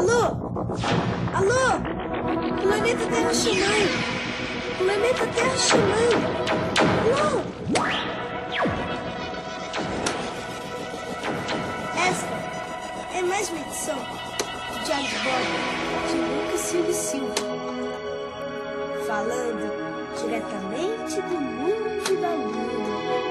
Alô? Alô? Planeta Terra chamando. Planeta Terra chamando. Alô? Esta é mais uma edição do Diário de Bordo de Lucas Silva Silva. Falando diretamente do mundo da lua.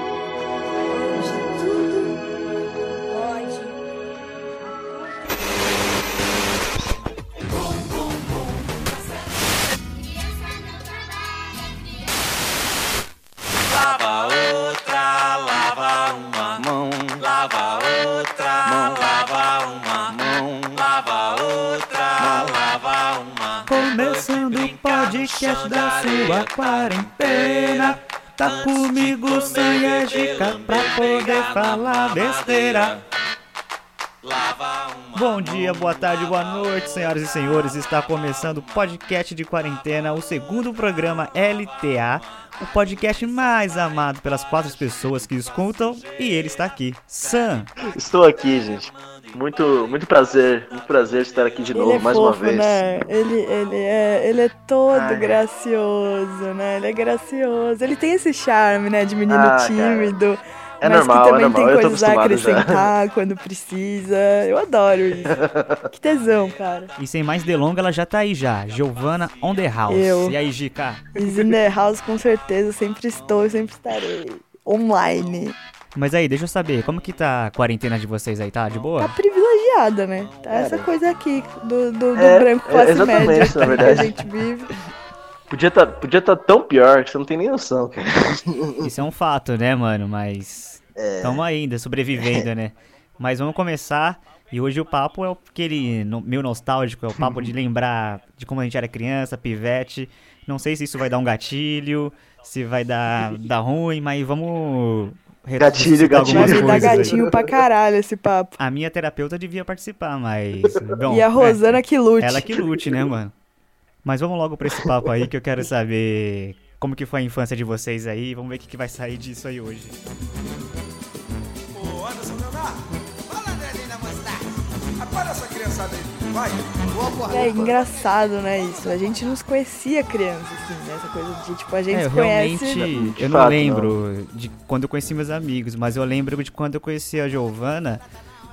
Sua quarentena. Tá comigo sem a dica pra poder falar besteira. Bom dia, boa tarde, boa noite, senhoras e senhores. Está começando o podcast de quarentena, o segundo programa LTA, o podcast mais amado pelas quatro pessoas que escutam. E ele está aqui, Sam. Estou aqui, gente. Muito, muito prazer, muito prazer estar aqui de novo ele é mais fofo, uma vez. né? Ele, ele, é, ele é todo Ai. gracioso, né? Ele é gracioso. Ele tem esse charme, né? De menino Ah, cara. É mas normal, que é também normal. tem coisas a acostumado já. acrescentar quando precisa. Eu adoro isso. que tesão, cara. E sem mais delongas, ela já tá aí já, Giovana on the house. Eu. E aí, Gica? Is in the house, com certeza. Sempre estou e sempre estarei. Online. Mas aí, deixa eu saber, como que tá a quarentena de vocês aí, tá? De Tá boa? privilegiada, né? Tá essa coisa aqui do, do, do É, branco é, classe exatamente, média na que a verdade. gente vive. Podia estar podia tá tão pior que você não tem nem noção, cara. Isso é um fato, né, mano? Mas É. tamo ainda sobrevivendo, né? Mas vamos começar. E hoje o papo é aquele no- meio nostálgico, é o papo de lembrar de como a gente era criança, pivete. Não sei se isso vai dar um gatilho, se vai dar, dar ruim, mas vamos Gatilho, gatilho. Vai dar aí. gatinho pra caralho esse papo. A minha terapeuta devia participar, mas. Bom, e a é, Rosana que lute. ela que lute, né, mano? Mas vamos logo pra esse papo aí que eu quero saber como que foi a infância de vocês aí. Vamos ver o que, que vai sair disso aí hoje. Acorda essa criançada aí, vai. É engraçado, né, isso. A gente não se conhecia criança, assim, né? Essa coisa de, tipo, a gente É, conhece... realmente, eu não fato, lembro de quando eu conheci meus amigos, mas eu lembro de quando eu conheci a Giovana.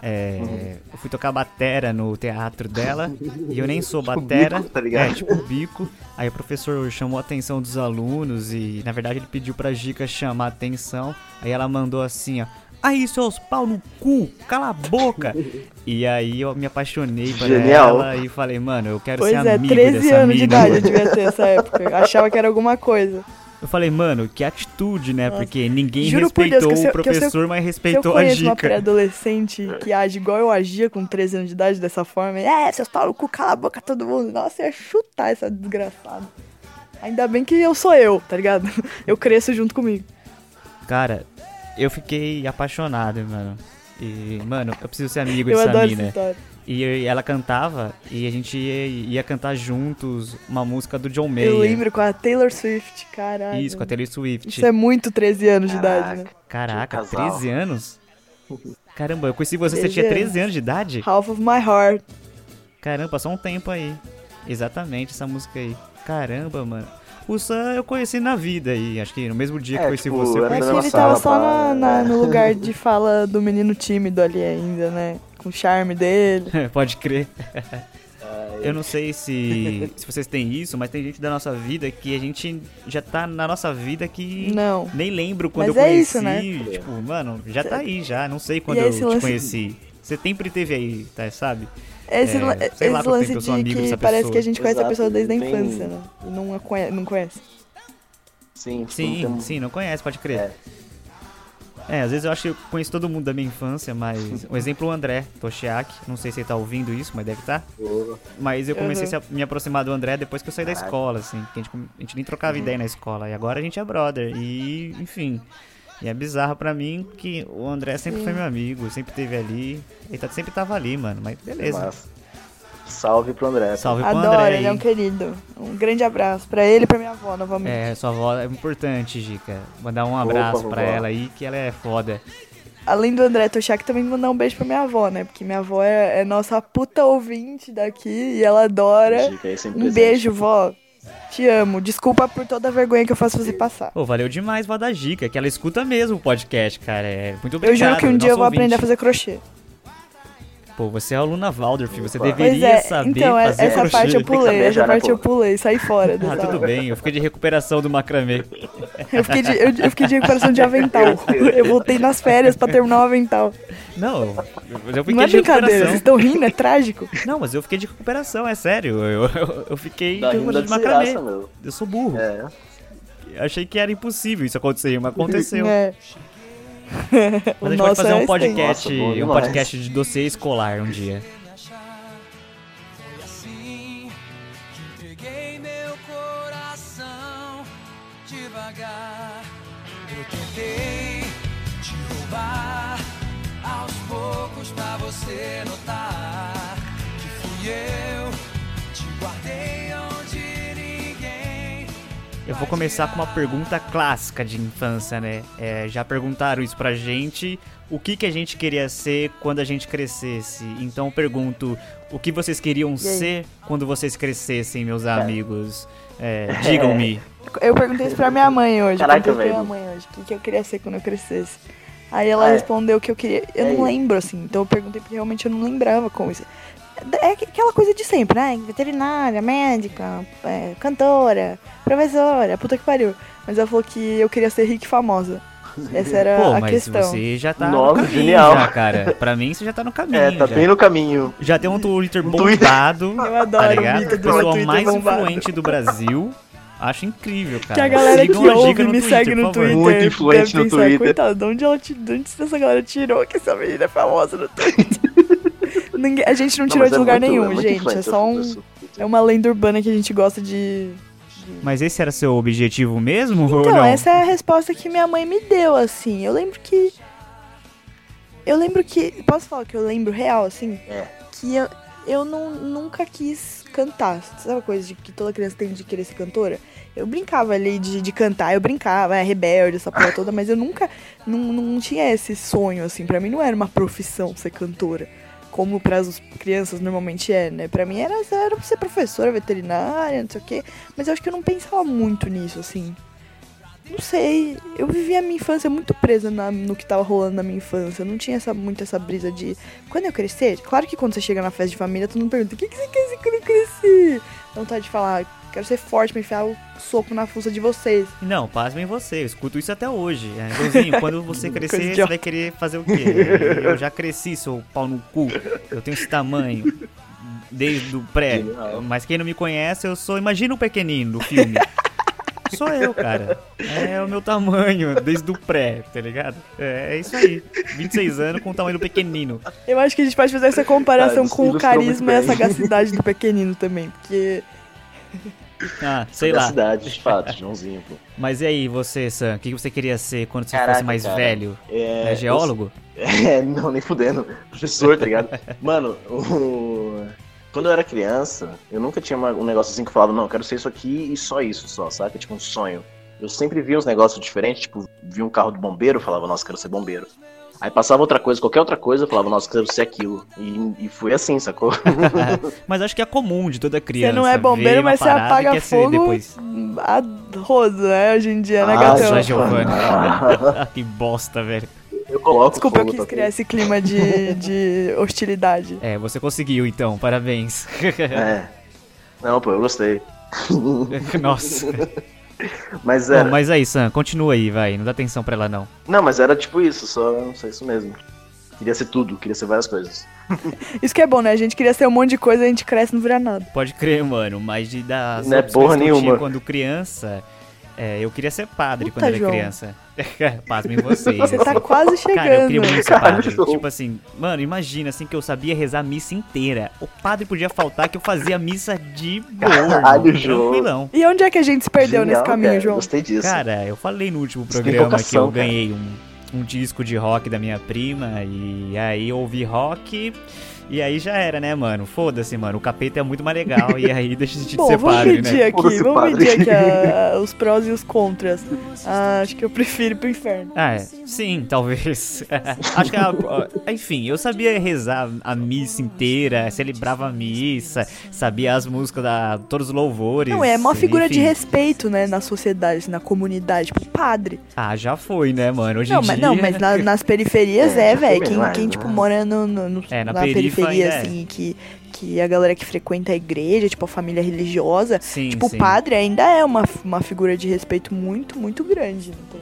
é, Uhum. Eu fui tocar batera no teatro dela e eu nem sou batera. bico, tá ligado? É, tipo bico. Aí o professor chamou a atenção dos alunos e, na verdade, ele pediu pra Gica chamar a atenção. Aí ela mandou assim, ó. Aí, seus pau no cu, cala a boca! E aí eu me apaixonei por ela e falei, mano, eu quero Pois ser é, amigo 13 dessa anos de idade eu devia ter essa época. Eu achava que era alguma coisa. Eu falei, mano, que atitude, né? Nossa. Porque ninguém Juro por Deus respeitou eu- o eu- professor, mas Se eu respeitou a conheço uma dica. pré-adolescente que age igual eu agia com 13 anos de idade dessa forma, é, seus pau no cu, cala a boca todo mundo. Nossa, ia chutar essa desgraçada. Ainda bem que eu sou eu, tá ligado? Eu cresço junto comigo. Cara, eu fiquei apaixonado, mano. E, mano, eu preciso ser amigo Eu dessa mina. E, e ela cantava e a gente ia, ia cantar juntos uma música do John Mayer. Eu lembro com a Taylor Swift, caralho. Isso, com a Taylor Swift. Isso é muito 13 anos de idade, né? Caraca, Que casal. 13 anos? Caramba, eu conheci você, você 13 tinha 13 anos. anos de idade? Half of My Heart. Caramba, passou um tempo aí. Exatamente, essa música aí. Caramba, mano. Sam eu conheci na vida aí, acho que no mesmo dia que É, eu conheci tipo, você. eu É conheci que ele tava só na, na- no lugar de fala do menino tímido ali ainda, né? Com o charme dele. Pode crer. Eu não sei se, se vocês têm isso, mas tem gente da nossa vida que a gente já tá na nossa vida que Não. nem lembro quando Mas eu é conheci. isso, né? Tipo, mano, já tá aí já, não sei quando E eu te lance- conheci. Você sempre teve aí, tá, sabe? Esse, É, lá esse quanto lance de que parece que a gente conhece a Exato, pessoa desde a infância, né? E não a conhe- não conhece. Sim, tipo, Sim, tem- sim, não conhece, pode crer. É. É, às vezes eu acho que eu conheço todo mundo da minha infância, mas. Um exemplo, o André Toshiak. Não sei se ele tá ouvindo isso, mas deve estar. Tá. Mas eu comecei Uhum. a me aproximar do André depois que eu saí da escola, assim. que a, gente, a gente nem trocava ideia na escola. E agora a gente é brother. E, enfim. E é bizarro pra mim que o André sempre Sim. foi meu amigo, sempre teve ali. Ele tá- sempre tava ali, mano. Mas beleza. Massa. Salve pro André. Salve pro Adoro, André ele é um querido. Um grande abraço pra ele e pra minha avó novamente. É, sua avó é importante, Gica. Mandar um abraço Opa, pra vovó. ela aí, que ela é foda. além do André Toshak, também mandar um beijo pra minha avó, né? Porque minha avó é, é nossa puta ouvinte daqui e ela adora. Dica aí, sempre Um presente. beijo, vó. Te amo. Desculpa por toda a vergonha que eu faço você passar. Pô, valeu demais, vó da Gica, que ela escuta mesmo o podcast, cara. É, muito Eu obrigado. juro que um dia eu vou aprender a ouvinte. fazer crochê. Pô, você é aluna Waldorf, você Opa. Pois deveria é, saber então, é- fazer essa crochê. parte eu pulei, essa né, parte eu pulei, saí fora Ah, tudo bem, eu fiquei de recuperação do macramê. Eu fiquei, de, eu, eu fiquei de recuperação de avental. Eu voltei nas férias pra terminar o avental. Não, mas eu fiquei Não é de brincadeira, vocês estão rindo, é trágico. Não, mas eu fiquei de recuperação, é sério. Eu, eu, eu fiquei Dá de da de macramê. meu. Eu sou burro. É. Achei que era impossível isso acontecer, mas aconteceu. É. Mas a gente pode fazer é um podcast, bom um demais. podcast de dossiê escolar um dia. Eu vou começar com uma pergunta clássica de infância, né? É, já perguntaram isso pra gente, o que, que a gente queria ser quando a gente crescesse. Então eu pergunto, o que vocês queriam ser quando vocês crescessem, meus amigos? É, Digam-me. Eu perguntei isso pra minha mãe hoje. Caraca, perguntei pra velho. minha mãe hoje o que, que eu queria ser quando eu crescesse. Aí ela Ah, é. respondeu que eu queria. Eu não lembro, assim. Então eu perguntei porque realmente eu não lembrava como isso. É aquela coisa de sempre, né? Veterinária, médica, é, cantora, professora, puta que pariu. Mas ela falou que eu queria ser rica e famosa. Essa era Pô, a mas questão. você já tá Nossa, no caminho genial. já, cara. Pra mim, você já tá no caminho. É, tá já. bem no caminho. Já tem um Twitter bombado, Eu adoro tá o ligado? meu pessoa mais bombado. influente do Brasil. Acho incrível, cara. Que a galera Sigam que a ouve me Twitter, segue no. Twitter. Muito influente deve no pensar, Twitter. Coitado, de onde, ela, de onde essa galera tirou que essa menina é famosa no Twitter? Ninguém- a gente não Não, tirou de é lugar muito- nenhum, é gente. É só um. É uma lenda urbana que a gente gosta de. Mas esse era seu objetivo mesmo Então, não? essa é a resposta que minha mãe me deu, assim. Eu lembro que. Eu lembro que. Posso falar que eu lembro real, assim? É. Que eu, eu não, nunca quis cantar. Sabe a coisa de que toda criança tem de querer ser cantora? Eu brincava ali de, de cantar, eu brincava, é rebelde, essa porra toda, mas eu nunca. Não, não tinha esse sonho, assim. Pra mim não era uma profissão ser cantora. Como para as crianças normalmente é, né? Pra mim era, era pra ser professora veterinária, não sei o quê. Mas eu acho que eu não pensava muito nisso, assim. Não sei, eu vivi a minha infância muito presa na- no que tava rolando na minha infância. Eu não tinha essa, muito essa brisa de. Quando eu crescer, claro que quando você chega na festa de família, todo mundo pergunta: o que, que você quer ser quando crescer? Vontade de falar: quero ser forte pra enfiar o soco na fuça de vocês. Não, pasmem você, eu escuto isso até hoje. É, quando você crescer, você vai querer fazer o quê? Eu já cresci, seu pau no cu. Eu tenho esse tamanho. Desde o pré. Mas quem não me conhece, eu sou. Imagina o pequenino do filme. Sou eu, cara. É o meu tamanho, desde o pré, tá ligado? É, é isso aí. 26 anos com o tamanho do pequenino. Eu acho que a gente pode fazer essa comparação Ah, com o carisma e a sagacidade do pequenino também. Porque. Ah, sei da lá. cidade, de fato, Joãozinho, pô. Mas e aí, você, Sam? O que você queria ser quando você Caraca, fosse mais cara. velho? É, É geólogo? É, não, nem fudendo. Professor, tá ligado? Mano, o... quando eu era criança, eu nunca tinha um negócio assim que eu falava, não, eu quero ser isso aqui e só isso, só, sabe? Tipo um sonho. Eu sempre via uns negócios diferentes, tipo, via um carro de bombeiro, falava, nossa, quero ser bombeiro. Aí passava outra coisa, qualquer outra coisa, eu falava, nossa, quero ser aquilo. E, e foi assim, sacou? Mas acho que é comum de toda criança. Você não é bombeiro, mas você apaga ser fogo depois. a rodo, né? Hoje em dia, né, Ah, gatão? Nossa, Giovanni. que bosta, velho. Eu coloco Desculpa, eu quis criar esse clima de, de hostilidade. É, você conseguiu então, parabéns. É. Não, pô, eu gostei. Nossa. Mas Bom, era. mas aí, Sam, continua aí, vai. Não dá atenção pra ela, não. Não, mas era tipo isso, só, só isso mesmo. Queria ser tudo, queria ser várias coisas. Isso que é bom, né? A gente queria ser um monte de coisa e a gente cresce e não vira nada. Pode crer, mano, mas de das Não é porra nenhuma. quando criança, é, eu queria ser padre Puta, quando era João. criança. Pasmem vocês. Você tá assim. quase chegando. Cara, eu queria muito ser padre. Tipo assim, mano, imagina assim que eu sabia rezar a missa inteira. O padre podia faltar que eu fazia a missa de boa, irmão, Caralho, João. tranquilão. E onde é que a gente se perdeu Genial, nesse caminho, cara, João? Gostei disso. Cara, eu falei no último programa que eu ganhei um, um disco de rock da minha prima e aí eu ouvi rock E aí já era, né, mano? Foda-se, mano. O capeta é muito mais legal. e aí deixa de Bom, ser vamos padre, medir né? aqui, vamos padre. medir aqui a- os prós e os contras. Ah, acho que eu prefiro ir pro inferno. Ah, é. sim, talvez. Acho que, a- enfim, eu sabia rezar a missa inteira, celebrava a missa, sabia as músicas da todos os louvores. Não, é uma figura de enfim. respeito, né, na sociedade, na comunidade, tipo padre. Ah, já foi, né, mano? Hoje Não, em mas, dia. não, mas na- nas periferias É, é, velho. Quem, mais, quem, né? tipo, mora no, no- no- É, na na, periferia, ainda é. assim, que, que a galera que frequenta a igreja, tipo, a família religiosa, Sim, tipo, sim. o padre ainda é uma, uma figura de respeito muito, muito grande. Então,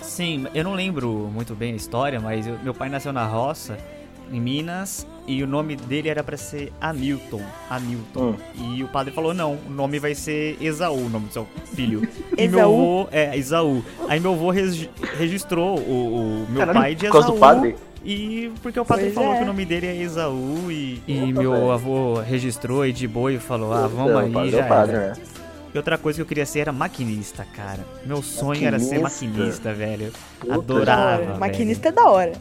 Sim, eu não lembro muito bem a história, mas eu- meu pai nasceu na roça, em Minas, e o nome dele era pra ser Hamilton. Hamilton. Hum. E o padre falou: não, o nome vai ser Esaú, o nome do seu filho. E Esaú? meu avô, é, Esaú. Aí meu avô regi- registrou o, o meu Caralho, pai de por causa Esaú. do padre? E porque o padre Pois falou é. que o nome dele é Esaú e, e Opa, meu velho. avô registrou e de boa e falou: ah, vamos aí, padre é já padre, era. né? E outra coisa que eu queria ser era maquinista, cara. Meu sonho era ser Maquinista? maquinista, velho. Puta, da Adorava. velho. Maquinista é da hora.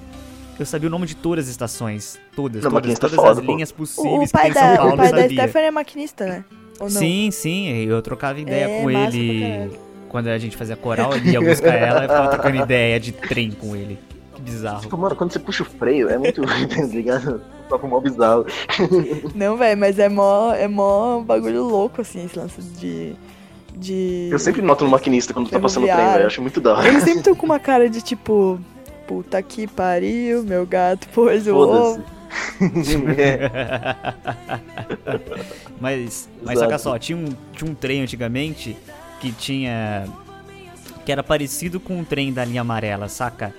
Eu sabia o nome de todas as estações. Todas, Não, todas, maquinista é todas foda, as pô. linhas possíveis o pai, que tem em São da, Paulo, o pai da. Stephanie é maquinista, né? Ou não? Sim, sim, eu trocava ideia É, com ele. Quando a gente fazia coral, ele ia buscar ela e ficava trocando ideia de trem com ele. Bizarro. Tipo, mano, quando você puxa o freio, é muito, tá ligado? Papo mó bizarro. Não, velho, mas é mó, é mó bagulho louco, assim, esse lance de. de... Eu sempre noto no maquinista quando tá passando o trem, velho. Eu acho muito da hora. Eles sempre estão com uma cara de tipo. Puta que pariu, meu gato pôs o ovo. É. Mas, mas saca só, tinha um, tinha um trem antigamente que tinha. que era parecido com um trem da linha amarela, saca?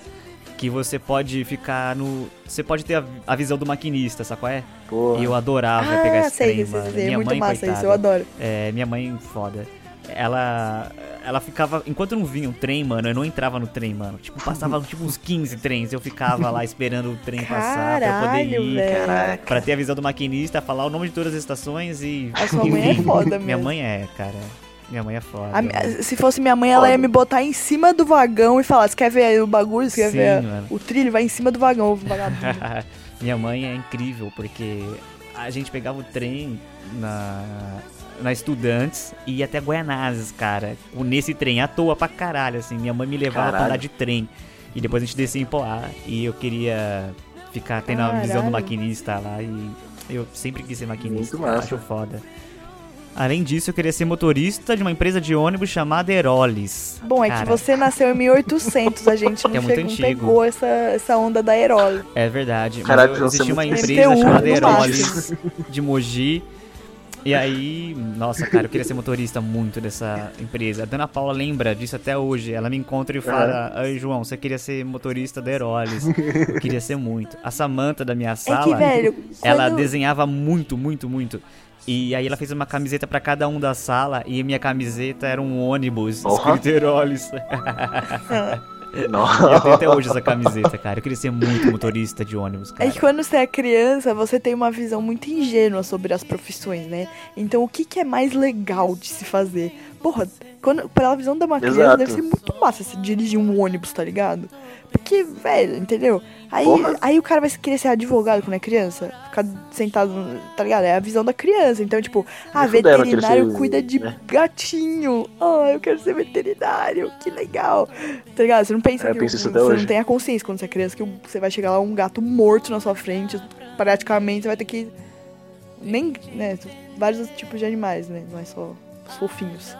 Que você pode ficar no. Você pode ter a, a visão do maquinista, saca qual é? Porra. E eu adorava pegar Ah, esse sei, trem, sei, mano. sei, é Minha muito mãe, massa coitada, isso, eu adoro. É, minha mãe, foda. Ela. Ela ficava. Enquanto não vinha o trem, mano, eu não entrava no trem, mano. Tipo, passava tipo uns 15 trens. Eu ficava lá esperando o trem passar pra eu poder Caralho, ir. Caraca. Pra ter a visão do maquinista, falar o nome de todas as estações e. A sua mãe é foda Minha mesmo. mãe é, cara. Minha mãe é foda. A se fosse minha mãe, ela ia me botar em cima do vagão e falar: Você quer ver o bagulho? Você quer Sim, ver mano. o trilho? Vai em cima do vagão, vagabundo. Minha mãe é incrível, porque a gente pegava o trem na, na Estudantes e ia até Guaianazes, cara. Nesse trem, à toa pra caralho, assim. Minha mãe me levava pra Caralho. andar de trem. E depois a gente descia em Poá. E eu queria ficar tendo a visão Caralho. do maquinista lá. E eu sempre quis ser maquinista. Muito massa. Acho foda. Além disso, eu queria ser motorista de uma empresa de ônibus chamada Heroles. Bom, é que você nasceu em 1800, a gente não, É muito chegou, não pegou essa, essa onda da Aerole. É verdade. Você existia é uma empresa MTU chamada Heroles de Mogi. E aí, nossa, cara, eu queria ser motorista muito dessa empresa. A Dona Paula lembra disso até hoje. Ela me encontra e fala: Ai, João, você queria ser motorista da Heroles. Eu queria ser muito. A Samanta da minha É que, sala, velho, ela quando- desenhava muito, muito, muito. E aí ela fez uma camiseta pra cada um da sala e minha camiseta era um ônibus escrito Heroles. E eu Nossa. tenho até hoje essa camiseta, cara. Eu queria ser muito motorista de ônibus, cara. É que quando você é criança, você tem uma visão muito ingênua sobre as profissões, né? Então, o que, que é mais legal de se fazer? Porra, quando, pela visão de uma criança, Exato. deve ser muito massa se dirigir um ônibus, tá ligado? Porque, velho, entendeu? Aí, Porra. aí o cara vai querer ser advogado quando é criança, ficar sentado, tá ligado? É a visão da criança. Então, tipo, ah, veterinário ser- cuida de né? gatinho. Ah, eu quero ser veterinário, que legal. Tá ligado? Você não pensa É, que você hoje. não tem a consciência quando você é criança que você vai chegar lá um gato morto na sua frente, praticamente você vai ter que nem, né, vários tipos de animais, né? Não é só os fofinhos.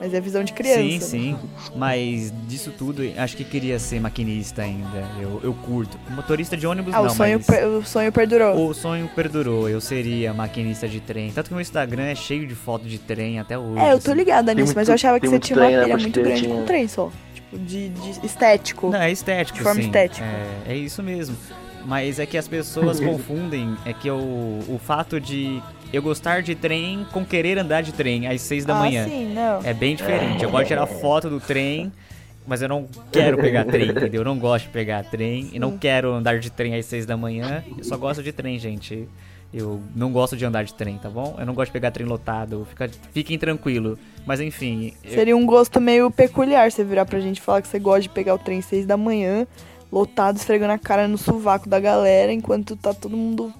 Mas é visão de criança. Sim, né? sim. Mas disso tudo, acho que queria ser maquinista ainda. Eu, eu curto. Motorista de ônibus Ah, não, o sonho, mas per- o sonho perdurou. o sonho perdurou. Eu seria maquinista de trem. Tanto que meu Instagram é cheio de foto de trem até hoje. É, eu tô assim. ligada nisso, muito- mas eu achava que você tinha uma trem, né, pilha pode muito grande tinha- com trem só. Tipo, de, de estético. Não, é estético, De forma sim. estética. É, é isso mesmo. Mas é que as pessoas confundem. É que o, o fato de eu gostar de trem com querer andar de trem às seis da ah, manhã. sim, não. É bem diferente. Eu gosto de tirar foto do trem, mas eu não quero pegar trem, entendeu? Eu não gosto de pegar trem e não quero andar de trem às seis da manhã. Eu só gosto de trem, gente. Eu não gosto de andar de trem, tá bom? Eu não gosto de pegar trem lotado. Fica, fiquem tranquilo. Mas enfim, eu- Seria um gosto meio peculiar você virar pra gente e falar que você gosta de pegar o trem seis da manhã, lotado, esfregando a cara no sovaco da galera, enquanto tá todo mundo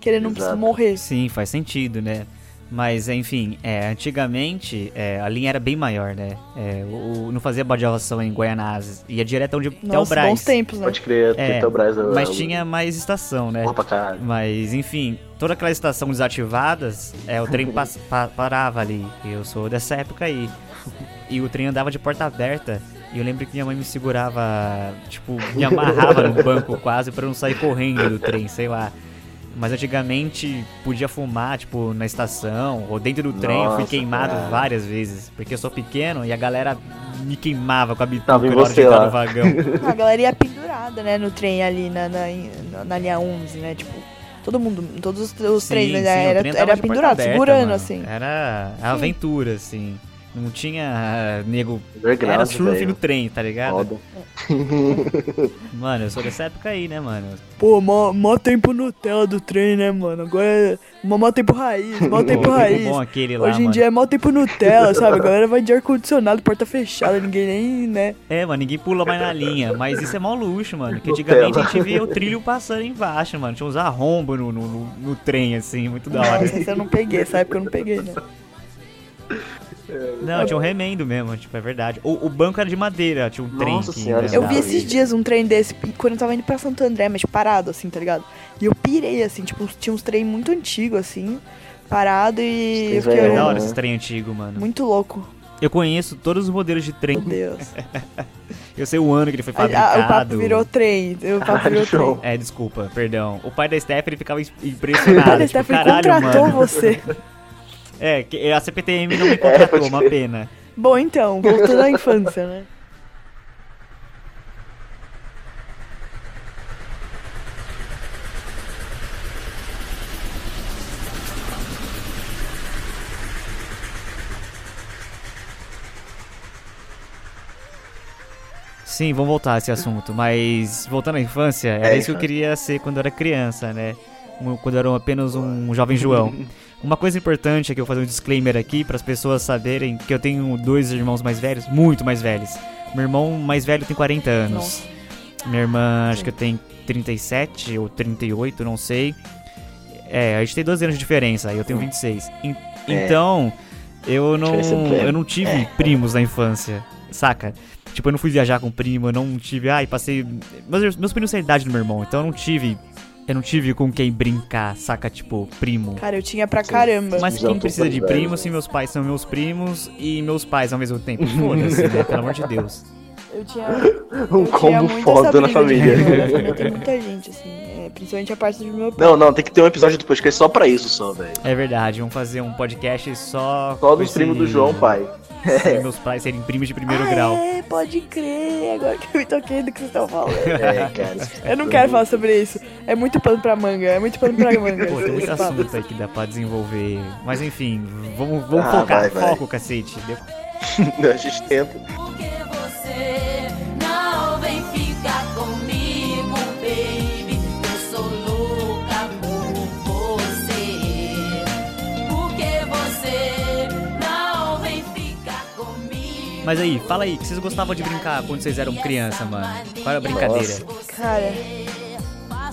querendo não preciso Exato. morrer. Sim, faz sentido, né? Mas, enfim, é, antigamente é, a linha era bem maior, né? É, o, o- não fazia badialação em Guaianazes, ia direto onde até o Nossa, Brás. bons tempos, né? Pode crer, É, é, o Braz. Mas tinha mais estação, né? Porra pra caralho. Mas, enfim, toda aquela estação desativadas, é, o trem pas- pa- parava ali. Eu sou dessa época aí. E o trem andava de porta aberta. E eu lembro que minha mãe me segurava, tipo, me amarrava no banco quase pra eu não sair correndo do trem, sei lá. Mas antigamente podia fumar, tipo, na estação ou dentro do trem. eu fui Nossa, queimado cara. várias vezes. Porque eu sou pequeno e a galera me queimava com a bituca Tava em na hora de você lá. no vagão. A galera ia pendurada, né, no trem ali na, na, na- na linha 11, né? Tipo, todo mundo, todos os, os trens, né? o Era, era pendurado, aberta, segurando, mano. assim. Era aventura, assim. Não tinha ah, nego. Underground, Era surf velho. no trem, tá ligado? Foda. Mano, eu sou dessa época aí, né, mano? Pô, mó, mó tempo Nutella do trem, né, mano? Agora é mó, mó tempo raiz, mó tempo Pô, raiz. bom aquele lá, Hoje em mano. dia é mó tempo Nutella, sabe? A galera vai de ar-condicionado, porta fechada, ninguém nem, né? É, mano, ninguém pula mais na linha. Mas isso é mó luxo, mano. Que Nutella. antigamente a gente via o trilho passando embaixo, mano. Tinha uns arrombos no, no, no, no trem, assim, muito da hora. Essa eu não peguei, essa época eu não peguei, né? Não, tinha um remendo mesmo, tipo, é verdade. O, o banco era de madeira, tinha um trem Nossa que. senhora, né, Eu vi esses dias um trem desse quando eu tava indo pra Santo André, mas parado, assim, tá ligado? E eu pirei, assim, tipo, tinha uns trem muito antigos, assim, parado e. Eu fiquei É da hora esse trem antigo, mano. Muito louco, Eu conheço todos os modelos de trem. meu Deus. Eu sei o ano que ele foi A- a- fabricado. o papo virou trem, o papo virou trem. É, desculpa, perdão. O pai da Stephanie ficava is- O impressionado. Padre tipo, Stephanie caralho, contratou mano. você. É, que a CPTM não me contratou, pode uma pena. Bom, então, voltando à infância, né? Sim, vamos voltar a esse assunto. Mas voltando à infância, era É, isso que eu queria ser quando eu era criança, né? Quando eu era apenas um jovem João. Uma coisa importante é que eu vou fazer um disclaimer aqui para as pessoas saberem que eu tenho dois irmãos mais velhos, muito mais velhos. Meu irmão mais velho tem 40 anos. Nossa. Minha irmã acho que tem 37 ou 38, não sei. É, a gente tem 12 anos de diferença, aí eu tenho 26. En- É. Então, eu não, é eu não tive primos na infância, saca? Tipo, eu não fui viajar com primo, eu não tive, ai, passei... Meus, meus primos têm a idade do meu irmão, então eu não tive... Eu não tive com quem brincar, saca? Tipo, primo. Cara, eu tinha pra caramba. Mas quem precisa de totalidade, primo se meus pais são meus primos e meus pais ao mesmo tempo? Foda-se, né? Pelo amor de Deus. Eu tinha. Um eu tinha combo muito foda na família. Na família tem muita gente, assim. É, principalmente a parte do meu pai. Não, não, tem que ter um episódio do podcast só pra isso, só, velho. É verdade, vamos fazer um podcast só. Só dos esse- primos do João, pai. Sim, meus pais serem primos de primeiro ah, grau. É, pode crer. Agora que eu me toquei do que vocês estão falando. É, cara. Eu não quero falar sobre isso. É muito pano pra manga. É muito pano pra manga. Pô, tem muito assunto aí que dá pra desenvolver. Mas enfim, vamos, vamos Ah, focar. vai, vai. Foco, cacete. Deu- A gente tenta. Porque você Mas aí, fala aí, o que vocês gostavam de brincar quando vocês eram criança, mano? Qual era a brincadeira? Cara,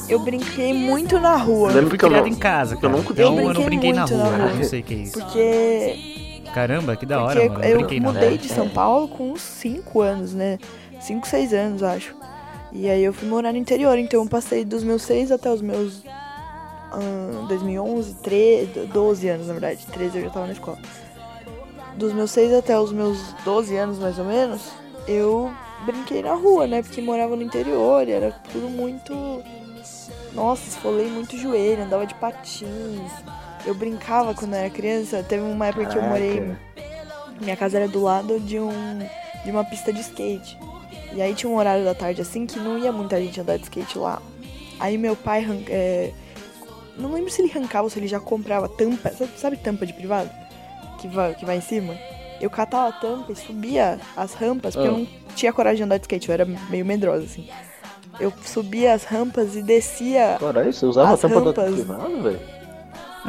eu brinquei muito na rua. Eu Eu lembro fui que eu não- em casa, eu cara. nunca- então Eu eu não brinquei na muito na rua. rua. Eu não sei o que é isso. Porque Caramba, que da hora, Porque mano. Eu, eu brinquei na mudei rua. de São Paulo com uns 5 anos, né? 5, 6 anos, acho. E aí eu fui morar no interior, então eu passei dos meus 6 até os meus ahn, 2011, 13, 12 anos, na verdade. 13 eu já tava na escola. Dos meus 6 até os meus 12 anos, mais ou menos, eu brinquei na rua, né? Porque morava no interior e era tudo muito... Nossa, esfolei muito joelho, andava de patins. Eu brincava quando eu era criança. Teve uma época que eu morei Caraca. minha casa era do lado de um de uma pista de skate. E aí tinha um horário da tarde assim que não ia muita gente andar de skate lá. Aí meu pai é, não lembro se ele arrancava ou se ele já comprava tampa, sabe, sabe tampa de privado que vai que vai em cima. Eu catava a tampa e subia as rampas, porque eu Ah. não tinha coragem de andar de skate, eu era meio medrosa assim. Eu subia as rampas e descia Caralho, você usava As a tampa da rampas. privada, velho?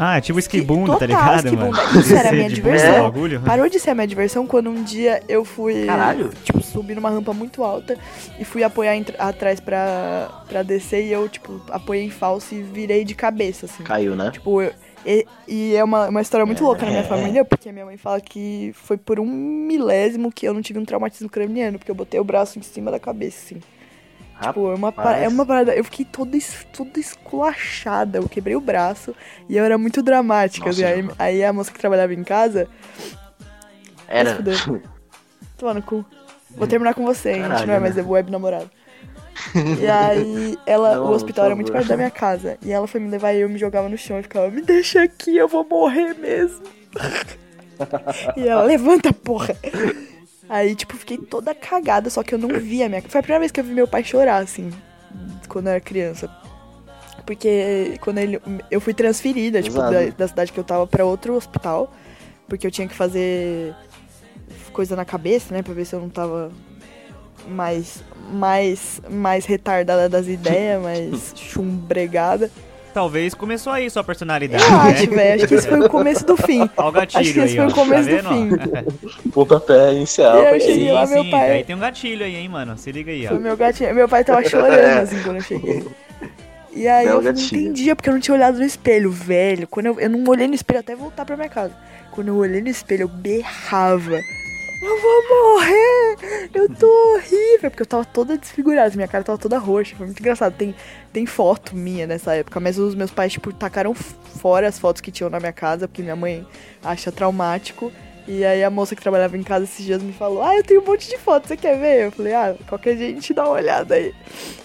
Ah, tipo esquibunda, tá ligado, mano? Isso era a minha diversão. bagulho. Parou de ser a minha diversão quando um dia eu fui. Caralho. Tipo, subi numa rampa muito alta e fui apoiar atrás pra, pra descer e eu, tipo, apoiei em falso e virei de cabeça, assim. Caiu, né? Tipo, eu- e, e é uma, uma história muito louca na minha família, porque minha mãe fala que foi por um milésimo que eu não tive um traumatismo craniano, porque eu botei o braço em cima da cabeça, assim. Tipo, é uma, pa- é uma parada. Eu fiquei toda, toda esculachada. Eu quebrei o braço e eu era muito dramática. Nossa, assim, aí, aí a moça que trabalhava em casa. Era. Toma no cu. Vou terminar com você, hein? A gente não é mais né? web namorado. E aí, ela, Não, o hospital era muito perto da minha casa. E ela foi me levar e eu me jogava no chão e ficava, me deixa aqui, eu vou morrer mesmo. e ela, levanta, porra. Aí, tipo, fiquei toda cagada, só que eu não via minha. Foi a primeira vez que eu vi meu pai chorar, assim, quando eu era criança. Porque quando ele. Eu fui transferida, tipo, da, da cidade que eu tava pra outro hospital. Porque eu tinha que fazer coisa na cabeça, né? Pra ver se eu não tava mais. mais. mais retardada das ideias, mais chumbregada. Talvez começou aí sua personalidade, Eu acho, né? velho. Acho que esse foi o começo do fim. Olha o gatilho Acho que esse aí, foi ó. o começo tá do ó? Pontapé inicial. E eu cheguei isso. lá, sim, meu sim. pai- Aí tem um gatilho aí, hein, mano. Se liga aí, ó. Foi meu gatinho. Meu pai tava chorando, assim, quando eu cheguei. E aí eu não gatilho. entendia, porque eu não tinha olhado no espelho, velho. Quando eu, eu não olhei no espelho até voltar pra minha casa. Quando eu olhei no espelho, eu berrava. Eu vou morrer! Eu tô horrível! Porque eu tava toda desfigurada, minha cara tava toda roxa. Foi muito engraçado. Tem, tem foto minha nessa época, mas os meus pais, tipo, tacaram fora as fotos que tinham na minha casa, porque minha mãe acha traumático. E aí a moça que trabalhava em casa esses dias me falou, ah, eu tenho um monte de fotos, você quer ver? Eu falei, ah, qualquer dia a gente dá uma olhada aí.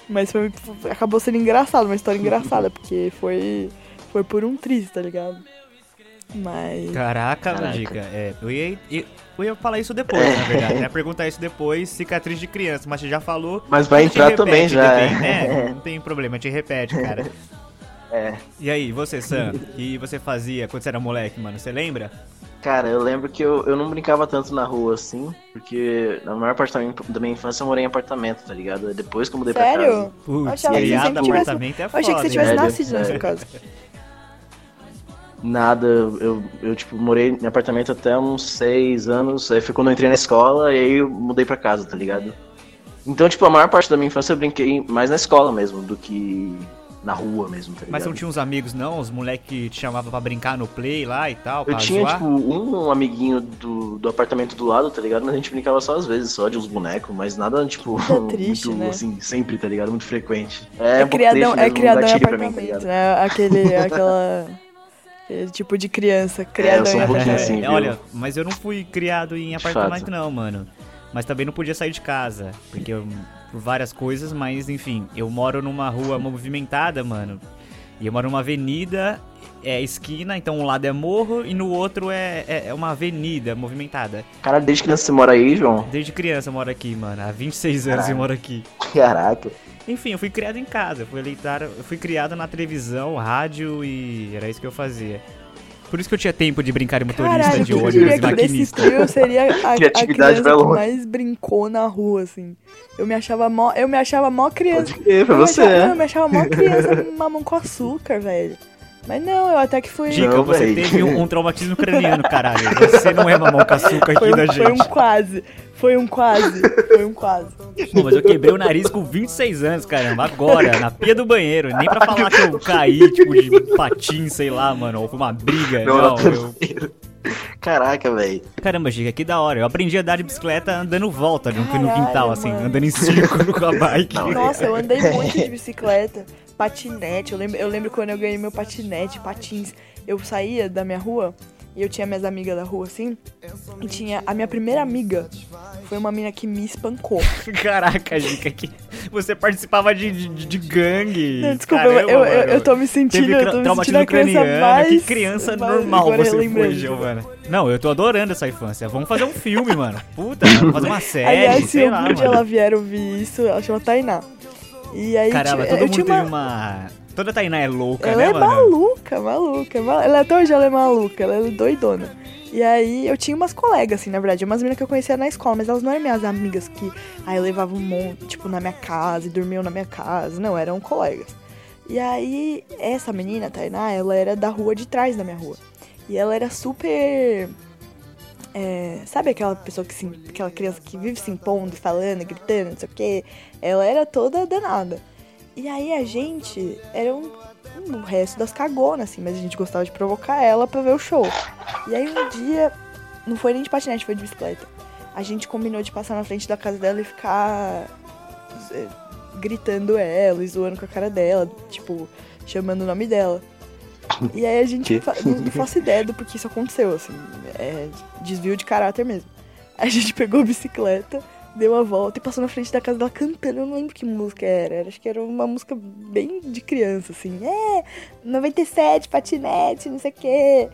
Mas foi, acabou sendo engraçado, uma história engraçada, porque foi, foi por um triz, tá ligado? Mas. Caraca, Caraca. dica. É, eu, ia, eu, eu ia falar isso depois, na verdade. Né? Perguntar isso depois, cicatriz de criança. Mas você já falou. Mas vai entrar repete também já. também, é. né? Não tem problema, a gente repete, cara. É. E aí, você, Sam? O que você fazia quando você era moleque, mano? Você lembra? Cara, eu lembro que eu, eu não brincava tanto na rua assim, porque na maior parte da minha, da minha infância eu morei em apartamento, tá ligado? Depois que eu mudei pra casa. Sério? Putz, achava que você criado sempre no tivesse- apartamento é Eu foda, achei que você tivesse Sério? nascido nessa Sério. casa. Nada, eu, eu, tipo, morei em apartamento até uns seis anos, aí foi quando eu entrei na escola e aí eu mudei pra casa, tá ligado? Então, tipo, a maior parte da minha infância eu brinquei mais na escola mesmo, do que na rua mesmo, tá ligado? Mas você não tinha uns amigos, não? Os moleques que te chamavam pra brincar no play lá e tal? Eu tinha, zoar? tipo, um amiguinho do, do apartamento do lado, tá ligado? Mas a gente brincava só às vezes, só de uns bonecos, mas nada, tipo, É triste, muito, né? assim, sempre, tá ligado? Muito frequente. É, É, um criadão, triste é um criadão em gatilho pra mim, tá apartamento, ligado? né? Aquele, aquela. Aquele tipo de criança, criadão sou um em pouquinho apartamento. assim, É, viu? olha, mas eu não fui criado em apartamento, fato. não, mano. Mas também não podia sair de casa, porque eu, por várias coisas, mas enfim, eu moro numa rua movimentada, mano. E eu moro numa avenida, é esquina, então um lado é morro e no outro é, é, é uma avenida movimentada. Caralho, desde criança você mora aí, João? Desde criança eu moro aqui, mano. Há 26 anos eu Caralho. moro aqui. Caraca. Enfim, eu fui criado em casa, fui eleitado, eu fui criado na televisão, rádio e era isso que eu fazia. Por isso que eu tinha tempo de brincar de motorista Caralho, de ônibus e desse maquinista. trio eu seria a, a criança que mais brincou na rua, assim. Eu me achava mó, eu me achava mó criança. Pode crer, pra eu me você, achava, é. não, eu me achava mó criança mamão com açúcar, velho. Mas não, eu até que fui. Dica, você véi. teve um, um traumatismo craniano, caralho. Você não é mamão com açúcar aqui Foi da um, foi um gente. quase. Foi um quase. Foi um quase. Pô, mas eu quebrei o nariz com 26 anos, caramba. Agora, na pia do banheiro. Nem pra falar que eu caí, tipo, de patins, sei lá, mano. Ou foi uma briga. Não, Não, na eu... Caraca, velho. Caramba, Giga, que da hora. Eu aprendi a andar de bicicleta andando volta no, no Caralho, quintal, assim. mano. Andando em círculo com a bike. Não, Nossa, eu andei muito de bicicleta, patinete. Eu lembro, eu lembro quando eu ganhei meu patinete, patins. Eu saía da minha rua e eu tinha minhas amigas da rua assim. E tinha a minha primeira amiga. Foi uma mina que me espancou. Caraca, Giga, que você participava de, de, de gangue. Não, desculpa, Caramba, eu, eu, eu tô me sentindo, Teve eu tô me sentindo a criança mais... que criança mais- normal você foi. Giovana. Não, eu tô adorando essa infância. Vamos fazer um filme, mano. Puta, vamos fazer uma série, Aliás, se um dia ela vier ouvir isso, ela chama Tainá. E aí, Caramba, todo eu mundo tinha uma... uma... Toda Tainá é louca, Ela né, é mano? Maluca, maluca. mal- Ela até hoje ela é maluca, ela é doidona. E aí eu tinha umas colegas, assim, na verdade, umas meninas que eu conhecia na escola, mas elas não eram minhas amigas que aí eu levava um monte, tipo, na minha casa e dormiam na minha casa. Não, eram colegas. E aí, essa menina, Tainá, ela era da rua de trás da minha rua. E ela era super. é, sabe aquela pessoa que se, aquela criança que vive se impondo, falando, gritando, não sei o quê? Ela era toda danada. E aí a gente era um- o resto das cagonas, assim, mas a gente gostava de provocar ela pra ver o show. E aí um dia, não foi nem de patinete, foi de bicicleta. A gente combinou de passar na frente da casa dela e ficar é, gritando ela e zoando com a cara dela, tipo, chamando o nome dela. E aí a gente não, não faço ideia do porquê isso aconteceu, assim, é desvio de caráter mesmo. A gente pegou a bicicleta, deu uma volta e passou na frente da casa dela cantando, eu não lembro que música era, acho que era uma música bem de criança, assim, é, 97, patinete, não sei o quê,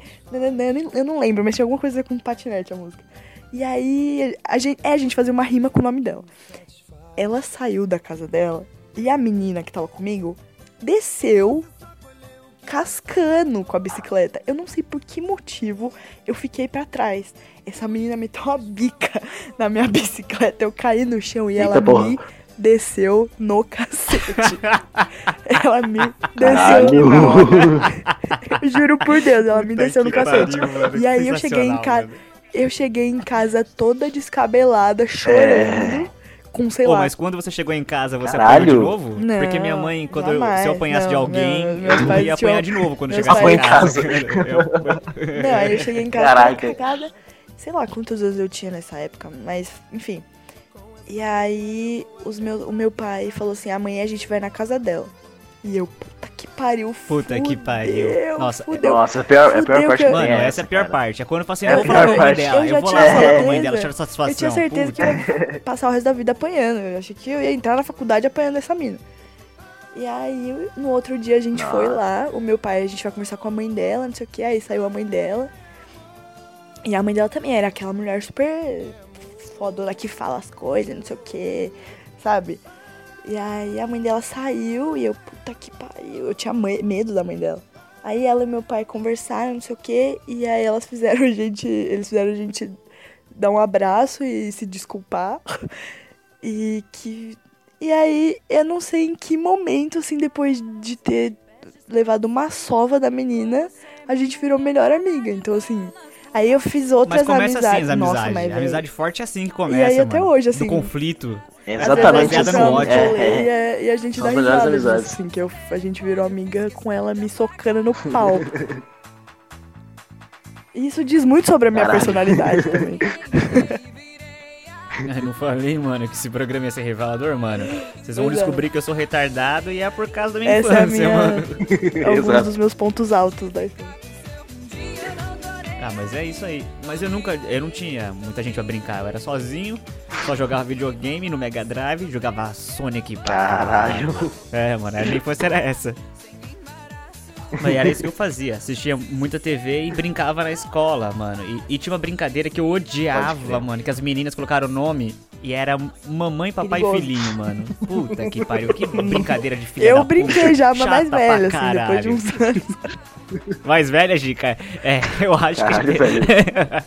eu não lembro, mas tinha alguma coisa com patinete a música. E aí, a gente, é, a gente fazia uma rima com o nome dela. Ela saiu da casa dela e a menina que tava comigo desceu cascando com a bicicleta. Eu não sei por que motivo eu fiquei pra trás. Essa menina meteu uma bica na minha bicicleta, eu caí no chão e Eita ela porra. me desceu no cacete. ela me desceu. Eu juro por Deus, ela me desceu no cacete. pariu, mano, E que aí eu cheguei em casa. Eu cheguei em casa toda descabelada, chorando, com sei Pô, lá. mas quando você chegou em casa, você Caralho. apanhou de novo? Não, Porque minha mãe, quando eu- se eu apanhasse de não, alguém, não, eu ia apanhar de novo quando chegasse em casa. Eu- Não, aí eu cheguei em casa cagada. Sei lá quantos anos eu tinha nessa época, mas enfim. E aí os meus, o meu pai falou assim: amanhã a gente vai na casa dela. E eu, que pariu, Puta que fudeu, pariu. Nossa, fudeu. Nossa, a pior, a pior Fudeu parte que eu- que Mano, tem essa é a pior cara. parte. É quando eu falo assim, É eu a vou falar pior com a mãe parte. dela. Eu Eu, já vou tinha lá falar com a mãe certeza. dela, tirar satisfação. Eu tinha certeza que Puta. eu ia passar o resto da vida apanhando. Eu achei que eu ia entrar na faculdade apanhando essa mina. E aí, no outro dia a gente foi lá, o meu pai, a gente vai conversar com a mãe dela, não sei o que, aí saiu a mãe dela. E a mãe dela também era aquela mulher super fodona que fala as coisas, não sei o que, sabe? E aí a mãe dela saiu e eu, puta que pariu, eu tinha me- medo da mãe dela. Aí ela e meu pai conversaram, não sei o que, e aí elas fizeram a gente, eles fizeram a gente dar um abraço e se desculpar. E que. E aí, eu não sei em que momento, assim, depois de ter levado uma sova da menina, a gente virou melhor amiga. Então, assim. Aí eu fiz outras Mas começa amizades. assim as amizades. Nossa, mas a amizade forte é assim que começa, E aí até mano. hoje, assim, Do conflito. Exatamente ódio. vai pro rolê É, E, a, gente São dá risada disso, amizades. assim, que eu, a gente virou amiga com ela me socando no pau. E isso diz muito sobre a minha Caralho. personalidade também. Eu não falei, mano, que esse programa ia ser revelador, mano. Vocês vão é. descobrir que eu sou retardado e é por causa da minha Essa é a infância, minha. mano. Alguns Exato. dos meus pontos altos da infância. Ah, mas é isso aí. Mas eu nunca, eu não tinha muita gente pra brincar. Eu era sozinho, só jogava videogame no Mega Drive, jogava Sonic pra Caralho. É, mano, a minha infância era essa. Mas era isso que eu fazia. Assistia muita TV e brincava na escola, mano. E, e tinha uma brincadeira que eu odiava, mano. Que as meninas colocaram o nome e era mamãe, papai Perigoso. e filhinho, mano. Puta que pariu. Que brincadeira de filha Eu da brinquei puta. já, mas Chata mais velha, assim, depois de uns anos. Mais velha, Gica? É, eu acho Caralho, que... velho.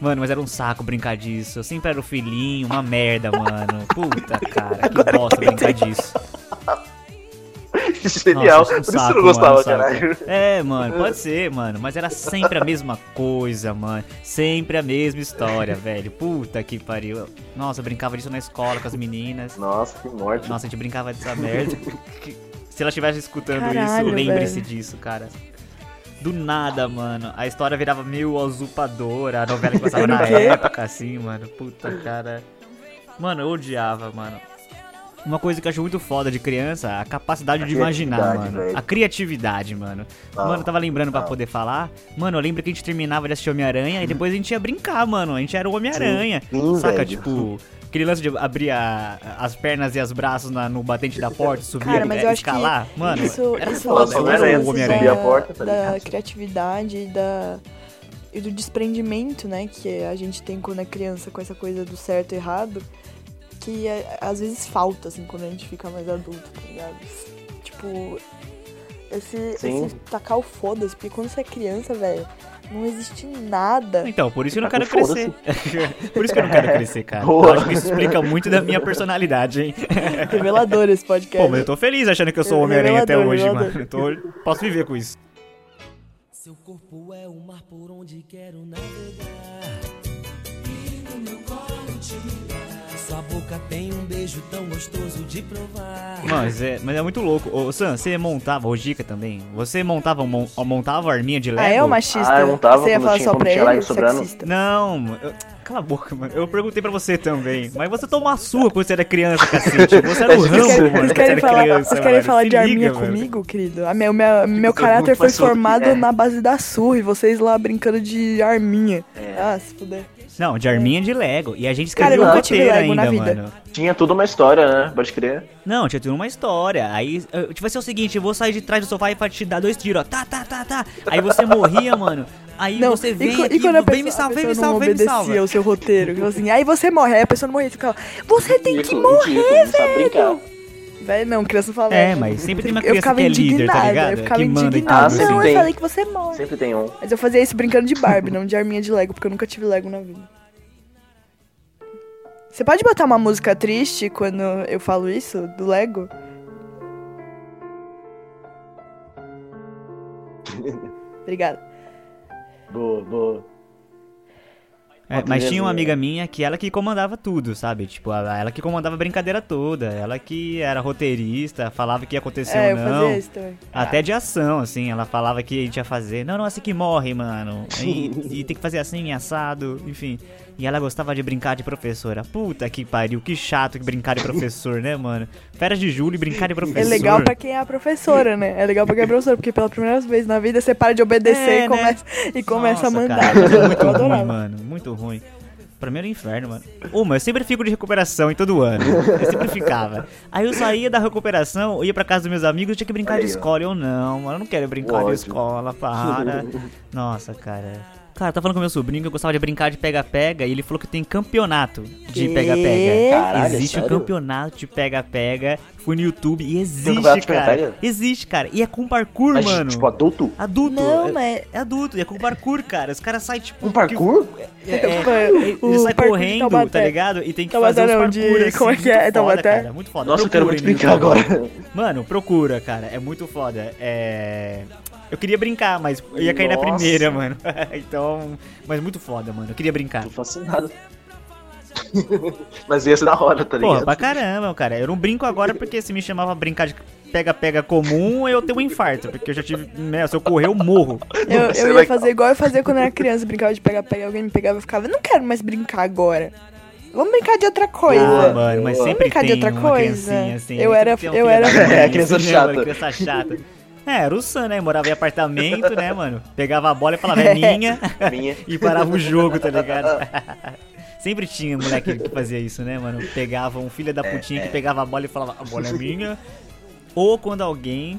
Mano, mas era um saco brincar disso. Eu sempre era o filhinho, uma merda, mano. Puta, cara, que bosta brincar disso. Genial. Nossa, Por um isso saco, você não gostava, mano, caralho. É, mano, pode ser, mano. Mas era sempre a mesma coisa, mano. Sempre a mesma história, velho. Puta que pariu. Nossa, eu brincava disso na escola com as meninas. Nossa, que morte. Nossa, a gente brincava dessa merda. Se ela estivesse escutando Caralho, isso, lembre-se disso, cara. Do nada, mano. A história virava meio usurpadora. A novela que passava o na época, assim, mano. Puta, cara. Mano, eu odiava, mano. Uma coisa que eu acho muito foda de criança, a capacidade A de imaginar, mano. velho. A criatividade, mano. Não, mano, eu tava lembrando pra não. poder falar. Mano, eu lembro que a gente terminava de assistir Homem-Aranha e depois a gente ia brincar, mano. A gente era o Homem-Aranha. Saca, velho. tipo, aquele lance de abrir a- as pernas e os braços na- no batente da porta, subir, Cara, mas é, eu acho que escalar. Mano, isso, era isso foda, só eu era o subir Homem-Aranha. a porta, tá da criatividade da e do desprendimento, né, que a gente tem quando é criança com essa coisa do certo e errado, que é- às vezes falta assim quando a gente fica mais adulto, tá ligado? Tipo, Esse, Sim. esse tacar o foda-se, porque quando você é criança, velho, não existe nada. Então, por isso que eu não quero crescer. por isso que eu não quero crescer, cara. Boa. Eu acho que isso explica muito da minha personalidade, hein? Revelador esse podcast. Pô, mas eu tô feliz achando que eu sou Homem-Aranha até hoje, revelador. mano. Eu tô- posso viver com isso. Seu corpo é o mar por onde quero navegar. E no meu colo te boca tem um beijo tão gostoso de provar. Mas é, mas é muito louco. Ô, Sam, você montava, ô Gica também, você montava, mon- montava arminha de Lego? Ah, é o machista? Ah, eu não tava Você ia falar tinha- só pra ele, sobrando. sexista. Não, eu- cala a boca, mano. Eu perguntei pra você também. Mas você tomou uma surra quando você era criança, cacete. Você era o Rambo, querem, mano. vocês quando querem você era falar, criança, vocês querem falar de arminha liga, mano. comigo, querido? A meu, meu, meu Você caráter foi formado é. na base da surra e vocês lá brincando de arminha. Ah, se puder. Não, de arminha de Lego. E a gente Cara, escreveu eu um roteiro ainda, mano. Tinha tudo uma história, né? Pode crer. Não, tinha tudo uma história. Aí, tipo, vai ser o seguinte, eu vou sair de trás do sofá e te dar dois tiros, ó. Tá, tá, tá, tá. Aí você morria, mano. Aí Não, você e, vem co- aqui, e quando a vem pessoa, me salva, a vem me salva, vem me salva. o seu roteiro, tipo assim, aí você morre, aí a pessoa não morria, você ficava, você tem que Ridículo, morrer, brincar. Velho, não, criança fala É, mas sempre tem uma Eu criança ficava que é líder, tá indignada, ligado? eu ficava que manda indignada, Ah, tudo. sempre não, eu tem. falei que você morre. Sempre tem um. Mas eu fazia isso brincando de Barbie, não de arminha de Lego, porque eu nunca tive Lego na vida. Você pode botar uma música triste quando eu falo isso, do Lego? Obrigada. Boa, boa. É, mas tinha uma amiga minha que ela que comandava tudo, sabe? Tipo, ela, que comandava a brincadeira toda. Ela que era roteirista, falava que ia acontecer é, ou eu não. fazia isso. Até de ação, assim, ela falava que a gente ia fazer. Não, não, assim que morre, mano. E, e tem que fazer assim, assado, enfim. E ela gostava de brincar de professora. Puta que pariu, que chato que brincar de professor, né, mano? Férias de julho e brincar de professor. É legal pra quem é a professora, né? É legal pra quem é professora, porque pela primeira vez na vida você para de obedecer É, e né? começa, e começa a Nossa, mandar. Cara, é muito eu ruim, mano. Muito ruim. Pra mim era um inferno, mano. Uma, eu sempre fico de recuperação em todo ano. Eu sempre ficava. Aí eu saía da recuperação, ia pra casa dos meus amigos, tinha que brincar de aí, ó. escola. Eu não, mano, eu não quero brincar de Ódio. escola, para. Nossa, cara. Cara, tá falando com meu sobrinho que eu gostava de brincar de pega-pega e ele falou que tem campeonato de pega-pega. Existe um sério? campeonato de pega-pega. Fui no YouTube e existe, cara. Existe, cara. E é com parkour, Mas, mano. tipo, adulto? Adulto. Não, é, mas- é adulto, e é com parkour, cara. Os caras saem, tipo. Um parkour? que- é, é, ele sai correndo, Taubaté. tá ligado? E tem que Taubaté fazer os não, parkour, de- assim, como é que é? É Taubaté? Foda, cara, muito foda. Nossa, eu quero muito brincar agora. Mano, procura, cara. É muito foda. É. Eu queria brincar, mas eu ia cair na Nossa. primeira, mano. então. Mas muito foda, mano. Eu queria brincar. Tô fascinado. Mas ia ser da hora, tá ligado? pra caramba, cara. Eu não brinco agora porque se me chamava brincar de pega-pega comum, eu tenho um infarto. Porque eu já tive. Né, se eu correr, eu morro. Eu, eu ia fazer igual eu fazia quando eu era criança, brincava de pega-pega, alguém me pegava e ficava, não quero mais brincar agora. Vamos brincar de outra coisa. Ah, mano, mas Vamos sempre brincar de outra coisa? assim. Eu era- eu era- É, criança assim, né, chata. criança chata. É, era o Sam, né? Morava em apartamento, né, mano? Pegava a bola e falava, é minha. Minha. e parava o jogo, tá ligado? Sempre tinha moleque que fazia isso, né, mano? Pegava um filho da É, putinha que pegava a bola e falava, a bola é minha. Ou quando alguém.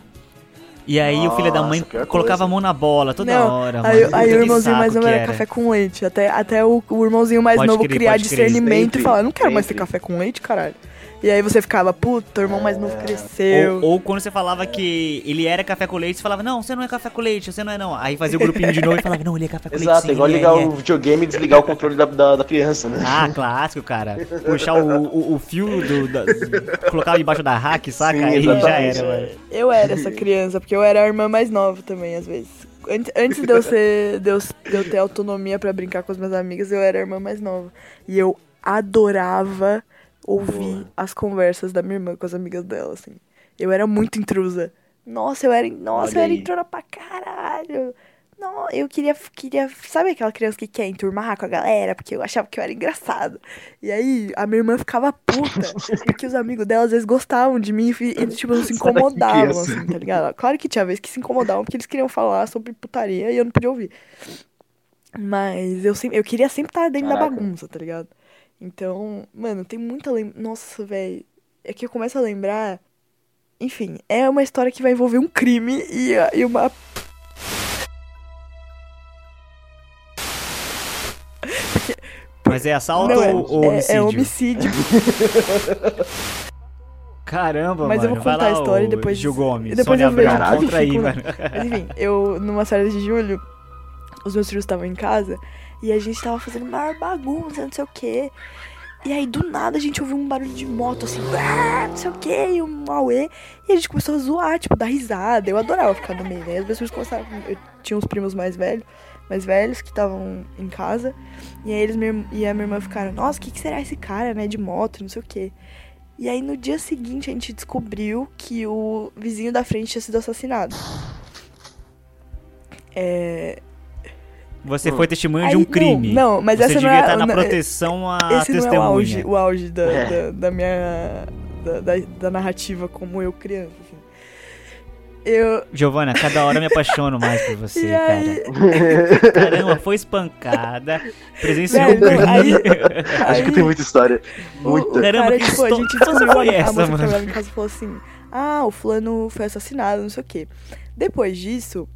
E aí o filho da mãe Nossa, colocava coisa. a mão na bola toda Não, hora, aí, mano. aí o irmãozinho mais novo era café com leite. Até, até o, o irmãozinho mais Pode novo crer, criar discernimento Sempre, e falar, não quero mais ter sempre. café com leite, caralho. E aí você ficava, puta, o irmão mais novo cresceu. Ou, ou quando você falava que ele era café com leite, você falava, não, você não é café com leite, você não é não. Aí fazia o grupinho de novo e falava, não, ele é café com leite. Exato, igual é, ligar é." o videogame e desligar o controle da, da, da criança, né? Ah, clássico, cara. Puxar o, o, o fio do. da- colocava embaixo da hack, saca? Sim, Aí já era, mano. Eu era essa criança, porque eu era a irmã mais nova também, às vezes. Antes, antes de, eu ser, de, eu, de eu ter autonomia pra brincar com as minhas amigas, eu era a irmã mais nova. E eu adorava ouvir as conversas da minha irmã com as amigas dela, assim. Eu era muito intrusa. Nossa, eu era, nossa, Olha eu era introna pra caralho. Não, eu queria, queria. Sabe aquela criança que quer enturmar com a galera? Porque eu achava que eu era engraçado. E aí a minha irmã ficava puta. porque os amigos dela às vezes gostavam de mim e, e, tipo, não se que incomodavam, assim, tá ligado? Claro que tinha vezes que se incomodavam porque eles queriam falar sobre putaria e eu não podia ouvir. Mas eu, sempre, eu queria sempre estar dentro da Caraca. bagunça, tá ligado? Então, mano, tem muita lem... Nossa, velho. É que eu começo a lembrar. Enfim, é uma história que vai envolver um crime e, e uma Mas é assalto Não, é, ou, ou é- homicídio? é homicídio. Caramba, Mas eu mano. vou vai contar a história e depois- Gil Gomes. e depois Sônia eu vejo. Abrão, contra aí, mano. Mas enfim, eu, numa férias de julho, os meus filhos estavam em casa e a gente tava fazendo maior bagunça, não sei o quê. E aí, do nada, a gente ouviu um barulho de moto, assim, "Ah", não sei o quê, e um auê. E a gente começou a zoar, tipo, dar risada. Eu adorava ficar no meio, né? As pessoas começaram. Eu tinha uns primos mais velhos, mais velhos, que estavam em casa. E aí eles e a minha irmã ficaram, nossa, o que, que será esse cara, né? De moto, não sei o quê. E aí no dia seguinte a gente descobriu que o vizinho da frente tinha sido assassinado. É. Você foi testemunha Aí, de um não, crime. não, mas Você essa não devia é- estar na não, proteção a Esse não é testemunha. o auge, o auge da, É. da, da minha. Da, da, da narrativa como eu criança. assim. Eu. Giovana, cada hora eu me apaixono mais por você, E aí- cara. Caramba, foi espancada, presenciou um Velho, aí- crime. Acho que tem muita história. Muita. o Caramba, cara, que tipo, a gente que descobriu, a essa, moça que mano? trabalhava em casa falou assim, ah, o fulano foi assassinado, não sei o quê. Depois disso,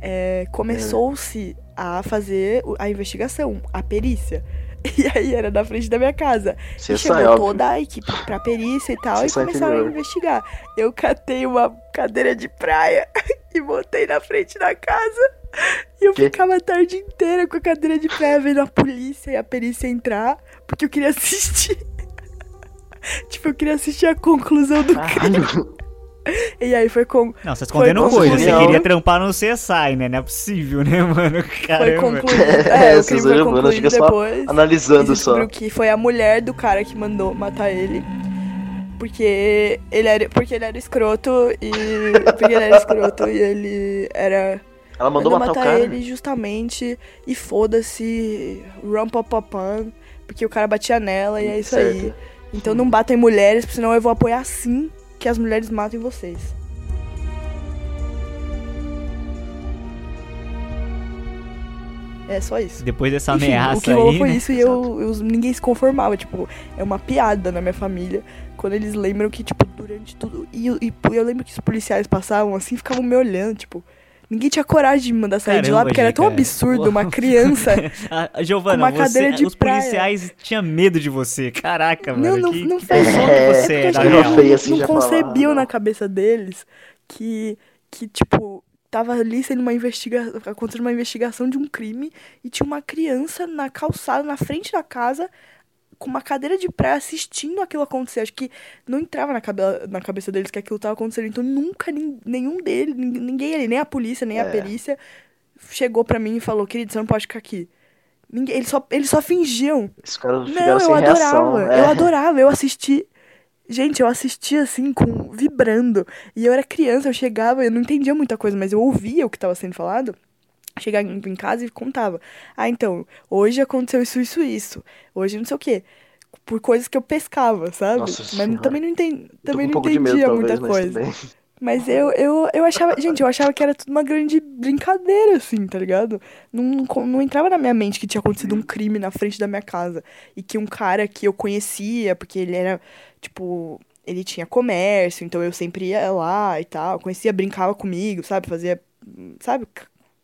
é, começou-se a fazer a investigação, a perícia. E aí era na frente da minha casa. Você e óbvio. toda a equipe pra perícia e tal, e começaram a investigar. Eu catei uma cadeira de praia e botei na frente da casa. E eu Quê? ficava a tarde inteira com a cadeira de praia vendo a polícia e a perícia entrar, porque eu queria assistir. tipo, eu queria assistir a conclusão do crime. E aí foi com. Não, você tá escondendo Foi coisa. Você queria trampar no CSI, né? Não é possível, né, mano? Foi Caramba. concluído. É, o Essas crime foi Giovana concluído só depois. E Analisando só. que foi a mulher do cara que mandou matar ele. Porque ele era, porque ele era escroto e. Porque ele era escroto e ele era. Ela mandou matar, o cara. ele justamente. E foda-se. Rumpapapam. Porque o cara batia nela e é isso aí. Certo. Então não batem mulheres, porque senão eu vou apoiar sim que as mulheres matem vocês. É só isso. Depois dessa Enfim, ameaça o que rolou aí, foi né? isso e eu, eu- ninguém se conformava. Tipo, é uma piada na minha família. Quando eles lembram que, tipo, durante tudo. E, eu- e eu lembro que os policiais passavam assim ficavam me olhando, tipo. Ninguém tinha coragem de me mandar sair de lá, Caramba, porque era tão Gica. absurdo uma criança. A- a Giovana, uma você- cadeira de os praia. policiais tinham medo de você. Caraca, Não, mano. não, que, não que fez É, você É é, feio assim, não concebiam na cabeça deles que, que tipo, tava ali sendo uma investigação, acontecendo uma investigação de um crime e tinha uma criança na calçada, na frente da casa, com uma cadeira de praia assistindo aquilo acontecer. Acho que não entrava na, cabe na cabeça deles que aquilo tava acontecendo. Então nunca nenhum deles, nin- ninguém ali, nem a polícia, nem a É. perícia, chegou pra mim e falou, querido, você não pode ficar aqui. Ninguém, eles, só, eles só fingiam. Não, eu sem reação. adorava. é. Eu adorava. Eu assisti. Gente, eu assisti assim, com vibrando. E eu era criança, eu chegava, eu não entendia muita coisa, mas eu ouvia o que estava sendo falado. Chegava em casa e contava. Ah, então, hoje aconteceu isso, isso, isso. Hoje não sei o quê. Por coisas que eu pescava, sabe? Nossa mas Senhora. também não, enten... Tô também um não de medo, entendia talvez, muita coisa. Mas eu, eu, eu achava, gente, eu achava que era tudo uma grande brincadeira, assim, tá ligado? Não, não, não entrava na minha mente que tinha acontecido um crime na frente da minha casa. E que um cara que eu conhecia, porque ele era, tipo, ele tinha comércio, então eu sempre ia lá e tal. Conhecia, brincava comigo, sabe? Fazia, sabe?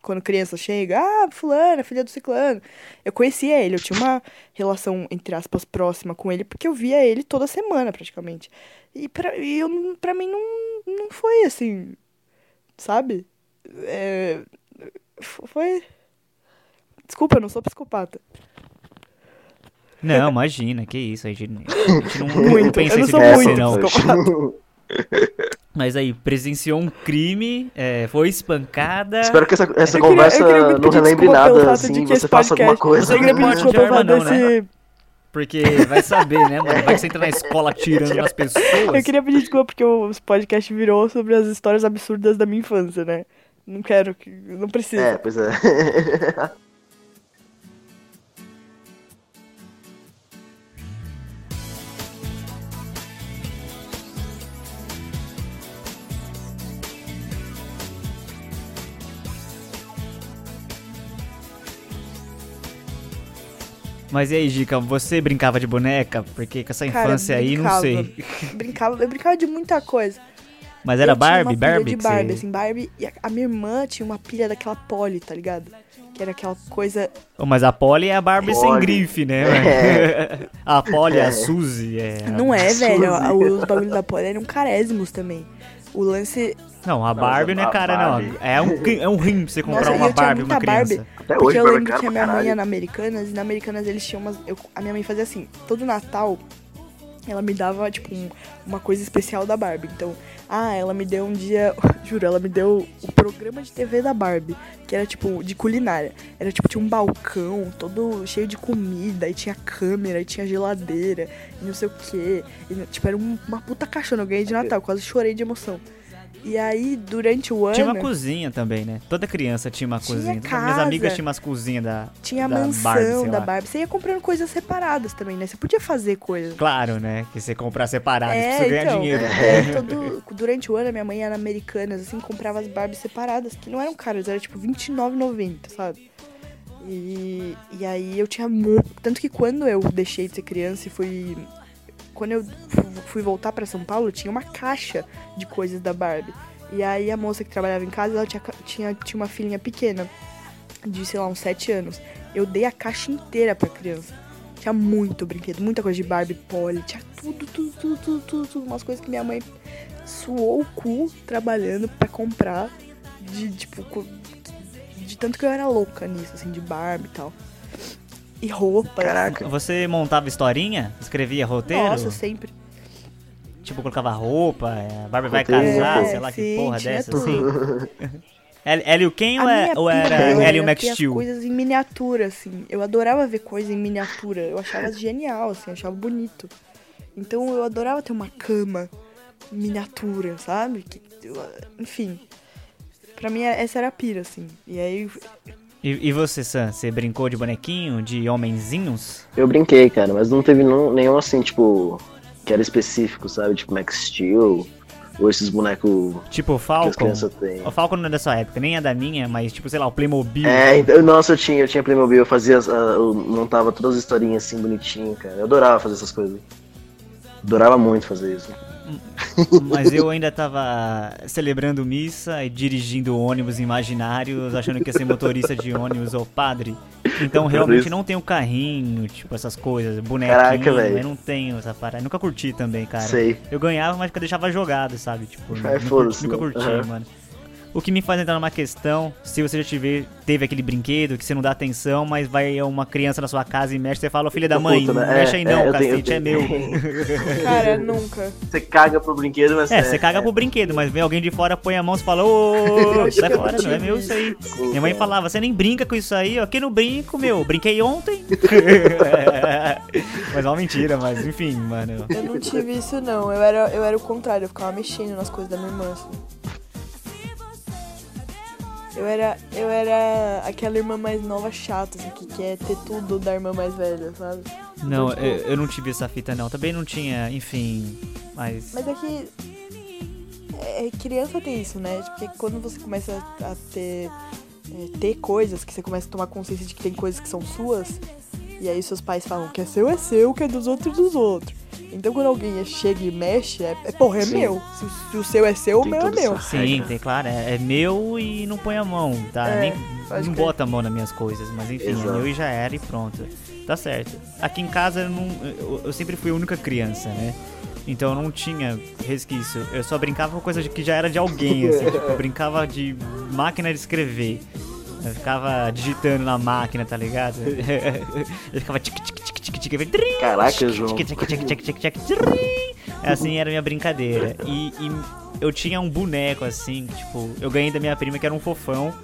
Quando criança chega, ah, fulana, filha do ciclano. Eu conhecia ele, eu tinha uma relação, entre aspas, próxima com ele, porque eu via ele toda semana, praticamente. E pra, e eu, pra mim não, não foi assim, sabe? É, foi. Desculpa, eu não sou psicopata. Não, imagina, que isso. A gente, a gente não, não Muito, pensa eu não esse sou muito assim, não. Mas aí, presenciou um crime, é, foi espancada. Espero que essa, essa Eu queria- conversa eu queria muito não relembre nada, de assim, você faça alguma coisa. Eu queria pedir Não desculpa fato arma não, né? desse. Porque vai saber, né, mano? Vai que você entra na escola atirando nas pessoas. Eu queria pedir desculpa porque o podcast virou sobre as histórias absurdas da minha infância, né? Não quero que. Não precisa. É, pois é. Mas e aí, Gica, você brincava de boneca? Porque com essa Cara, infância aí, não sei. brincava, eu brincava de muita coisa. Mas era eu tinha Barbie? Barbie? de Barbie, você- assim, Barbie. E a, a minha irmã tinha uma pilha daquela Polly, tá ligado? Que era aquela coisa. Oh, mas a Polly é a Barbie sem Polly. grife, né? É. a Polly, a É. Suzy, é... Não é, velho. Suzy. Os bagulhos da Polly eram carésimos também. O lance. Não, a Barbie não é a cara, Barbie. não. É um, é um rim pra você comprar Nossa, uma eu tinha Barbie uma muita Barbie. criança. Até Porque hoje, eu é lembro que a minha mãe ia na Americanas, e na Americanas eles tinham umas. eu- a minha mãe fazia assim, todo Natal ela me dava, tipo, um- uma coisa especial da Barbie. Então, ah, ela me deu um dia. Juro, ela me deu o programa de TV da Barbie, que era tipo de culinária. Era tipo, tinha um balcão todo cheio de comida, e tinha câmera, e tinha geladeira, e não sei o quê. E, tipo, era um- uma puta caixona. Eu ganhei de Natal, quase chorei de emoção. E aí, durante o ano. Tinha uma cozinha também, né? Toda criança tinha uma Tinha cozinha. Casa. Minhas amigas tinham umas cozinhas da. Tinha a da mansão Barbie, da. Barbie. Você ia comprando coisas separadas também, né? Você podia fazer coisas. Claro, né? Que você comprar separado, É, você ganhar então, dinheiro. é, todo- durante o ano, a minha mãe ia na Americanas, assim, comprava as Barbies separadas, que não eram caras, era tipo R$29,90, sabe? E, e aí eu tinha muito. Tanto que quando eu deixei de ser criança e fui. Quando eu fu- fui voltar pra São Paulo, tinha uma caixa de coisas da Barbie. E aí a moça que trabalhava em casa, ela tinha, tinha, tinha uma filhinha pequena, de, sei lá, uns 7 anos. Eu dei a caixa inteira pra criança. Tinha muito brinquedo, muita coisa de Barbie, Polly, tinha tudo, tudo, tudo, tudo, tudo, tudo. Umas coisas que minha mãe suou o cu trabalhando pra comprar. De, tipo, de tanto que eu era louca nisso, assim, de Barbie e tal. E roupa. Caraca. Você montava historinha? Escrevia roteiro? Nossa, sempre. Tipo, colocava roupa, é, a Barbie vai casar, É, sei lá que sim, porra tinha dessa, tudo. assim. Hélio Ken ou, é- ou era Hélio Max Steel? coisas em miniatura, assim. Eu adorava ver coisa em miniatura. Eu achava genial, assim, eu achava bonito. Então eu adorava ter uma cama em miniatura, sabe? Que, eu- enfim. Pra mim, essa era a pira, assim. E aí, E, e você, Sam? Você brincou de bonequinho, de homenzinhos? Eu brinquei, cara, mas não teve nenhum, nenhum assim, tipo, que era específico, sabe? Tipo Max Steel, ou esses bonecos Tipo o que as Falcon? O Falcon não é da sua época, nem é da minha, mas tipo, sei lá, o Playmobil. É, então, nossa, eu tinha, eu tinha Playmobil, eu fazia, eu montava todas as historinhas assim, bonitinho, cara. Eu adorava fazer essas coisas. Adorava muito fazer isso. Mas eu ainda tava celebrando missa e dirigindo ônibus imaginários, achando que ia ser motorista de ônibus ou padre. Então realmente não tenho carrinho, tipo essas coisas, bonequinho. Caraca. Eu não tenho essa parada. Nunca curti também, cara. Sei. Eu ganhava, mas eu deixava jogado, sabe? Tipo, É, nunca, nunca né? curti, Aham. mano. O que me faz entrar numa questão, se você já tiver, teve aquele brinquedo que você não dá atenção, mas vai uma criança na sua casa e mexe, você fala, "Ô, filha da mãe, Puta, né? não mexe É, aí não, é, eu tenho- cacete, é meu. cara, nunca. Você caga pro brinquedo, mas É, você caga pro brinquedo, mas vem alguém de fora, põe a mão e fala, ô, sai fora, não é meu isso aí. Minha mãe falava, você nem brinca com isso aí, ó, que não brinco, meu, brinquei ontem. mas é uma mentira, mas enfim, mano. Eu não tive isso, não. Eu era, eu era o contrário, eu ficava mexendo nas coisas da minha irmã, assim. Eu era, eu era aquela irmã mais nova chata, assim, que quer ter tudo da irmã mais velha, sabe? Não, Então, tipo, eu, eu não tive essa fita não, também não tinha, enfim, mas... Mas é que. É, criança tem isso, né? Porque quando você começa a ter. é, ter coisas, que você começa a tomar consciência de que tem coisas que são suas, e aí seus pais falam que é seu é seu, que é dos outros dos outros. Então quando alguém chega e mexe, é, é porra, é Sim. meu. Se, se o seu é seu, o Tem meu é meu. Sim, tem, claro, é, é meu e não põe a mão, tá? É, Nem, não crer. bota a mão nas minhas coisas, mas enfim, é Exato. meu e já era e pronto. Tá certo. Aqui em casa eu, não, eu, eu sempre fui a única criança, né? Então eu não tinha resquício. Eu só brincava com coisa que já era de alguém, assim. tipo, eu brincava de máquina de escrever. Eu ficava digitando na máquina, tá ligado? Eu ficava tic tic tic tic tic tic trim, Caraca, João. tic, tic, tic, tic, tic, tic, trim. Assim era a minha brincadeira. E, e eu tinha um boneco assim, que, tipo, eu ganhei da minha prima que era um fofão.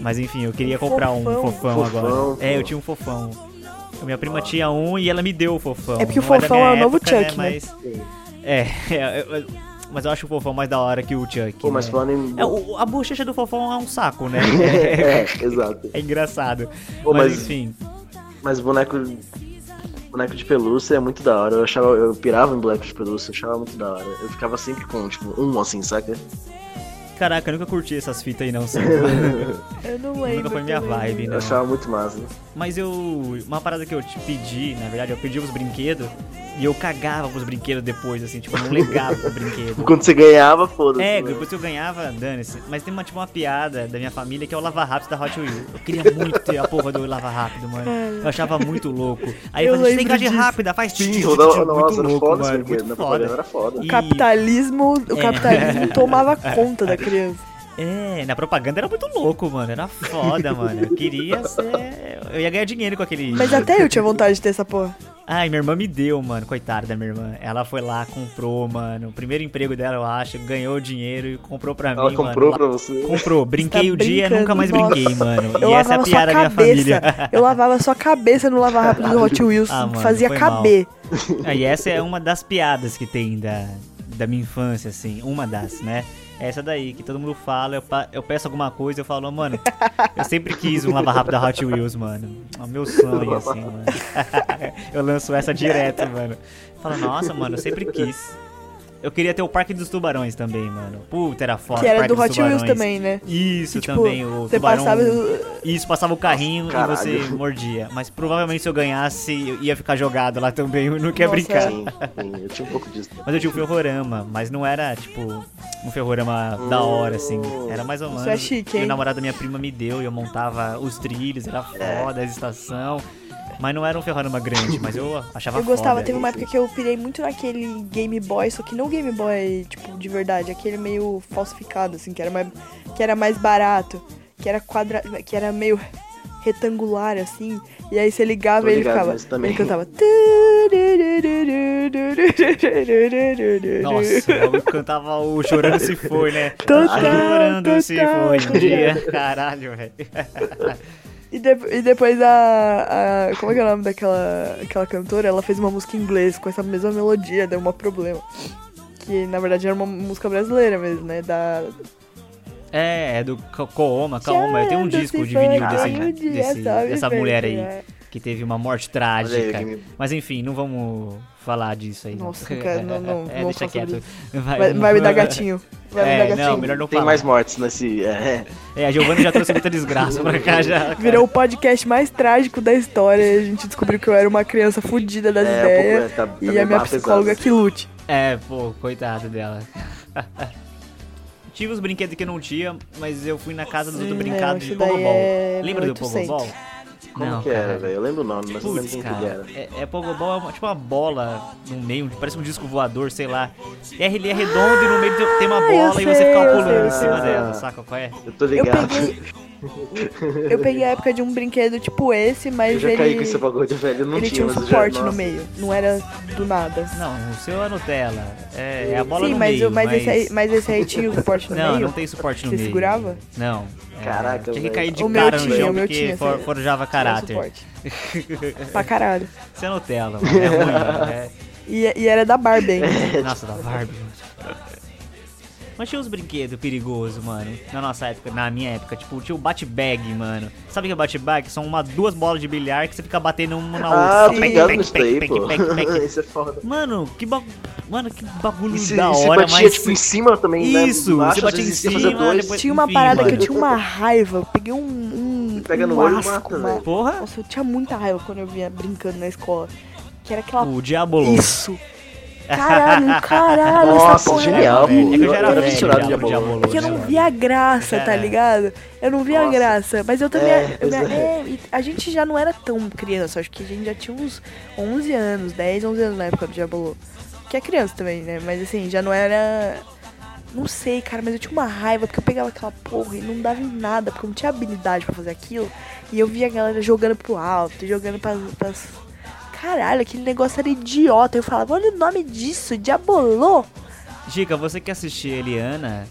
Mas enfim, eu queria comprar um Fofão? fofão, Fofão, agora. É, pô. eu tinha um fofão. Minha prima tinha um e ela me deu o fofão. É porque o fofão é o novo época, Chuck, né? Mas... É, é, eu- mas eu acho o fofão mais da hora que o Chuck. Pô, mas né? falando em. É, o- a bochecha do fofão é um saco, né? é, exato. É engraçado. Pô, mas, mas- enfim. Mas boneco. Boneco de pelúcia é muito da hora. Eu achava. Eu pirava em boneco de pelúcia, eu achava muito da hora. Eu ficava sempre com, tipo, um assim, saca? Caraca, eu nunca curti essas fitas aí, não, Sam. Eu não lembro. Nunca foi minha vibe, Eu não. achava muito massa. Mas eu. Uma parada que eu te pedi, na verdade, eu pedi os brinquedos. E eu cagava pros brinquedos depois, assim, tipo, não ligava pro brinquedo. Quando você ganhava, foda-se. É, né? depois que eu ganhava, dane-se. Mas tem uma, tipo, uma piada da minha família que é o Lava Rápido da Hot Wheels. Eu queria muito ter a porra do Lava Rápido, mano. Eu achava muito louco. Aí Eu eu falei, tem disso. rápida, faz Sim, rodava, muito nossa, era louco, foda esse mano. Muito foda. era foda. E- Capitalismo, o capitalismo tomava conta da criança. É, na propaganda era muito louco, mano. Era foda, mano. Eu queria ser. Eu ia ganhar dinheiro com aquele. Mas até eu tinha vontade de ter essa porra. Ai, minha irmã me deu, mano. Coitada da minha irmã. Ela foi lá, comprou, mano. O primeiro emprego dela, eu acho. Ganhou dinheiro e comprou pra Ela mim, comprou mano. pra você. Comprou. Brinquei tá o dia, brincando, nunca mais nossa. brinquei, mano. Eu e essa é a piada da minha família. Eu lavava sua cabeça no Lava Rápido do Hot Wheels. Ah, mano, fazia caber. Ah, e essa é uma das piadas que tem da, da minha infância, assim. Uma das, né? Essa daí, que todo mundo fala, eu, eu peço alguma coisa, eu falo, mano, eu sempre quis um lava rápido da Hot Wheels, mano. É o meu sonho, assim, mano. eu lanço essa direto, mano. Falo, nossa, mano, eu sempre quis. Eu queria ter o Parque dos Tubarões também, mano. Puta, era foda. Que era Parque do Hot Wheels também, né? Isso Que, tipo, também, o Você tubarão... passava. Isso, passava o carrinho Caralho. e você mordia. Mas provavelmente se eu ganhasse, eu ia ficar jogado lá também, eu não Nossa, brincar. Sim, sim, eu tinha um pouco disso. Mas eu tinha um ferrorama, mas não era, tipo, um ferrorama da hora, assim. Era mais ou menos. Isso é chique, que hein? o namorado da minha prima me deu e eu montava os trilhos, era foda, as estação. Mas não era um ferrorama grande, mas eu achava Eu gostava, foda. teve uma época que eu pirei muito naquele Game Boy, só que não Game Boy, tipo, de verdade, aquele meio falsificado, assim, que era mais, que era mais barato, que era quadra, que era meio retangular, assim, e aí você ligava Tô e ele ficava, ele cantava... Nossa, eu cantava o Chorando Se Foi, né? Total, Chorando Se Foi um total. dia. Caralho, velho. E, de- e depois a, a- Como é que é o nome daquela aquela cantora? Ela fez uma música em inglês com essa mesma melodia, deu um problema. Que na verdade era uma música brasileira mesmo, né? Da. É, é do Ka- Kaoma, Kaoma. Eu tenho um disco de vinil desse, desse- dessa mulher aí. Que teve uma morte Olha aí, trágica. Game- Mas enfim, não vamos falar disso aí. não. Nossa, não quero- não- não- é, não deixa falar sobre quieto. Vai, Vai, vai me dar gatinho. Vai me É, dar gatinho. não, melhor não Tem falar. mais mortes nesse. É, É, a Giovanna já trouxe muita desgraça pra cá já. Virou o podcast mais trágico da história. A gente descobriu que eu era uma criança fodida das É, um ideias. pouco, é, tá- tá e a minha pesado. psicóloga que lute. É, pô, coitado dela. Tive os brinquedos que eu não tinha, mas eu fui na casa dos outros Hum, brincar não, de Pogobol. é Lembra do 1800. Pogobol? Como Não, que era, cara. velho? Eu lembro o nome, mas não lembro Putz, quem que cara, era. é, é Pogobol, é tipo uma bola no meio, parece um disco voador, sei lá. E ele é redondo e no meio tem- uma Ah, bola eu e você sei, fica eu pulando sei, em eu cima sei. dela, saca qual é? Eu tô Eu ligado. peguei. Eu peguei a época de um brinquedo tipo esse, mas Eu já ele. caí com esse bagulho, velho. Eu não ele tinha, tinha um eu já- suporte no meio. Não era do nada. Não, o seu é Nutella. É, é a bola Sim, no mas, meio, eu- mas, mas... Esse aí, mas esse aí tinha o suporte no Não, meio. não tem suporte no Você meio. segurava? Não. É, Caraca, Tinha que velho. cair de O meu cara no tinha, chão o meu porque tinha, for- você- forjava caráter. suporte. pra caralho. Isso é Nutella, mano. É ruim, mano. É... E, e era da Barbie ainda. Nossa, da Barbie. Mas tinha uns brinquedos perigosos, mano. Na nossa época, na minha época, tipo, tinha o bate-bag, mano. Sabe o que é bate-bag? São uma, duas bolas de bilhar que você fica batendo uma na Ah, outra. ligado Pec, nisso pec, daí, pec, pô. pec, pec. Isso é foda. Mano, que ba... Mano, que bagulho se, da hora, batia, mas... tipo, em cima também, né? Isso, você batia em cima, dois. depois- Tinha uma Enfim, parada que eu mano. tinha uma raiva. Eu peguei um. um Pega no um olho asco, mata, mano. velho. Porra, Nossa, eu tinha muita raiva quando eu vinha brincando na escola. Que era aquela. o Diabolo. Isso! Caralho, caralho, essa Nossa, porra genial, era- É que eu já era fissurado de Diabolo. Diabolo. Porque eu né, não via a graça, Já tá era. ligado? Eu não via a Nossa. graça. Mas eu também. É, eu é, e a gente já não era tão criança. Acho que a gente já tinha uns 11 anos, 10, 11 anos na época do Diabolo. Que é criança também, né? Mas assim, já não era. Não sei, cara, mas eu tinha uma raiva porque eu pegava aquela porra e não dava em nada, porque eu não tinha habilidade pra fazer aquilo. E eu via a galera jogando pro alto, jogando pras. pras... Caralho, aquele negócio era idiota. Eu falava, olha o nome disso, Diabolô. Gica, você que assistia Eliana,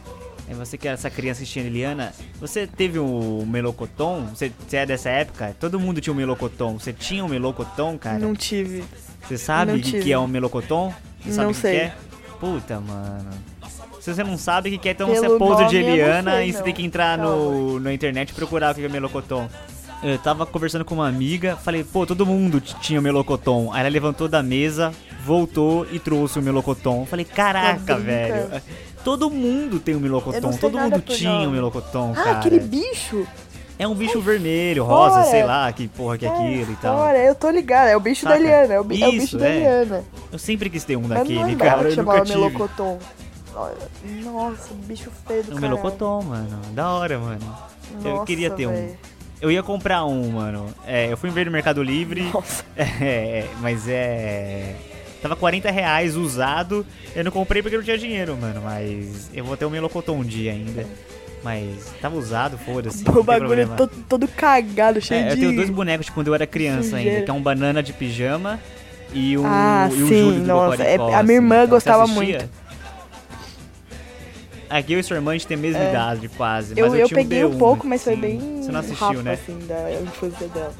é você que era essa criança assistindo Eliana, você teve o Melocoton? Você, você é dessa época? Todo mundo tinha um Melocoton. Você tinha um Melocoton, cara? Não tive. Você sabe o que, é um Melocoton? Você sabe Não o que sei. que é? Puta, mano. Se você não sabe o que é, então Pelo você é pouso de Eliana sei, e você não. tem que entrar no, na internet e procurar o que é Melocoton. Eu tava conversando com uma amiga, falei, pô, todo mundo tinha o Melocoton. Aí ela levantou da mesa, voltou e trouxe o Melocoton. Eu Falei, caraca, velho. brincando. Todo mundo tem um Eu sei todo mundo tinha um nome. Melocoton, Ah, cara. aquele bicho? É um bicho vermelho, rosa, sei lá, que porra que é aquilo e tal. Olha, eu tô ligada, é o bicho Saca? da Eliana, é o, bi- é o Isso, bicho da é. Eliana. Eu sempre quis ter um Eu daquele, não lembrava cara. Eu chamava nunca tive. melocotom. Nossa, bicho feio do Um caralho. melocotom, mano. Da hora, mano. eu Nossa, queria ter um. Eu ia comprar um, mano. É, eu fui ver no Mercado Livre. Nossa. É, mas é. Tava 40 reais usado. Eu não comprei porque eu não tinha dinheiro, mano. Mas eu vou ter um melocotom um dia ainda. Mas tava usado, foda-se. O bagulho todo, todo cagado, cheio É, eu de... tenho dois bonecos de quando eu era criança ainda, sujeira. que é um banana de pijama e o, Ah, e o sim, Júlio nossa, é- a minha irmã assim. Então, gostava muito. Aqui eu e sua irmã a gente tem a mesma É. idade, quase. Eu, mas eu, eu tinha peguei um D1, pouco, mas foi bem Você não assistiu, rápido, né? assim, da infância dela.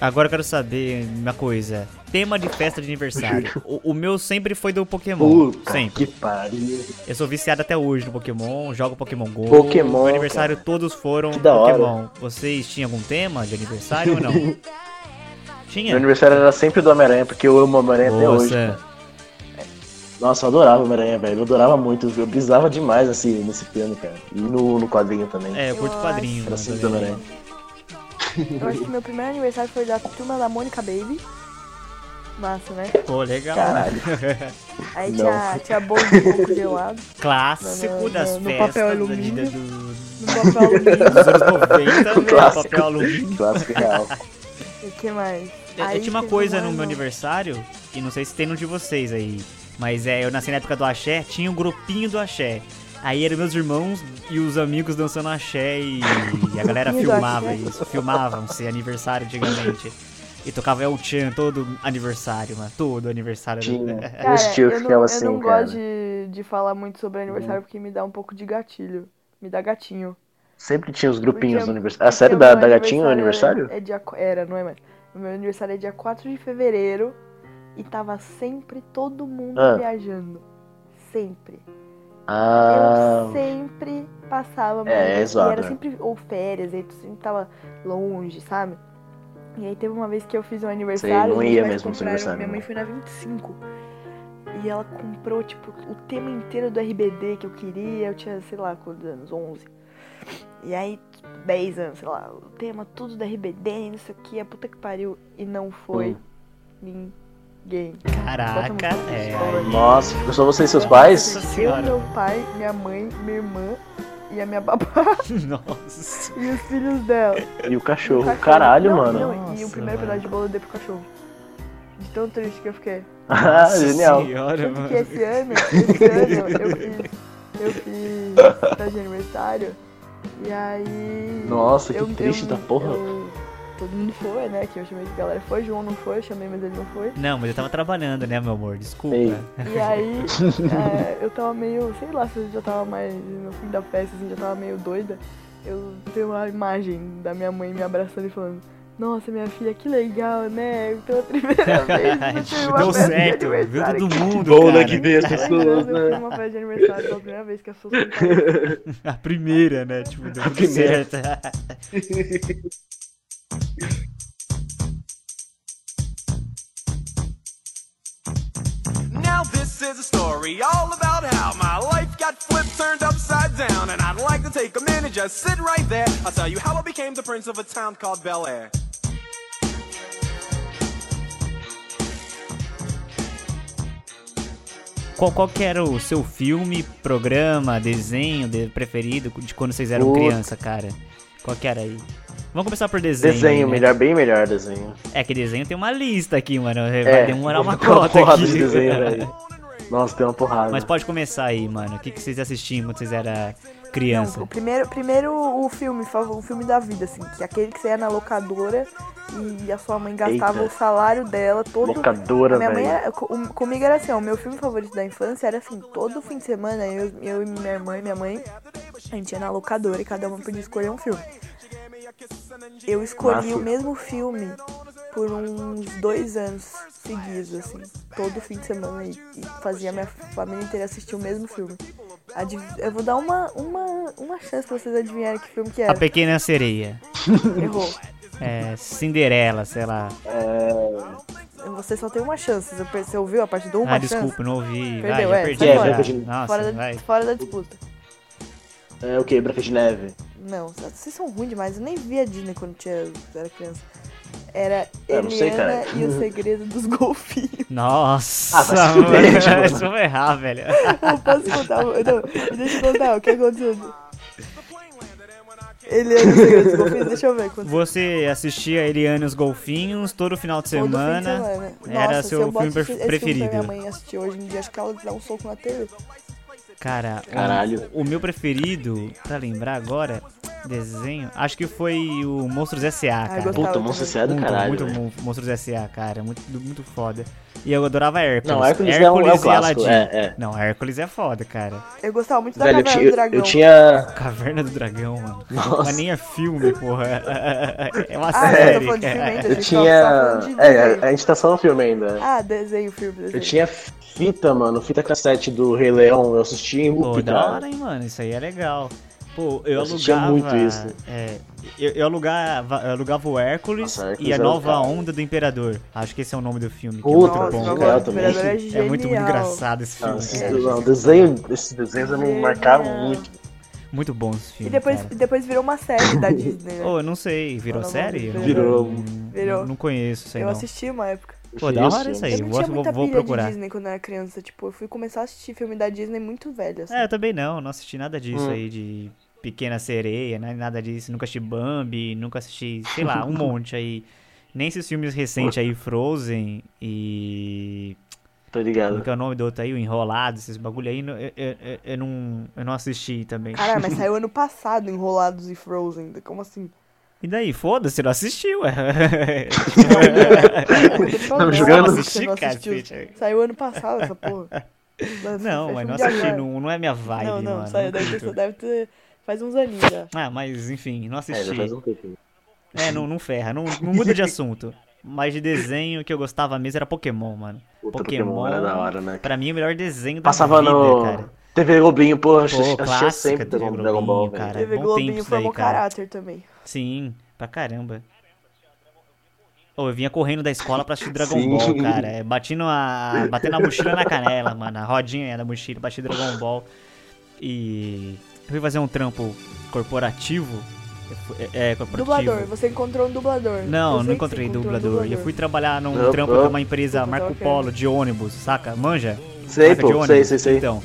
Agora eu quero saber uma coisa. Tema de festa de aniversário. o, o meu sempre foi do Pokémon. Puta sempre. que pariu. Eu sou viciado até hoje no Pokémon, jogo Pokémon GO. Pokémon, Meu aniversário todos foram Que da hora. Pokémon. Vocês tinham algum tema de aniversário ou não? Tinha? Meu aniversário era sempre do Homem-Aranha, porque eu amo o Homem-Aranha até hoje. Cara. Nossa, eu adorava Homem-Aranha, velho. Eu adorava muito. Eu brisava demais assim, nesse filme, cara. E no, no quadrinho também. É, eu curto quadrinho. Era mano, sempre do. Homem-Aranha. Eu acho que meu primeiro aniversário foi da turma da Mônica Baby. Massa, né? Pô, legal. Caralho. Aí tinha, tinha bolo de coco gelado Clássico No- no- das no festas papel da alumínio. vida do, no papel alumínio. dos anos 90, né? Clássico. papel alumínio. Clássico real. E o que mais? Eu- Aí eu tinha uma coisa no meu aniversário, e não sei se tem no de vocês aí, mas é, eu nasci na época do axé, tinha um grupinho do axé. Aí eram meus irmãos e os amigos dançando axé e, e a galera do filmava isso, filmavam-se aniversário antigamente. E tocava El Chan todo aniversário, mano, todo aniversário. Tinha. Cara, tio eu não, ficava eu assim, não cara. gosto de, de falar muito sobre aniversário porque me dá um pouco de gatilho. Me dá gatinho. Sempre tinha os grupinhos Porque- no aniversário. A série o da, da Gatinho no aniversário? É, é dia, era, não é mais? O meu aniversário é dia 4 de fevereiro e tava sempre todo mundo Ah. viajando. Sempre. Ah. Eu sempre passava. É, mano, é era né? sempre ou férias, aí tu sempre tava longe, sabe? E aí teve uma vez que eu fiz um aniversário. não meus ia mesmo seu aniversário, Minha mãe né? foi na 25. E ela comprou, tipo, o tema inteiro do RBD que eu queria. Eu tinha, sei lá, quantos anos? 11. E aí, 10 anos, sei lá, o tema tudo do RBD, não sei o que, a puta que pariu. E não foi Hum. Ninguém. Caraca, é. Nossa, ficou só você e seus pais? Eu, meu pai, minha mãe, minha irmã e a minha babá Nossa. e os filhos dela. E o cachorro. O cachorro- Caralho, não, mano. não, e o primeiro mano. pedaço de bolo eu dei pro cachorro. De tão triste que eu fiquei. Ah, genial. senhora, mano. que esse ano, esse ano eu fiz, eu fiz festa de aniversário. E aí. Nossa, que eu- triste eu- da porra. eu- todo mundo foi, né? Que eu chamei que a galera foi, João não foi, eu chamei, mas ele não foi. Não, mas eu tava trabalhando, né, meu amor? Desculpa. Ei. E aí, é, eu tava meio, sei lá, se eu já tava mais no fim da festa, assim, já tava meio doida. Eu tenho uma imagem da minha mãe me abraçando e falando, nossa, minha filha, que legal, né? Pela primeira vez uma Deu festa de certo, viu todo mundo, Bom, né, cara. que vê as pessoas, anos eu fui né? numa festa de aniversário pela primeira vez que as pessoas contaram. A primeira, né? Tipo, deu tudo primeira. certo. Now this is a story all about how my life got flipped, turned upside down, and I'd like to take a minute, just sit right there. I'll tell you how I became the prince of a town called Bel Air. Qual, qual que era o seu filme, programa, desenho de- preferido de quando vocês eram Puta. criança, cara? Qual que era aí? Vamos começar por desenho. Desenho, aí, né? melhor, bem melhor desenho. É que desenho tem uma lista aqui, mano. Vai É, demorar uma tem uma cota porrada aqui. de desenho, velho. Nossa, tem uma porrada. Mas pode começar aí, mano. O que, que vocês assistiam quando vocês eram Não, criança? o primeiro, primeiro o filme, o filme da vida, assim, que é aquele que você ia na locadora e a sua mãe gastava Eita. o salário dela todo. Locadora, minha mãe era, comigo era assim, ó, o meu filme favorito da infância era assim, todo fim de semana, eu, eu e minha irmã e minha mãe, a gente ia na locadora e cada uma podia escolher um filme. Eu escolhi Massa. o mesmo filme por uns dois anos seguidos, assim, todo fim de semana e, e fazia minha família inteira assistir o mesmo filme. Adiv- Eu vou dar uma, uma, uma chance pra vocês adivinharem que filme que A era. Pequena Sereia. Errou. É, Cinderela, sei lá. Você só tem uma chance. Você, ouviu a parte do uma ah, chance? desculpa, não ouvi. Perdeu, vai, já é, perdi. já. fora. De- Nossa, Fora, da, fora da disputa. É o que? Branca de Neve. Não, vocês são ruins demais. Eu nem vi a Disney quando tinha, era criança. Era Eu não sei, Eliana cara. e o Segredo dos Golfinhos. Nossa, Ah, vai se mano. Isso eu vou errar, velho. Eu posso contar? Não, deixa eu contar o que aconteceu. Eliana e o Segredo dos Golfinhos, deixa eu ver. Você assistia Eliane e os Golfinhos todo final de todo fim de semana. semana. Era Nossa, se seu eu boto filme preferido. Filme minha mãe assistir hoje em dia, acho que ela dá um soco na TV. Cara, o- Caralho. O, meu preferido, pra lembrar agora, desenho, acho que foi o Monstros S.A., Ah, eu cara. Puta, também. Monstro S.A. é do muito, caralho. muito. Mon- Monstros S.A., cara. Muito, muito foda. E eu adorava Hércules. Não, Hércules é um- é um e clássico, Aladdin. é, é. Não, Hércules é foda, cara. Eu gostava muito da Velho, eu, Caverna tinha- do Dragão. eu tinha. Caverna do Dragão, mano. Nossa. Mas nem é filme, porra. É uma Ah, série. eu tô falando de filme ainda. Eu tinha. de É, a gente tá só no filme ainda. Ah, desenho, filme, desenho. Eu tinha fita, mano, fita cassete do Rei Leão, eu assisti em Pô, loop, da cara. hora, hein, mano. Isso aí é legal. Pô, eu, Eu assistia alugava. muito isso. É, eu, eu alugava, eu alugava o Hércules Nossa, Hércules e a o nova cara. onda do Imperador. Acho que esse é o nome do filme. que Puta, é muito bom, cara. Imperador é. É muito, muito engraçado esse filme. Não, esses, cara. não, desenho, esses desenhos me marcaram muito. Muito bom esse E filme. depois, cara. depois virou uma série da Disney, né? Oh, eu não sei, virou Não, série? Não- virou. Não, Virou. não conheço isso aí, eu não. assisti uma época. Pô, da hora isso aí. Eu não vou- tinha vou- muita vou procurar. de Disney quando eu era criança. Tipo, eu fui começar a assistir filme da Disney muito velho, assim. É, eu também não, não assisti nada disso Hum. aí de Pequena Sereia, né? Nada disso. Nunca assisti Bambi, nunca assisti, sei lá, um monte aí. Nem esses filmes recentes aí, Frozen e. Tô Como ligado. que é o nome do outro aí? O Enrolado, esses bagulho aí, eu, eu, eu- eu não, eu não assisti também. Caralho, mas saiu ano passado Enrolados e Frozen. Como assim? E daí, foda-se, não assistiu, ué. Não, jogando. Assisti, cacete. Saiu ano passado essa porra. Não, mas não assisti, não, não é minha vibe, Não, não, mano. saiu, não deve, ter, deve ter. Faz uns aninhos já. Ah, mas enfim, não É, assisti. faz um tempinho. É, não, não ferra, não, não muda de assunto. Mas de desenho que eu gostava mesmo era Pokémon, mano. Puta, Pokémon, Pokémon era da hora, né? Pra mim, o melhor desenho da Passava vida, no cara. TV Globinho, pô, eu Pô, assistia, clássica sempre TV Dragon, Dragon Ball, Globinho, cara. TV bom Globinho formou daí, cara. caráter também. Sim, pra caramba. Ô, eu vinha correndo da escola pra assistir Dragon Sim. Ball, cara. É, batendo a, batendo a mochila na canela, mano. A rodinha da mochila, bati Dragon Ball. E eu fui fazer um trampo corporativo. É, é, corporativo. Dublador, você encontrou um dublador. Não, não encontrei encontrou um dublador. E eu fui trabalhar num Não, trampo de uma empresa Marco. Polo de ônibus, saca? Manja? Sei, de pô, sei, sei, sei. Então,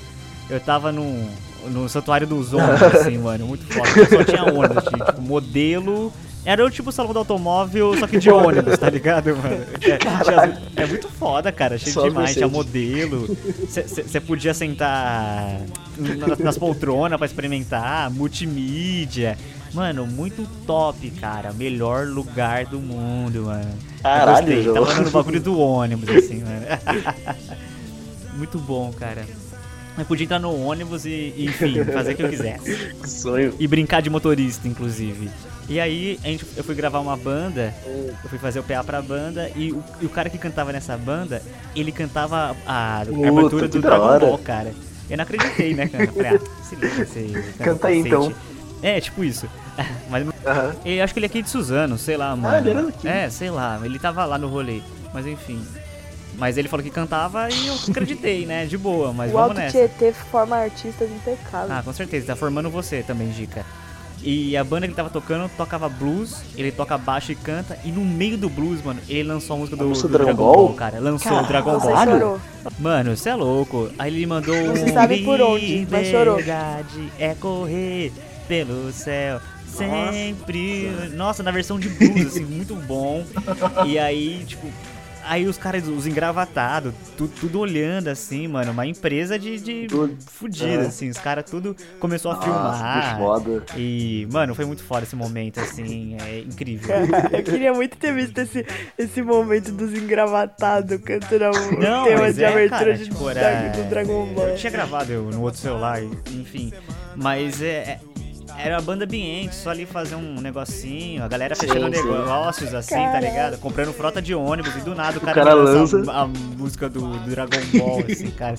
eu tava num, no santuário dos ônibus, assim, mano, muito foda. Só tinha ônibus, tipo, modelo. Era o tipo salão do automóvel, só que de ônibus, tá ligado, mano? É, é muito foda, cara, cheio Só demais. Tinha modelo. Você podia sentar na- nas poltronas pra experimentar, multimídia. Mano, muito top, cara. Melhor lugar do mundo, mano. Eu Caralho, gostei. João. Tava no bagulho do ônibus, assim, mano. Muito bom, cara. Eu podia entrar no ônibus e, e, enfim, fazer o que eu quisesse. Que sonho. E brincar de motorista, inclusive. E aí, a gente, eu fui gravar uma banda, eu fui fazer o PA pra banda, e o, e o cara que cantava nessa banda, ele cantava a, a Puta, abertura do Dragon hora. Ball, cara. Eu não acreditei, né, cara? Eu Falei, ah, se liga, você Canta aí, então. É, tipo isso. Mas eu acho que ele é aqui de Suzano, sei lá, mano. Ah, ele era daqui. É, sei lá, ele tava lá no rolê. Mas enfim. Mas ele falou que cantava e eu acreditei, né? De boa, mas O vamos Alto nessa. Tietê forma artistas impecáveis. Ah, com certeza, tá formando você também, Dica. E a banda que ele tava tocando tocava blues, ele toca baixo e canta, e no meio do blues, mano, ele lançou a música do, música do do Dragon, Dragon Ball, Ball? cara. Lançou o Dragon Você Ball. chorou. Mano, você é louco. Aí ele mandou um sabe por onde, mas chorou. Liberdade é correr pelo céu. Sempre. Nossa, na versão de blues, assim, muito bom. E aí, tipo. Aí os caras, os engravatados, tu, tudo olhando assim, mano. Uma empresa de, de Tudo. fudida, É. assim. Os caras tudo começou a Nossa, filmar. que foda. E, mano, foi muito foda esse momento, assim. É incrível. Eu queria muito ter visto esse, esse momento dos engravatados cantando o Não, tema mas de é, abertura cara, de, tipo, era- do Dragon Ball. Eu tinha gravado eu no outro celular, enfim. Mas é. é- Era uma banda ambiente, só ali fazer um negocinho, a galera Sim, fechando sim. negócios assim, tá Caralho. ligado? Comprando frota de ônibus e do nada o cara, cara lança. A, a música do, do Dragon Ball, assim, cara,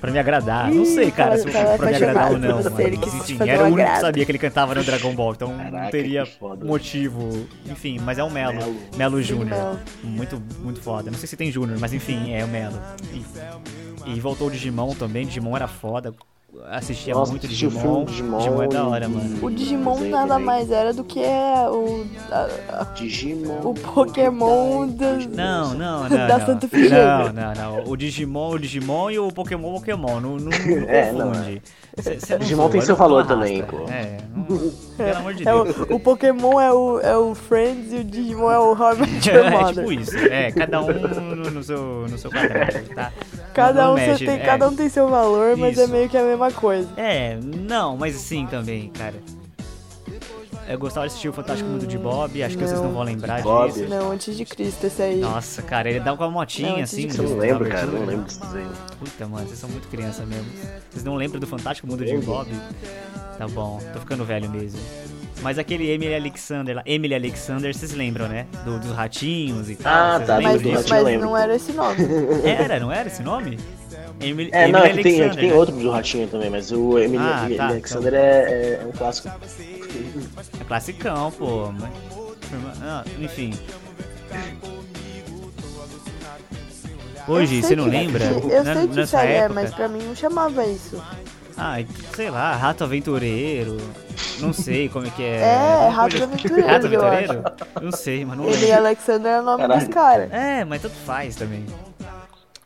pra me agradar. Não sei, cara, se cara pra me agradar ou não, mas quis enfim, era o um único que sabia que ele cantava no Dragon Ball, então não Caraca, teria que foda. motivo. Enfim, mas é o Melo, Melo. Melo Júnior. Muito, muito foda. Não sei se tem Júnior, mas enfim, é o Melo. E, e voltou o Digimon também, Digimon era foda. Assistia Nossa, muito assisti o Digimon. filme Digimon é da hora, mano. O Digimon nada mais era do que o, a- a- Digimon. o Pokémon da, Não, não, não. Da não. Santa Efigênia. Não, não, não. O Digimon, o Digimon e o Pokémon, o Pokémon. Não, não, não É, não, confunde. Cê- Digimon tem seu valor também, pô. É, não- pelo amor de É Deus. o, o Pokémon é o, é o Friends e o Digimon é o Your É Mother. tipo isso. É, cada um no, no seu, no seu quadrado, tá? Cada um, mexe, tem, é. cada um tem seu valor, mas é meio que a mesma coisa. É, não, mas sim também, cara. Eu gostava de assistir o Fantástico Mundo de Bob, acho que vocês não Não. vão lembrar Bob. disso. Não, antes de Cristo, esse aí. Nossa, cara, ele dava com uma motinha Não, assim. Eu não lembro, cara. Não lembro desse desenho. Puta, mano, vocês são muito criança mesmo. Vocês não lembram do Fantástico Mundo de. Bob? Tá bom, tô ficando velho mesmo. Mas aquele Emily Alexander lá, Emily Alexander, vocês lembram, né? Do- dos ratinhos e tal. Ah, tá, mas mas não era esse nome. Era, não era esse nome? Emily, É, não, Emily é que tem, é que tem né? outro do Ratinho também, mas o Emily, Ah, Emily tá, Alexander é, é- é um clássico. É classicão, pô. mas- Ah, enfim. Hoje, você não que- lembra? Eu Na- sei que isso é, mas pra mim não chamava isso. Ah, sei lá, Rato Aventureiro. Não sei como é que é. É, Rato Aventureiro, Rato eu Aventureiro? Não sei, mas não Ele e. Alexander é o nome Caralho. dos caras. É, mas tanto faz também.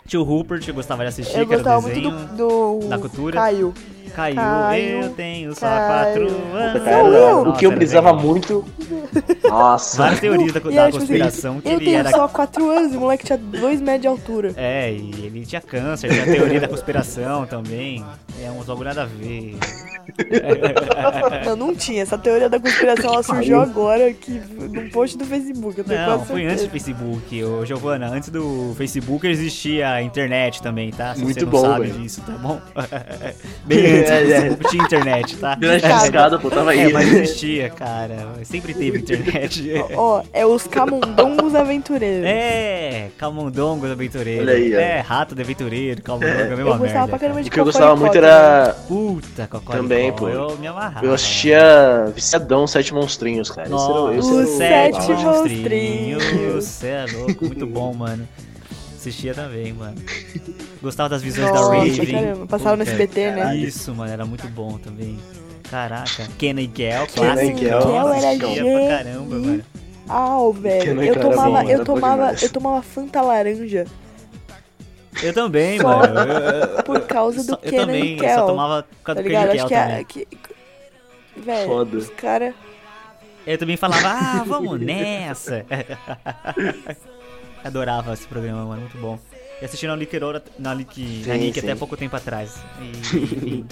Tio Rupert, eu gostava de assistir, Eu que era o gostava muito desenho. do, do da cultura. Caio. Caiu, Caiu, eu tenho só caiu. quatro anos. cara, o que eu precisava muito. Nossa. Várias teorias da, da tipo assim, conspiração que eu ele tenho era só 4 anos e o moleque tinha 2 metros de altura. É, e ele tinha câncer, tinha teoria da conspiração também. É uns bagulho nada a ver. Não, não tinha. Essa teoria da conspiração ela surgiu agora aqui num post do Facebook. Eu tenho Não, foi antes do Facebook, ô Giovana. Antes do Facebook existia a internet também, tá? Se Muito você não bom, sabe velho. disso, tá bom? Bem antes É, do é. Facebook tinha internet, tá? Grande escada, pô, tava É, aí. mas existia, cara. Sempre teve internet. Ó, é os camundongos aventureiros. É, Camundongo do Aventureiro. Olha aí, ó. É, Rato do Aventureiro, Camundongo, é a mesma Eu gostava merda. pra caramba cara. de O que eu gostava muito era. Puta, Cocoricó. Também, pô. Eu me amarrava. Eu assistia Viciadão Sete Monstrinhos, cara. Esse era, Nossa, esse Os era o- Sete Monstrinhos. Você é louco, muito bom, mano. Assistia também, mano. Gostava das visões da Nossa, Raven. caramba, passava no SBT, né? Isso, mano, era muito bom também. Caraca, Kenan e Kel, Kenan e clássico. Kel. Kel era pra caramba, mano. Ah, velho. Eu tomava, bom, eu tomava, eu tomava Fanta laranja Eu também, Só mano. Eu- por causa do só- eu também, e eu Kel. só tomava por Tá causa do ligado? Kenan Acho Kel que também. é. Que... Velho, Foda. os caras. Eu também falava, ah, vamos nessa. Adorava esse programa, mano, muito bom. E assisti na Nickelodeon, na Nick, na Nick até pouco tempo atrás. E, enfim,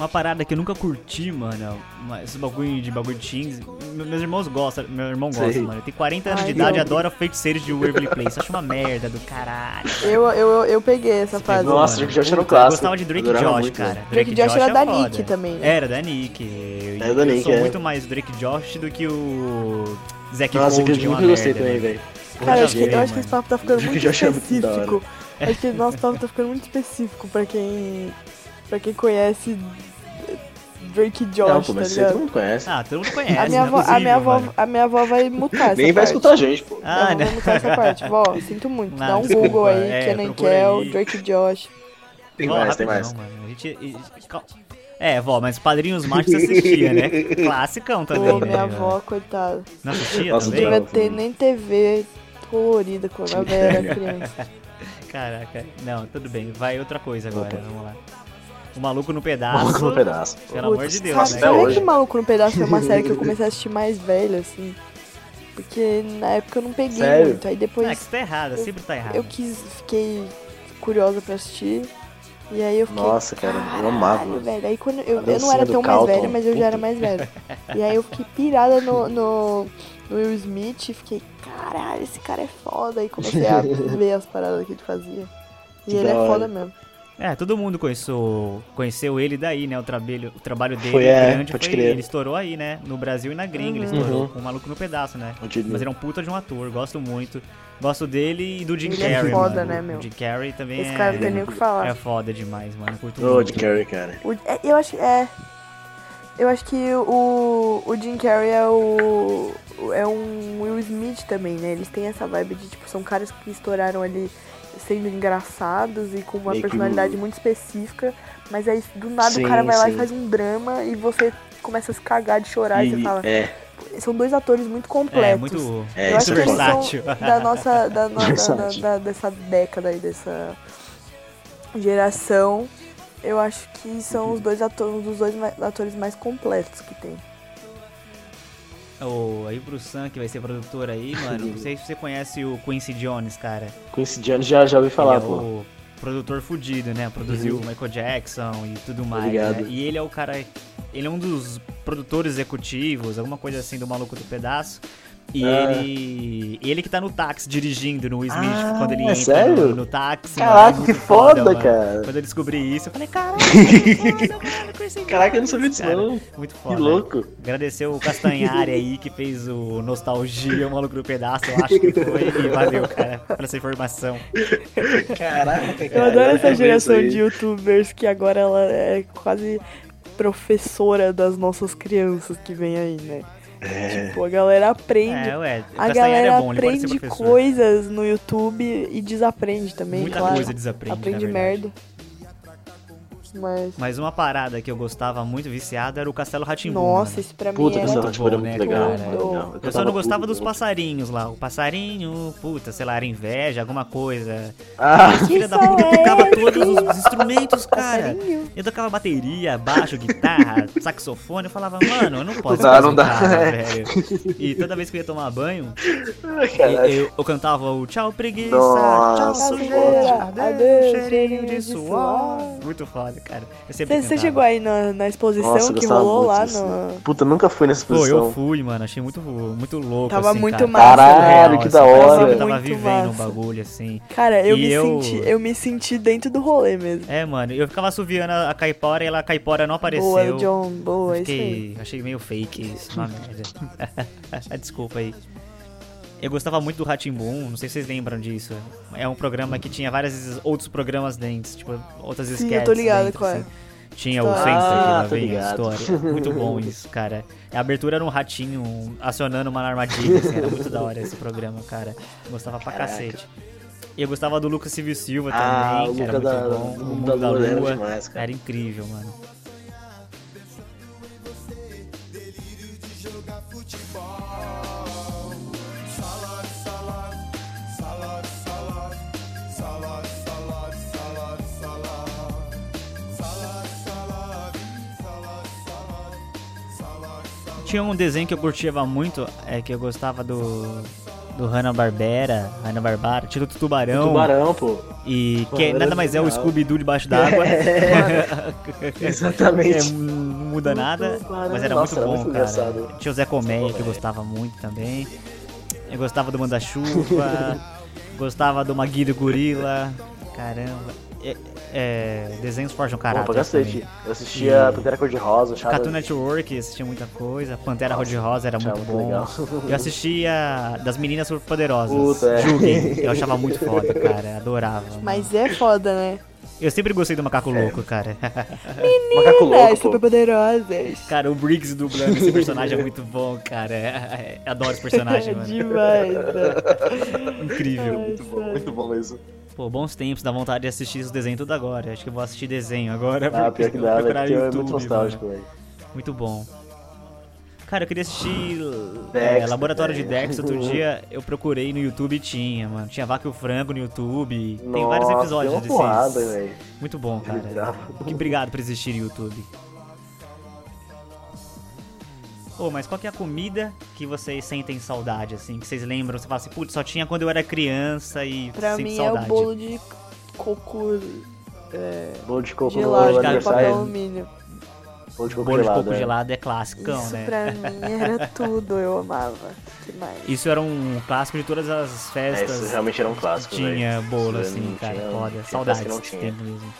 uma parada que eu nunca curti, mano, mas esse bagulho de bagulho de teens. me- Meus irmãos gostam, meu irmão gosta, Sei. mano. Tem 40 anos Ai, de idade e adora feiticeiros de Waverly Place. Acho uma merda do caralho. Eu, eu, eu peguei essa fase. Pegou, Nossa. Drake Josh era um Puta, eu clássico. gostava de Drake Adorava Josh, muito, cara. né? Drake Josh era é da foda. Nick também, né? Era da Nick. Eu, Era da eu Nick, sou é. muito mais Drake Josh do que o Zack Nossa, Cold, que eu nunca gostei merda, também, velho. Cara, eu acho, que, eu acho que esse papo tá ficando Drake muito Josh é muito específico. Acho que nosso papo tá ficando muito específico pra quem. pra quem conhece Drake Josh, Não, pô, tá mas você ligado? todo mundo conhece. Ah, todo mundo conhece, A minha, não avó, é a, minha avó, a minha avó vai mutar essa Nem vai parte. escutar a gente, pô. Ah, Minha avó né? vai mutar essa parte. Vó, sinto muito. Não, Dá um desculpa, Google aí, é, Kenan procura Kel. Drake Josh. Tem Vó, mais, tem mais. Mano. A gente, e- É, vó, mas Padrinhos Mágicos você assistia, né? Classicão também, Pô, né? minha avó, coitada. Não assistia Nossa, Não também? devia Não, ter não. nem TV colorida quando eu era criança. Caraca. Não, tudo bem. Vai outra coisa agora, Opa. vamos lá. O Maluco no Pedaço. Maluco no pedaço. Pelo amor Putz, de Deus, sabe, né? Até sabe hoje. que Maluco no Pedaço foi uma série que eu comecei a assistir mais velho, assim? Porque na época eu não peguei Sério? muito. Aí depois Ah, que você tá errada, sempre tá errado. eu quis, fiquei curiosa pra assistir. E aí eu fiquei. Nossa, cara, eu "Caralho, amava. velho. Aí quando eu, eu não era tão mais velha, mas eu já era mais velha. E aí eu fiquei pirada no, no, no Will Smith e fiquei, caralho, esse cara é foda. Aí comecei a ver as paradas que ele fazia. E Que ele é foda mesmo. É, todo mundo conheceu, conheceu ele daí, né? O trabalho, o trabalho dele Foi, é, grande pode foi. crer. Ele estourou aí, né? No Brasil e na gringa, ele estourou Uhum. com o maluco no pedaço, né? Mas ele é um puta de um ator, gosto muito. Gosto dele e do Jim Ele é Carrey. foda, mano. né, meu? O Jim Carrey também Esse é. cara não tem nem o que falar. É foda demais, mano. Curto muito. de Carrey, cara. O- é, eu acho é. Eu acho que o, o Jim Carrey é o. É um Will Smith também, né? Eles têm essa vibe de, tipo, são caras que estouraram ali sendo engraçados e com uma Meio que personalidade um- muito específica, mas aí do nada Sim, o cara vai lá sim. e faz um drama e você começa a se cagar de chorar e, você E, fala. é, São dois atores muito completos. É, muito. É, eu acho que é eles versátil. são da nossa. Da, no- da- da- dessa década aí, dessa geração. Eu acho que são os dois atores, um dos dois atores mais completos que tem. O, aí pro Sam, que vai ser produtor aí, mano. Não sei se você conhece o Quincy Jones, cara. esse Jones já, já ouvi falar, ele é pô. o produtor fudido, né? Produziu o Michael Jackson e tudo mais. ligado. né? E ele é o cara. Ele é um dos produtores executivos, alguma coisa assim do Maluco do Pedaço. E Ah. ele. Ele que tá no táxi dirigindo no Will Smith Ah, quando ele é entra sério? No, no táxi. Caraca, mano, é que muito foda, mano. cara. Quando eu descobri isso, eu falei, que foda, mano, Quincy Caraca, eu não sabia disso, cara. não. Muito Que foda. louco. Agradecer o Castanhari aí que fez o Nostalgia, o Maluco do Pedaço, eu acho que foi. E valeu, cara, por essa informação. Caraca, Eu adoro essa geração de youtubers que agora ela é quase professora das nossas crianças que vem aí, né? É. Tipo, a galera aprende. É, ué, A Castanhari galera é bom, aprende coisas no YouTube e desaprende também, Muita claro. coisa desaprende, Aprende na verdade. merda. Mas. Mas uma parada que eu gostava muito viciado era o Castelo Ratimbun. Nossa, isso pra Puta, mim que era. tipo, era bom, muito né, legal. cara? muito legal. Eu só não gostava dos passarinhos. lá. O passarinho, puta, sei lá, era inveja, alguma coisa. Ah, Filha da puta é tocava esse? todos os instrumentos, cara. Passarinho. Eu tocava bateria, baixo, guitarra, saxofone. Eu falava, mano, eu não posso não dá. cara, velho. E toda vez que eu ia tomar banho, eu, eu cantava o tchau preguiça, Nossa. tchau sujeira, Adeus, cheirinho de suor. Muito foda, cara. Você, chegou aí na, na exposição Nossa, que rolou lá disso. no. Puta, nunca fui nessa Pô, posição. eu fui, mano. Achei muito, muito louco. Tava assim, muito cara. massa, Caralho, Surreal, que assim, da hora. que Eu tava vivendo um massa. bagulho assim. Cara, eu E me eu- senti. Eu me senti dentro do rolê mesmo. É, mano, eu ficava assoviando a caipora e ela, a caipora não apareceu. Boa, John, boa, Eu isso aí. Fiquei, achei meio fake isso, uma merda. Desculpa aí. Eu gostava muito do Ratimbun, não sei se vocês lembram disso. É um programa que tinha vários outros programas dentro, tipo, outras Sim, sketches eu tô ligado dentro, qual é. assim. Tinha o História. Sensor, que Ah, lá vem a história. Muito bom isso, cara. A abertura era um ratinho acionando uma armadilha, assim, era muito da hora esse programa, cara. Gostava pra Caraca. cacete. E eu gostava do Lucas Silvio Silva Ah, também, que era muito da- bom. o Mundo da da Lua demais, cara. era incrível, mano. Tinha um desenho que eu curtia muito, é que eu gostava do do Hanna-Barbera, Hanna-Barbara, Tiro do Tubarão. Tubarão, pô. E que era nada mais é o. Scooby-Doo debaixo d'água. Exatamente. É, não muda nada, Tubarão. mas era Nossa, muito era bom, muito cara. engraçado. Tinha o Zé Colmeia, que eu gostava muito também. Eu gostava do Manda-Chuva, gostava do Maguire Gorila. Caramba. É, é, desenhos forjam Pô, caráter. pra cacete. também. Eu assistia E- Pantera Cor-de-Rosa, Chaves. Cartoon Network, assistia muita coisa. Pantera Cor-de-Rosa era muito muito bom. legal. Eu assistia das meninas superpoderosas. Puta, é. Julguem. Eu achava muito foda, cara. Adorava. Mas é foda, né? Eu sempre gostei do Macaco Louco, cara. Macaco Meninas louco, pô. super poderosas. Cara, o Briggs dublando esse personagem é muito bom, cara. É- é- Adoro esse personagem, É mano. demais. né? Incrível. Muito bom, muito bom mesmo. Pô, bons tempos, dá vontade de assistir os desenhos tudo agora. Acho que eu vou assistir desenho agora. Ah, pior que dá, É YouTube, muito nostálgico, velho. Muito bom. Cara, eu queria assistir é, Dexter, Laboratório de velho. Dex outro dia. Eu procurei no YouTube e tinha, mano. Tinha Vaca e o Frango no YouTube. Tem vários Nossa, episódios tem desses. porrada. Muito bom, cara. Obrigado por existir no YouTube. Ô, mas qual que é a comida que vocês sentem saudade, assim? Que vocês lembram? Você fala assim, putz, só tinha quando eu era criança e Pra sinto mim saudade. é o bolo de coco é, Bolo de coco gelado no de papel alumínio. Bolo de coco Bolo de gelado. coco é. gelado é clássico, Isso né? pra mim era tudo, eu amava demais. Isso era um clássico de todas as É, festas. isso realmente era um clássico, Tinha bolo, assim, cara. tinha- Foda. tinha festa Saudades que não desse tinha. tempo mesmo.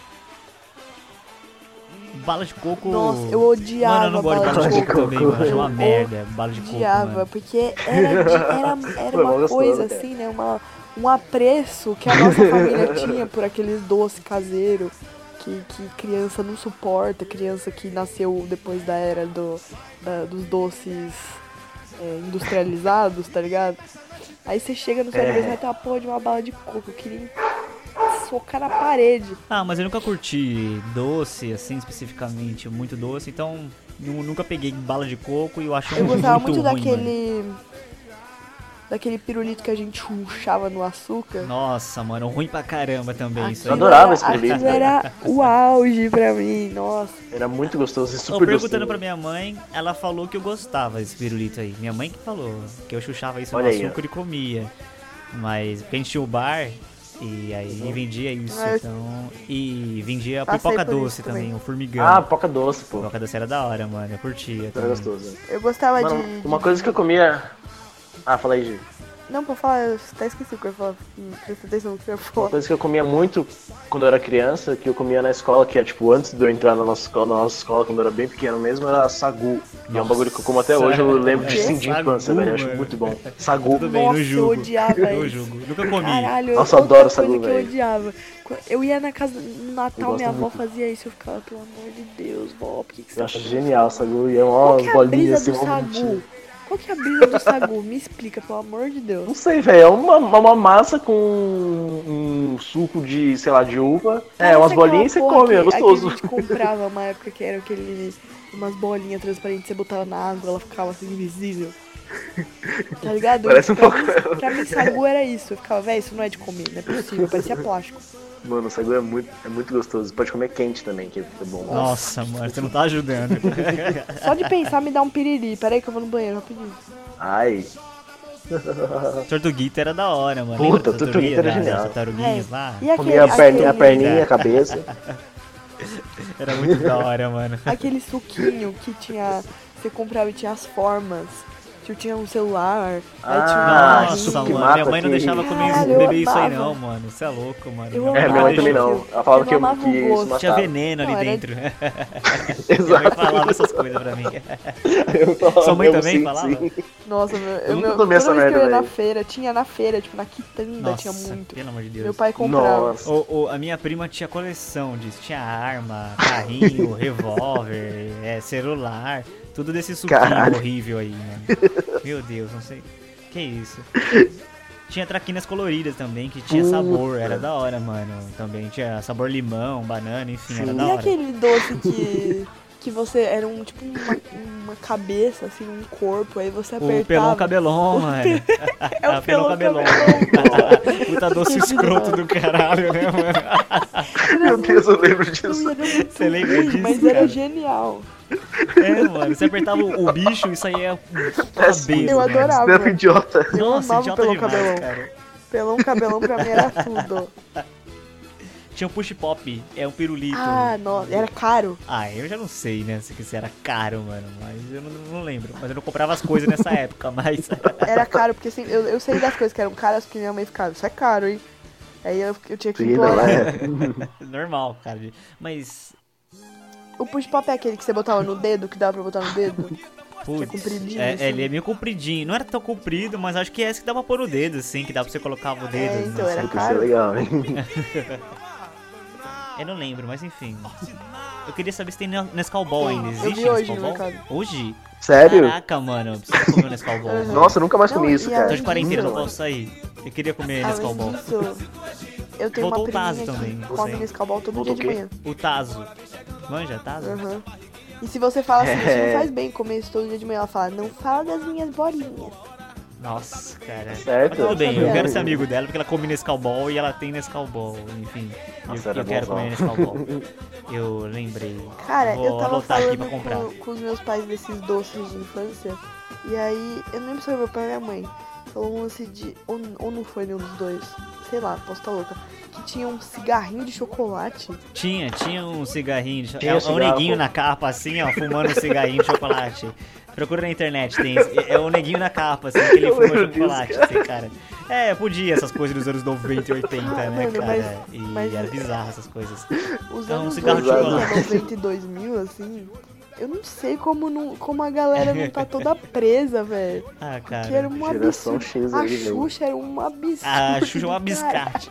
Bala de coco. Nossa, eu odiava Mano, eu não gosto de bala de coco, também, mano. Acho uma Eu merda. Bala de coco. odiava, porque era, de- era, era uma gostoso, coisa cara. assim, né? Uma, um apreço que a nossa família tinha por aqueles doces caseiros que, que criança não suporta, criança que nasceu depois da era do, da- dos doces é, industrializados, tá ligado? Aí você chega no seu É. aniversário e tem uma porra de uma bala de coco. Eu queria socar na parede. Ah, mas eu nunca curti doce, assim, especificamente, muito doce, então nu- nunca peguei bala de coco e eu acho Eu gostava muito muito ruim, daquele. Daquele pirulito que a gente chunchava no açúcar. mano. Nossa, mano, ruim pra caramba também isso Eu aí. Aquilo adorava esse pirulito, Aquilo era o auge pra mim, nossa. Era muito gostoso e Eu super perguntando docinho. pra minha mãe, ela falou que eu gostava desse pirulito aí. Minha mãe que falou, que eu chuchava isso Olha no aí, ó. açúcar e comia. Mas, porque a gente tinha o bar e aí vendia isso, eu então... E vendia passei pipoca doce também, também. o formigão. Ah, poca doce, pô. pipoca doce era da hora, mano, eu curtia Era também. gostoso. Eu gostava Mano, de. uma coisa que eu comia. Ah, fala aí, Gi. Não, pra falar, eu até esqueci o que eu ia falar. Presta atenção no que eu ia Uma falar. coisa que eu comia muito quando eu era criança, que eu comia na escola, que é tipo antes de eu entrar na nossa escola, na nossa escola quando eu era bem pequeno mesmo, era sagu. E é um bagulho que eu como até hoje, eu lembro de Quê? sim de infância, velho. Eu acho muito bom. Sagu. Tudo bem, Nossa, no eu jogo. odiava no isso. jogo. Nunca comi. Caralho, Nossa, eu adoro sagu, que eu velho. odiava. Eu ia na casa no Natal, Eu minha avó fazia isso, eu ficava, pelo amor de Deus, vó, por que, que você Eu acho genial o sagu. E é uma é bolinha assim, sagu? Qual que é a brisa do sagu? Me explica, pelo amor de Não Deus. sei, velho. É uma, uma massa com um suco de, sei lá, de uva. É, umas bolinhas e você come, é que- a gostoso. Que a gente comprava uma época que era aquele. Umas bolinhas transparentes, você botava na água, ela ficava assim invisível. Tá ligado? Parece um pra, pouco- mim, pra mim, sagu era isso. Eu ficava, velho, isso não é de comer, não é possível, parecia plástico. Mano, o sagu é muito, é muito gostoso. Pode comer quente também, que é bom. Nossa, mano, você não tá ajudando. Só de pensar me dá um piriri. Pera aí que eu vou no banheiro rapidinho. Ai, Tortuguita era da hora, mano. Puta, Tortuguita era genial. tartaruguinhas É. lá? E aquele, comia a perninha, a perninha, a cabeça. Era muito da hora, mano. aquele suquinho que tinha. Você comprava e tinha as formas. Tipo, tinha um celular, aí tinha um Ah. Nossa, que mano, mata minha mãe não deixava comer Caralho, eu beber isso aí não, mano. Você é louco, mano. Eu Minha É, minha mãe também não. Ela falava Eu que, o que isso. Tinha veneno ali Não, era- dentro. Minha mãe Exato. falava essas coisas pra mim. Eu falava Sua mãe também sim, falava? sim. Nossa, meu, eu, nunca meu, comi essa que eu ia merda, na feira, tinha na feira, tipo, na quitanda tinha muito. pelo amor de Deus. Meu pai comprava. O- a minha prima tinha coleção disso. Tinha arma, carrinho, revólver, é, celular. Tudo desse suquinho Caralho. horrível aí, mano. Meu Deus, não sei. Que isso? Tinha traquinas coloridas também, que tinha Puta. sabor. Era da hora, mano. Também tinha sabor limão, banana, enfim, era Sim. da E hora. aquele doce que, que você era um tipo uma, uma cabeça, assim, um corpo, aí você apertava. O pelão cabelão, mano. É o Ah, pelão cabelão. cabelão. Puta doce escroto do caralho, né, mano? Meu Deus, eu lembro disso. era Você lembra disso, Mas era genial. É, mano. Você apertava o, o bicho e saía cabeça. Eu adorava. Você era um idiota. Eu Nossa, amava idiota pelão demais, cabelão. cara. Pelão cabelão pra mim era tudo. Tinha o push pop, é um pirulito. Ah, nossa, era caro. Ah, eu já não sei, né, se era caro, mano, mas eu não, não lembro. Mas eu não comprava as coisas nessa época, mas... Era caro, porque assim, eu, eu sei das coisas que eram caras, porque minha mãe ficava, isso é caro, hein? Aí eu, eu tinha que Sim, não implorar. é. Normal, cara. Mas, O push pop é aquele que você botava no dedo, que dava pra botar no dedo? putz, é, assim. ele é meio compridinho. Não era tão comprido, mas acho que é esse que dava pra pôr o dedo, assim, que dava pra você colocar o dedo. É, então, não era é caro. legal, hein? Eu não lembro, mas enfim. Eu queria saber se tem Ne- Nescau Ball ainda. Existe hoje Nescau mercado. Hoje? Sério? Caraca, mano, eu preciso comer o Nescau Ball. Uhum. Nossa, eu nunca mais comi Não, isso, cara. Tô de quarentena, não posso sair. Eu queria comer Nescau Ball. disso, eu tenho Voltou uma o Tazo também, come. Nescau Ball todo Voltou dia de manhã. O Tazo. Manja, Tazo? Aham. E se você fala assim, isso É. não faz bem comer isso todo dia de manhã, ela fala, não fala das minhas bolinhas. Nossa, cara. Certo. Mas tudo bem, eu quero ser amigo dela porque ela come Nescau Ball e ela tem Nescau Ball, enfim. Nossa, eu eu quero comer Nescau Ball. Eu lembrei. Cara, Vou eu tava anotar aqui pra falando comprar. com, com os meus pais desses doces de infância. E aí, eu não lembro se foi meu pai ou minha mãe. Falou um lance de. Ou, ou não foi nenhum dos dois. Sei lá, posso estar louca. Que tinha um cigarrinho de chocolate. Tinha, tinha um cigarrinho. De... Tinha é, é um cigarro, neguinho na capa, assim, ó, fumando um cigarrinho de chocolate. Procura na internet, tem. É um neguinho na capa, assim, que ele Eu fuma lembro disso, chocolate, assim, cara. É, podia essas coisas dos anos 90 e 80, né, Mano, cara? mas- e mas- era bizarro essas coisas. Os É um anos cigarro de 90, chocolate. 90 e 2000, assim, eu não sei como, não, como a galera não tá toda presa, velho. Ah, Que era cara. um Geração absurdo. X A. Xuxa era um absurdo. A Xuxa é um abiscate.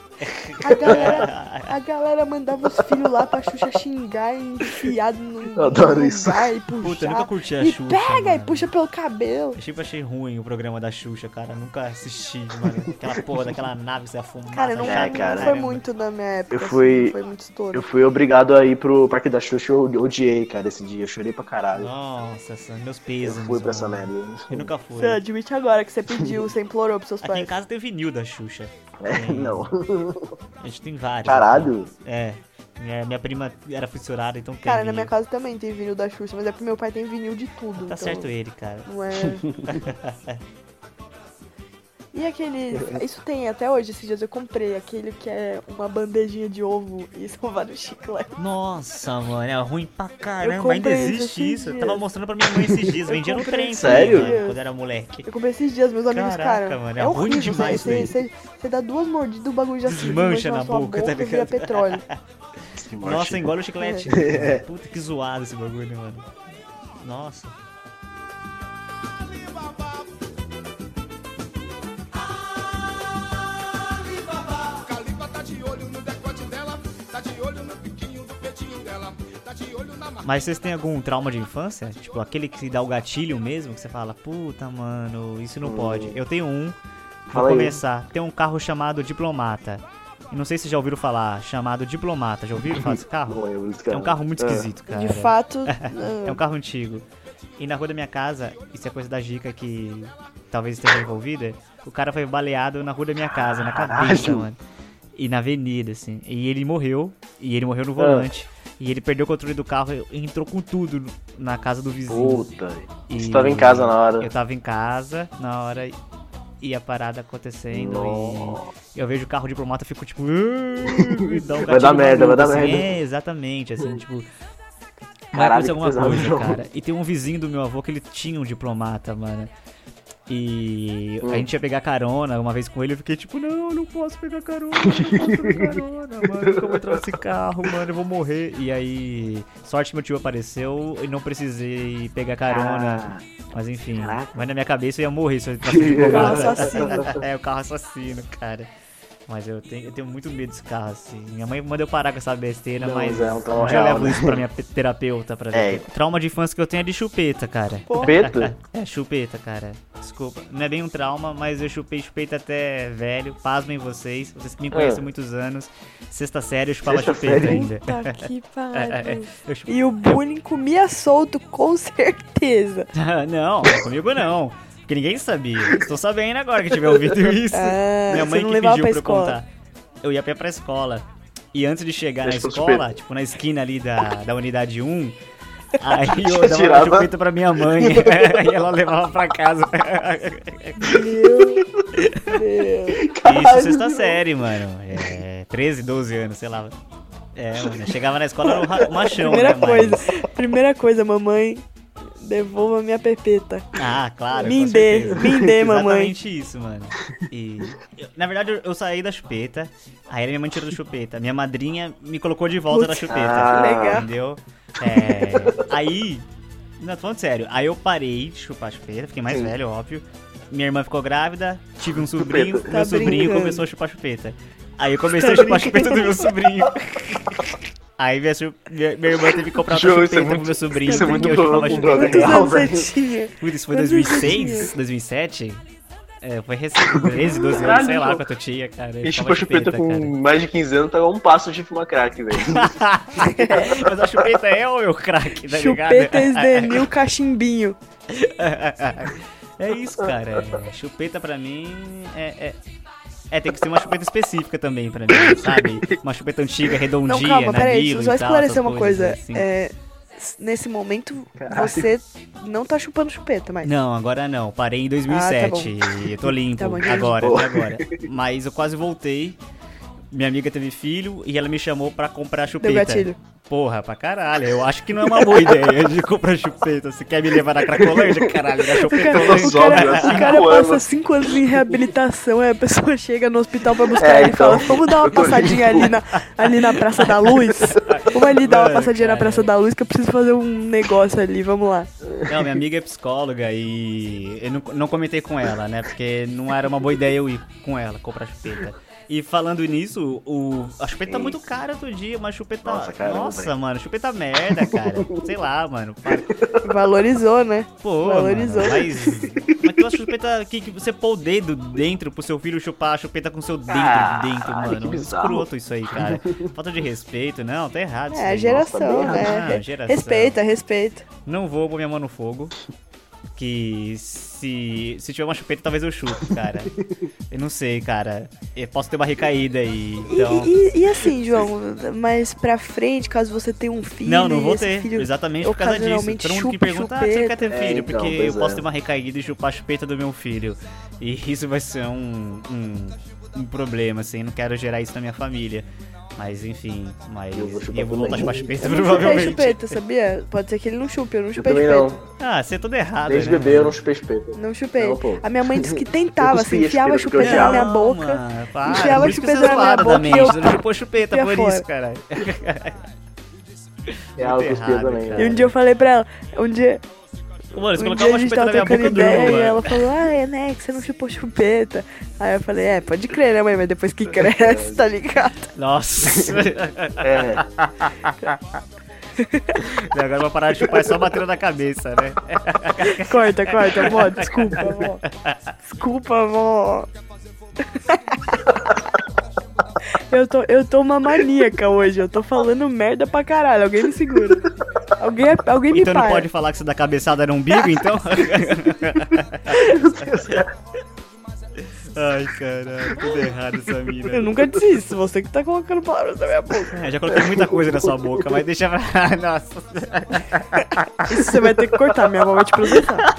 A galera, a galera mandava os filhos lá pra Xuxa xingar e enfiado no Eu adoro isso. lugar e puxar. Puta, eu nunca curti a e Xuxa, pega e mano. puxa pelo cabelo. Eu sempre achei ruim o programa da Xuxa, cara. Nunca assisti, mano. Aquela porra daquela nave você afumava. Cara, não, É, não cara. foi muito na minha época. Eu fui- assim. Eu fui obrigado a ir pro Parque da Xuxa, eu odiei, cara, esse dia. Eu chorei pra caralho. Nossa, meus eu pesos. fui pra essa merda. Eu nunca fui. Você admite agora que você pediu, você implorou pros seus Aqui em pais. casa tem vinil da Xuxa. É, não. A gente tem vários. Caralho. É. Minha, minha prima era fissurada, então tem Cara, na vinil. minha casa também tem vinil da Xuxa, mas é porque meu pai tem vinil de tudo. Tá então certo ele, cara. Não é. E aquele. Isso tem até hoje, esses dias eu comprei aquele que é uma bandejinha de ovo e são vários chicletes. Nossa, mano, é ruim pra caramba. Ainda existe isso. Eu tava mostrando pra minha mãe esses dias. Eu Vendia no trem, Sério? mano, quando era moleque. Eu comprei esses dias, meus amigos, Caraca, cara. mano, é é ruim horrível, demais você, isso você, você dá duas mordidas, o bagulho já se Desmancha na sua boca, tá ligado? petróleo. Nossa, engole o chiclete. É. Puta que zoado esse bagulho, mano. Nossa. Mas vocês têm algum trauma de infância? Tipo, aquele que dá o gatilho mesmo, que você fala, puta, mano, isso não pode. Eu tenho um. Vou Fala aí. começar. Tem um carro chamado Diplomata. E não sei se já ouviram falar, chamado Diplomata. Já ouviram falar desse carro? É cara. um carro muito Ah. esquisito, cara. De fato. É um carro antigo. E na rua da minha casa, isso é coisa da Gica que talvez esteja envolvida. O cara foi baleado na rua da minha casa, na cabeça, Caralho. mano. E na avenida, assim. E ele morreu. E ele morreu no volante. E ele perdeu o controle do carro e entrou com tudo na casa do vizinho. Puta. E Você tava em casa na hora. Eu tava em casa na hora e a parada acontecendo. Nossa. E eu vejo o carro diplomata e fico tipo. Dá um Vai dar merda, vai dar assim. merda. É, exatamente, assim, tipo. Vai Caralho, acontecer que alguma coisa, cara. E tem um vizinho do meu avô que ele tinha um diplomata, mano. E Hum. a gente ia pegar carona uma vez com ele, eu fiquei tipo, não, eu não posso pegar carona, eu não posso pegar carona, mano, nunca vou entrar nesse carro, mano, eu vou morrer. E aí, sorte que meu tio apareceu e não precisei pegar carona. Ah, Mas enfim, Caraca. mas na minha cabeça eu ia morrer se eu entrasse Carro assassino. é, o carro assassino, cara. Mas eu tenho, eu tenho muito medo desse carro, assim. Minha mãe mandou eu parar com essa besteira, Não, mas é um trauma um dia eu real, levo né? isso pra minha pe- terapeuta pra É. ver. Trauma de infância que eu tenho é de chupeta, cara. Chupeta? É, chupeta, cara. Desculpa. Não é bem um trauma, mas eu chupei chupeta até velho. Pasmem vocês. Vocês que me conhecem há Ah. muitos anos. Sexta série eu chupava Sexta chupeta série? ainda. Puta que pariu. Eu chup- E o bullying comia solto, com certeza. não, comigo não. Porque ninguém sabia. Estou sabendo agora que tiver ouvido isso. Ah, Minha mãe não que pediu pra pra eu contar. Eu ia a pé pra escola. E antes de chegar na Deixa eu escola, chupeta. tipo, na esquina ali da, da unidade 1, aí eu dava tirava. uma chupeta pra minha mãe. e ela levava pra casa. Meu Deus. Isso, sexta série, mano. É, 13, 12 anos, sei lá. É, mano. Chegava na escola, era um machão, Primeira né, coisa, primeira coisa, mamãe, devolva minha pepeta. Ah, claro. Me dê, me dê, mamãe. Exatamente isso, mano. E, na verdade, eu, saí da chupeta, aí minha mãe tirou da chupeta. Minha madrinha me colocou de volta da Putz, chupeta. ah, legal. Entendeu? É, aí, não, tô falando sério, aí eu parei de chupar a chupeta, fiquei mais Sim. velho, óbvio. Minha irmã ficou grávida, tive um sobrinho, meu Tá sobrinho começou a chupar chupeta. Aí eu comecei Tá a chupar a chupeta do meu sobrinho. Aí minha, minha, minha irmã teve que comprar isso é chupeta pro muito- meu sobrinho, isso é muito pro- chupeta. pro- Quantos Legal, anos você tinha? Putz, isso foi Quantos 2006, anos 2007? É, foi recente, 13, 12 anos, sei lá quanto eu tinha, cara. eu Quem chupava chupa chupeta com cara. mais de 15 anos tá a um passo de fumar crack, velho. Mas a chupeta é o meu craque, tá ligado? Chupeta esdenil cachimbinho. É isso, cara. é, Chupeta pra mim é, é. É, tem que ser uma chupeta específica também pra mim, sabe? Uma chupeta antiga, redondinha, Não, calma, na peraí, Milo deixa eu só esclarecer uma coisa. assim. É, nesse momento, você não tá chupando chupeta, mas. Não, agora não. Parei em 2007 e eu tô limpo Tá bom, agora, agora. Mas eu quase voltei. Minha amiga teve filho e ela me chamou pra comprar Deu chupeta. gatilho. Porra, pra caralho. Eu acho que não é uma boa ideia de comprar chupeta. Você quer me levar na Cracolândia? Caralho, da O cara, o cara, o cara passa cinco anos em reabilitação, aí a pessoa chega no hospital pra buscar É, ele e então. fala, vamos dar uma passadinha ali na, ali na Praça da Luz? Vamos ali dar uma passadinha na. Praça da Luz que eu preciso fazer um negócio ali, vamos lá. Não, minha amiga é psicóloga e eu não, não comentei com ela, né? Porque não era uma boa ideia eu ir com ela comprar chupeta. E falando nisso, o, a chupeta tá muito cara outro dia, uma chupeta. Nossa, caramba, Nossa, mano, chupeta merda, cara. Sei lá, mano. para. Valorizou, né? Pô, Valorizou. Mano, mas. Mas aquela chupeta que, que você pôr o dedo dentro pro seu filho chupar a chupeta com seu dentro Ah, dentro, que mano. bizarro. Escroto isso aí, cara. Falta de respeito, não, tá errado. isso É, a aí. geração, Nossa, né? bem, Re- geração. Respeita, respeita. Não vou pôr minha mão no fogo. Que se, se tiver uma chupeta, talvez eu chupe, cara. Eu não sei, cara. Eu posso ter uma recaída aí. E- Então. E, e assim, João, mais pra frente, caso você tenha um filho. Não, não e vou ter. filho Exatamente por causa disso. Todo mundo que pergunta, ah, você não quer ter chupeta. filho? É, então, porque eu posso é. ter uma recaída e chupar a chupeta do meu filho. E isso vai ser um, um, um problema, assim. Não quero gerar isso na minha família. Mas enfim, mas Eu vou e chupar eu vou voltar chupeta Eu não chupei provavelmente. chupeta, sabia? Pode ser que ele não chupe, eu não Eu chupei também chupeta. não. Ah, você é todo errado, Desde né, bebê eu não chupei chupeta. Não chupei. Não, a minha mãe disse que tentava, Eu assim, enfiava a chupeta eu na minha boca. Mano, para, enfiava a chupeta você é na minha boca e mente, eu você não chupou chupeta por fora. isso, caralho. É algo que eu errado, também. cara. E um dia eu falei pra ela, um dia, Mano, se um colocar dia uma a gente chupeta na minha boca, ideia e ela falou, ah, é, né, que você não chupou chupeta. Aí eu falei, é, pode crer, né, mãe, mas depois que cresce, tá ligado? Nossa. É, E agora eu vou parar de chupar é só batendo na cabeça, né? Corta, corta, amor, desculpa, amor. Desculpa, amor. Eu tô, eu tô uma maníaca hoje, eu tô falando merda pra caralho, alguém me segura. Alguém, alguém me Então não para. pode falar que você dá cabeçada no umbigo, então? Ai, caralho, tudo errado essa mina. Eu nunca disse isso, você que tá colocando palavras na minha boca. É, já coloquei muita coisa na sua boca, mas deixa pra... Nossa. Isso você vai ter que cortar, minha avó vai te processar.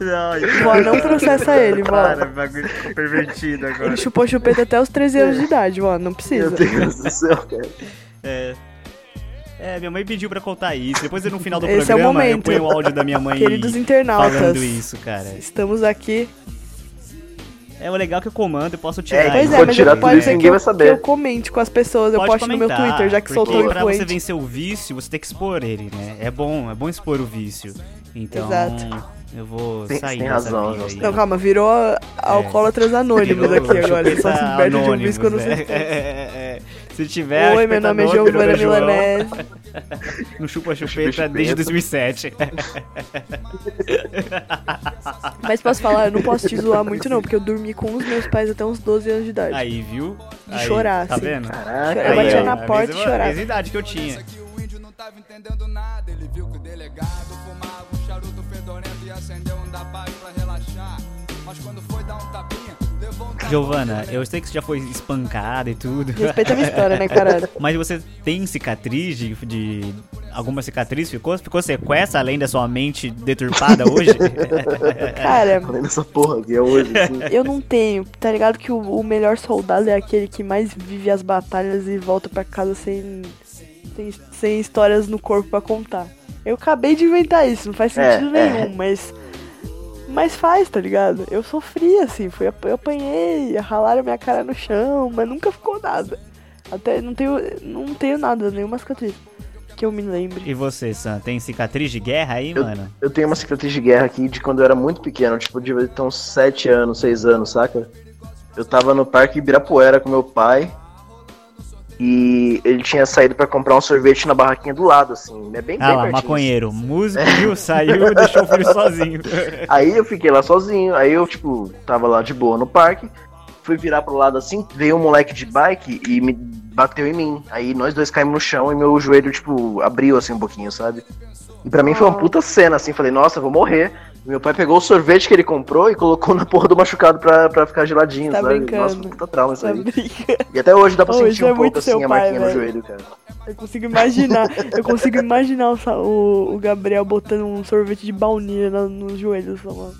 Não, Vó, não processa ele, vó. Para, o bagulho ficou pervertido agora. Ele chupou chupeta até os 13 anos de idade, vó, não meu precisa. Deus do céu, cara. É. É, minha mãe pediu pra contar isso. Depois no final do Esse é o programa eu momento. ponho o áudio da minha mãe Queridos internautas. falando isso, cara. Estamos aqui. É o legal que eu comando, eu posso tirar. É, Pois é, Pode mas tirar eu, tudo pode isso, ser que ninguém eu, vai saber. que eu comente com as pessoas, eu Pode posto no meu Twitter, já que soltou o pra você influente. vencer o vício, você tem que expor ele, né? É bom, é bom expor o vício. Então, Exato. Eu vou Tem- sair tem razão, aí. Não, calma, virou alcoólatras anônimos Virou aqui agora. Só se perde de um vício quando né? É, é, é. Se tiver. Oi, meu chupeta nome é Giovana. Milanese. No chupa chupeta desde 2007. Mas posso falar, eu não posso te zoar muito não, porque eu dormi com os meus pais até uns 12 anos de idade. Aí, viu? De Aí, chorar, Tá assim. vendo? Caraca, Eu batia aí, na ó. porta e chorava. A idade que eu tinha. que o índio não tava entendendo nada. Ele viu que o delegado Giovana, eu sei que você já foi espancada e tudo. Respeita a minha história, né, caralho? Mas você tem cicatriz de, de- Alguma cicatriz ficou? Ficou sequestra além da sua mente deturpada hoje? Cara, Falando essa porra aqui é hoje, assim. eu não tenho. Tá ligado que o, o melhor soldado é aquele que mais vive as batalhas e volta pra casa sem, sem, sem histórias no corpo pra contar. Eu acabei de inventar isso, não faz É, sentido é. nenhum, mas. Mas faz, tá ligado? Eu sofri, assim, fui, eu apanhei, ralaram minha cara no chão, mas nunca ficou nada. Até não tenho, não tenho nada, nenhuma cicatriz. Que eu me lembre. e você, Sam, tem cicatriz de guerra aí, Eu- mano? Eu tenho uma cicatriz de guerra aqui de quando eu era muito pequeno, tipo, de ter uns 7 anos, 6 anos, saca? Eu tava no parque Ibirapuera com meu pai e ele tinha saído pra comprar um sorvete na barraquinha do lado, assim, é bem, Ah bem lá, pertinho. maconheiro. Músico, viu? Saiu e deixou o filho sozinho. Aí eu fiquei lá sozinho, aí eu, tipo, tava lá de boa no parque, fui virar pro lado assim, veio um moleque de bike e me bateu em mim. Aí nós dois caímos no chão e meu joelho, tipo, abriu assim um pouquinho, sabe? E pra mim foi uma puta cena, assim, falei, nossa, eu vou morrer. Meu pai pegou o sorvete que ele comprou e colocou na porra do machucado pra, pra ficar geladinho, Tá sabe? brincando. Nossa, puta trauma isso Tá aí. brincando. E até hoje dá pra sentir é um muito pouco assim a pai, marquinha no velho. joelho, cara. Eu consigo imaginar, eu consigo imaginar o, o, Gabriel botando um sorvete de baunilha no, nos joelhos, falando.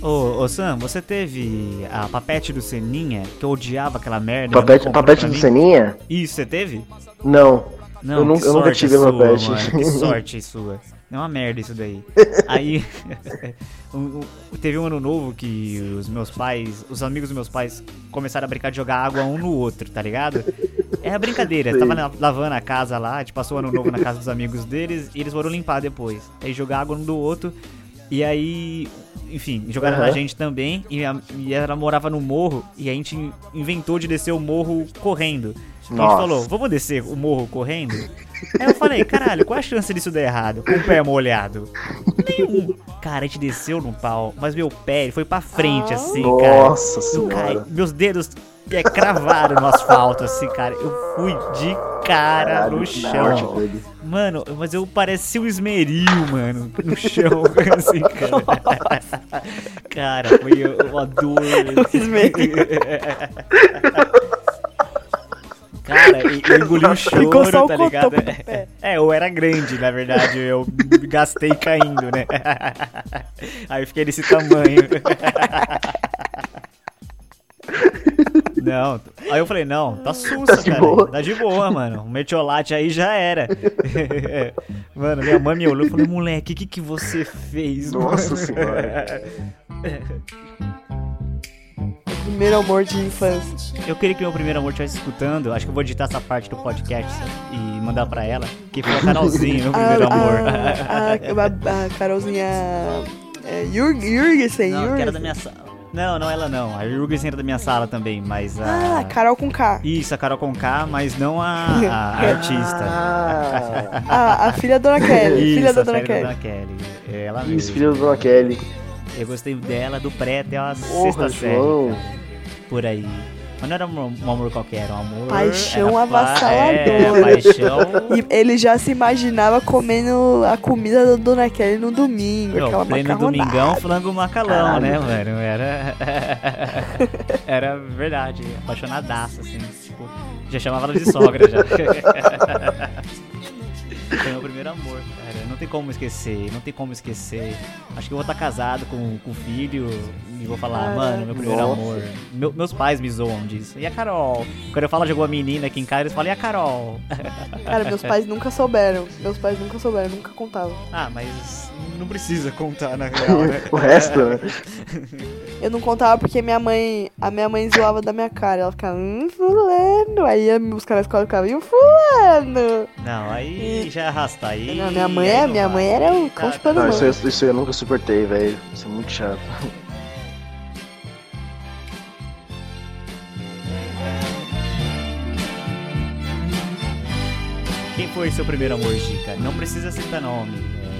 Ô, ô Sam, você teve a papete do Seninha, que eu odiava aquela merda. Papete, papete do? Seninha? Isso, você teve? Não. Não, Eu nunca- eu nunca tive sua, papete. Mano, que sorte sua. É uma merda isso daí. Aí, teve um ano novo que os meus pais, os amigos dos meus pais começaram a brincar de jogar água um no outro, tá ligado? É a brincadeira, tava la- lavando a casa lá, a gente passou o ano novo na casa dos amigos deles e eles foram limpar depois. Aí jogar água um do outro e aí, enfim, jogaram na Aham. gente também e, a- e ela morava no morro e a gente inventou de descer o morro correndo. A gente Nossa. falou, vamos descer o morro correndo? Aí eu falei, caralho, qual a chance disso dar errado? Com o pé molhado? Nenhum. Cara, a gente desceu no pau, mas meu pé ele foi pra frente, assim, cara. Nossa Eu caí, senhora. meus dedos é, cravaram no asfalto, assim, cara. Eu fui de cara Caralho, no que chão. Mano, mas eu parecia um esmeril, mano, no chão, assim, cara. Cara, foi uma dor. Esmeril. Cara, e- eu engoli um choro, Ficou só o tá ligado? É, eu era grande, na verdade, eu gastei caindo, né? Aí eu fiquei desse tamanho. Não, aí eu falei, não, tá susto, Tá de cara. boa. Tá de boa, mano. O metiolate aí já era. Mano, minha mãe me olhou e falou, moleque, o que, que você fez, Nossa mano? senhora. Primeiro amor de infância. Eu queria que meu primeiro amor estivesse escutando. Acho que eu vou editar essa parte do podcast e mandar pra ela. Que foi a Carolzinha, meu primeiro amor. A, a, a, a Carolzinha. É, Jurg, Jurgensen, Não, que era da minha sala. Não, não ela não. A Jurgensen era da minha sala também, mas a. Ah, Carol com K. Isso, a Carol Conká, mas não a, a artista. Ah, Ah, a filha da Dona Kelly. Isso, filha da a Dona série Kelly. Dona Kelly. Ela isso, mesmo. filho da Dona Kelly. Eu gostei dela do pré até a Porra, sexta série. Cara. Por aí. Mas não era um, um amor qualquer, era um amor. Paixão era pa- avassaladora. É, paixão. E ele já se imaginava comendo a comida da Dona Kelly no domingo. Não, aquela pleno domingão, flango macalão, Caralho. né, mano? Era. Era verdade, apaixonadaça, assim. Tipo, já chamava ela de sogra já. Foi meu primeiro amor, cara. Não tem como esquecer, não tem como esquecer. Acho que eu vou estar casado com, com filho e vou falar, Caralho. mano, meu primeiro Nossa. amor. Meu- meus pais me zoam disso. E a Carol? Quando eu falo de alguma menina aqui em casa, eles falam, e a Carol? Cara, meus pais nunca souberam. Meus pais nunca souberam, nunca contavam. Ah, mas não precisa contar, na real, né? O resto, né? Eu não contava porque minha mãe. A minha mãe zoava da minha cara. Ela ficava, hum, fulano. Aí ia me buscar na escola e ficava, e o fulano? Não, aí já arrasta aí. Não, minha mãe, aí é, não minha mãe era o cão de pano Não, isso, eu- isso eu nunca suportei, velho. Isso é muito chato. Quem foi seu primeiro amor, Chica? Não precisa citar nome.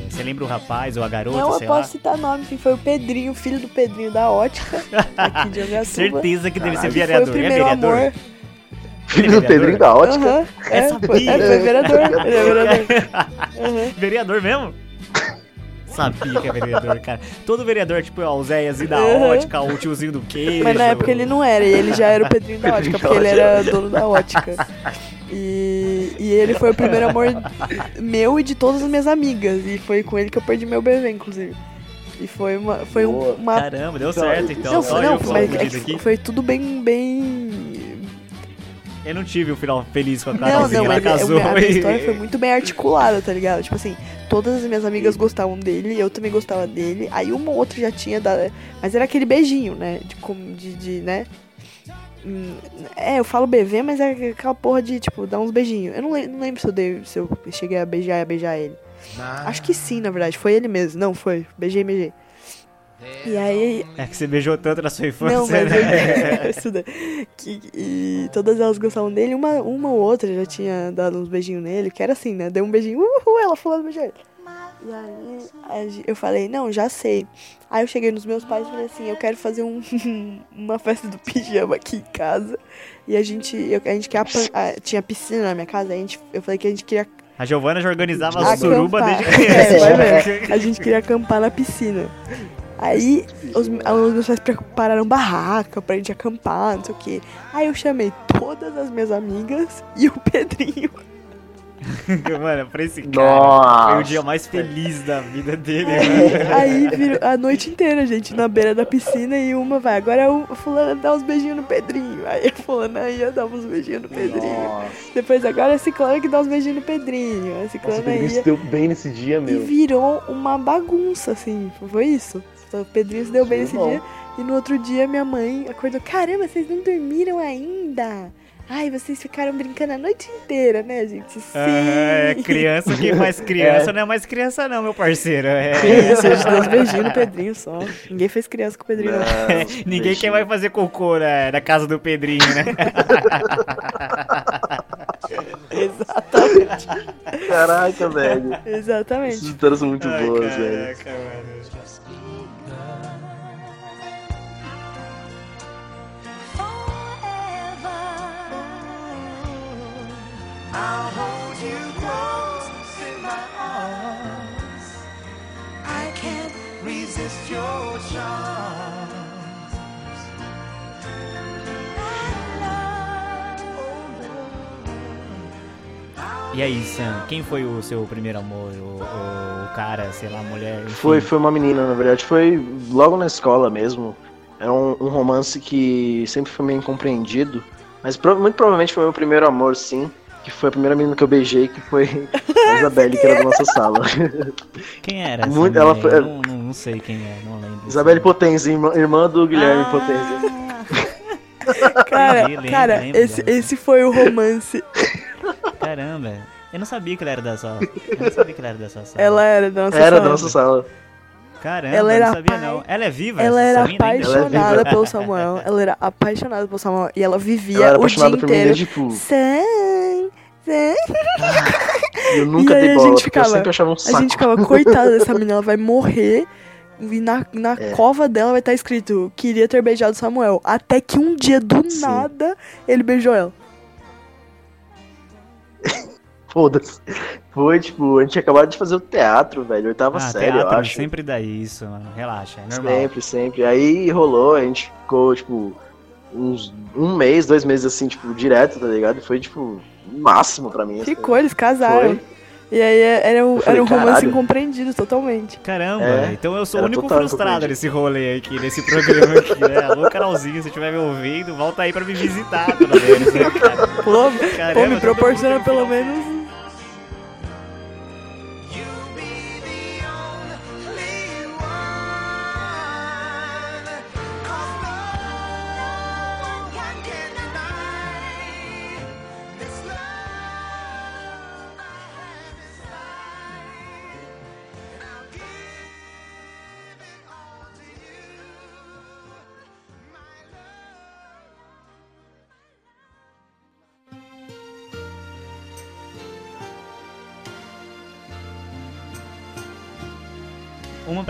É, você lembra o rapaz ou a garota, Não, eu sei lá? posso citar nome, que foi o Pedrinho, filho do Pedrinho da ótica, aqui de. Certeza que deve ser Que foi vereador. o primeiro é vereador? amor. Filho do? Pedrinho da ótica. Aham, É, é, sabia. foi, é, foi vereador. Ele é vereador. Aham. vereador mesmo? Sabia que é vereador, cara. Todo vereador, tipo, ó, o Zéias e da Uhum. ótica, o tiozinho do queijo. Mas na época ele não era, e ele já era o Pedrinho da ótica, porque ele era dono da ótica. E, e ele foi o primeiro amor meu e de todas as minhas amigas. E foi com ele que eu perdi meu bebê, inclusive. E foi uma. Foi um- Boa. uma. Caramba, deu certo, então. Não, não, mas é foi tudo bem. bem... Eu não tive um final feliz com a Não, Carolzinha. não, ela é- casou a minha história foi muito bem articulada, tá ligado? Tipo assim, todas as minhas amigas gostavam dele, eu também gostava dele. Aí uma ou outra já tinha dado. Mas era aquele beijinho, né? De como. De, de, né? Hum, É, eu falo BV, mas é aquela porra de, tipo, dar uns beijinhos. Eu não, lem- não lembro se eu, dei, se eu cheguei a beijar e a beijar ele. Acho que sim, na verdade. Foi ele mesmo. Não, foi. Beijei, beijei. E aí, É que você beijou tanto na sua infância, não, mas né? eu, isso daí. Que, e todas elas gostavam dele, uma, uma ou outra já tinha dado uns beijinhos nele, que era assim, né? Deu um beijinho, uhul, ela falou do beijar ele. E aí eu falei, não, já sei. Aí eu cheguei nos meus pais e falei assim, eu quero fazer um, uma festa do pijama aqui em casa. E a gente, eu- a gente quer tinha piscina na minha casa, a gente, eu falei que a gente queria A Giovana já organizava a suruba desde É, criança. ver. A gente queria acampar na piscina. Aí os, os meus pais prepararam barraca pra gente acampar, não sei o quê. Aí eu chamei todas as minhas amigas e o Pedrinho. Mano, pra esse cara, foi o dia Nossa. mais feliz da vida dele. Aí, mano. aí virou a noite inteira, gente, na beira da piscina e uma vai. Agora o fulano dá uns beijinhos no Pedrinho. Aí a fulana ia dar uns beijinhos no Pedrinho. Nossa, Depois agora a ciclana que dá uns beijinhos no Pedrinho. A Nossa, o ciclana se ia. deu bem nesse dia, E meu. virou uma bagunça, assim. Foi isso. O Pedrinho se deu bem nesse Bom. dia. E no outro dia minha mãe acordou. Caramba, vocês não dormiram ainda? Ai, vocês ficaram brincando a noite inteira, né, gente? Sim. Ah, é criança que faz criança, não é mais criança não, meu parceiro. É, isso, a gente deu uns beijinhos no Pedrinho só. Ninguém fez criança com o Pedrinho, não. É, ninguém quer mais fazer cocô na, na casa do Pedrinho, né? Exatamente. Caraca, velho. Essas Exatamente. histórias são muito Ai, boas, velho. caraca, mano. I'll hold you close in my arms. I can't resist your charms. E aí, Sam, quem foi o seu primeiro amor? O, o cara, sei lá, a mulher? enfim? Foi, foi uma menina, na verdade. Foi logo na escola mesmo. Era um, um romance que sempre foi meio incompreendido. Mas pro- muito provavelmente foi meu primeiro amor, sim. Que foi a primeira menina que eu beijei, que foi a Isabelle, que era da nossa sala. Quem era essa Muito- ela foi- Não, não, não sei quem é, não lembro. Isabelle Potenzi, irmã, do Guilherme Ah. Potenzi. Cara, lembro, cara lembro esse, dela. esse foi o romance. Caramba, eu não sabia que ela era dessa. Eu não sabia que ela era dessa sala. Ela era da nossa Era sala. da nossa sala. Caramba, ela era não sabia pai- não. Ela é viva? Ela essa era ainda? Ela é apaixonada pelo Samuel. Ela era apaixonada pelo Samuel. E ela vivia Ela o dia apaixonada por mim inteiro. desde, tipo, Sam, Sam. eu nunca E dei a bola, gente porque eu ficava- sempre achava um A saco. gente ficava, coitada dessa menina, ela vai morrer. E na, na É. cova dela vai estar escrito: queria ter beijado Samuel. Até que um dia, do Sim. nada, ele beijou ela. Foda-se. Foi, tipo, a gente acabado de fazer o teatro, velho. Oitava Ah, série, eu teatro acho. sempre dá isso, mano. Relaxa, é normal. Sempre, sempre. Aí rolou, a gente ficou, tipo, uns um mês, dois meses assim, tipo, direto, tá ligado? E foi, tipo, o máximo pra mim. assim. Ficou, eles casaram. Foi. E aí era um, Eu falei, era um romance "Caralho." incompreendido totalmente. Caramba, É, então eu sou o único frustrado nesse rolê aqui, nesse programa aqui, né? Alô, Carolzinho, se estiver me ouvindo, volta aí pra me visitar, pelo menos, né, cara? Pô, Caramba, pô me proporciona pelo menos.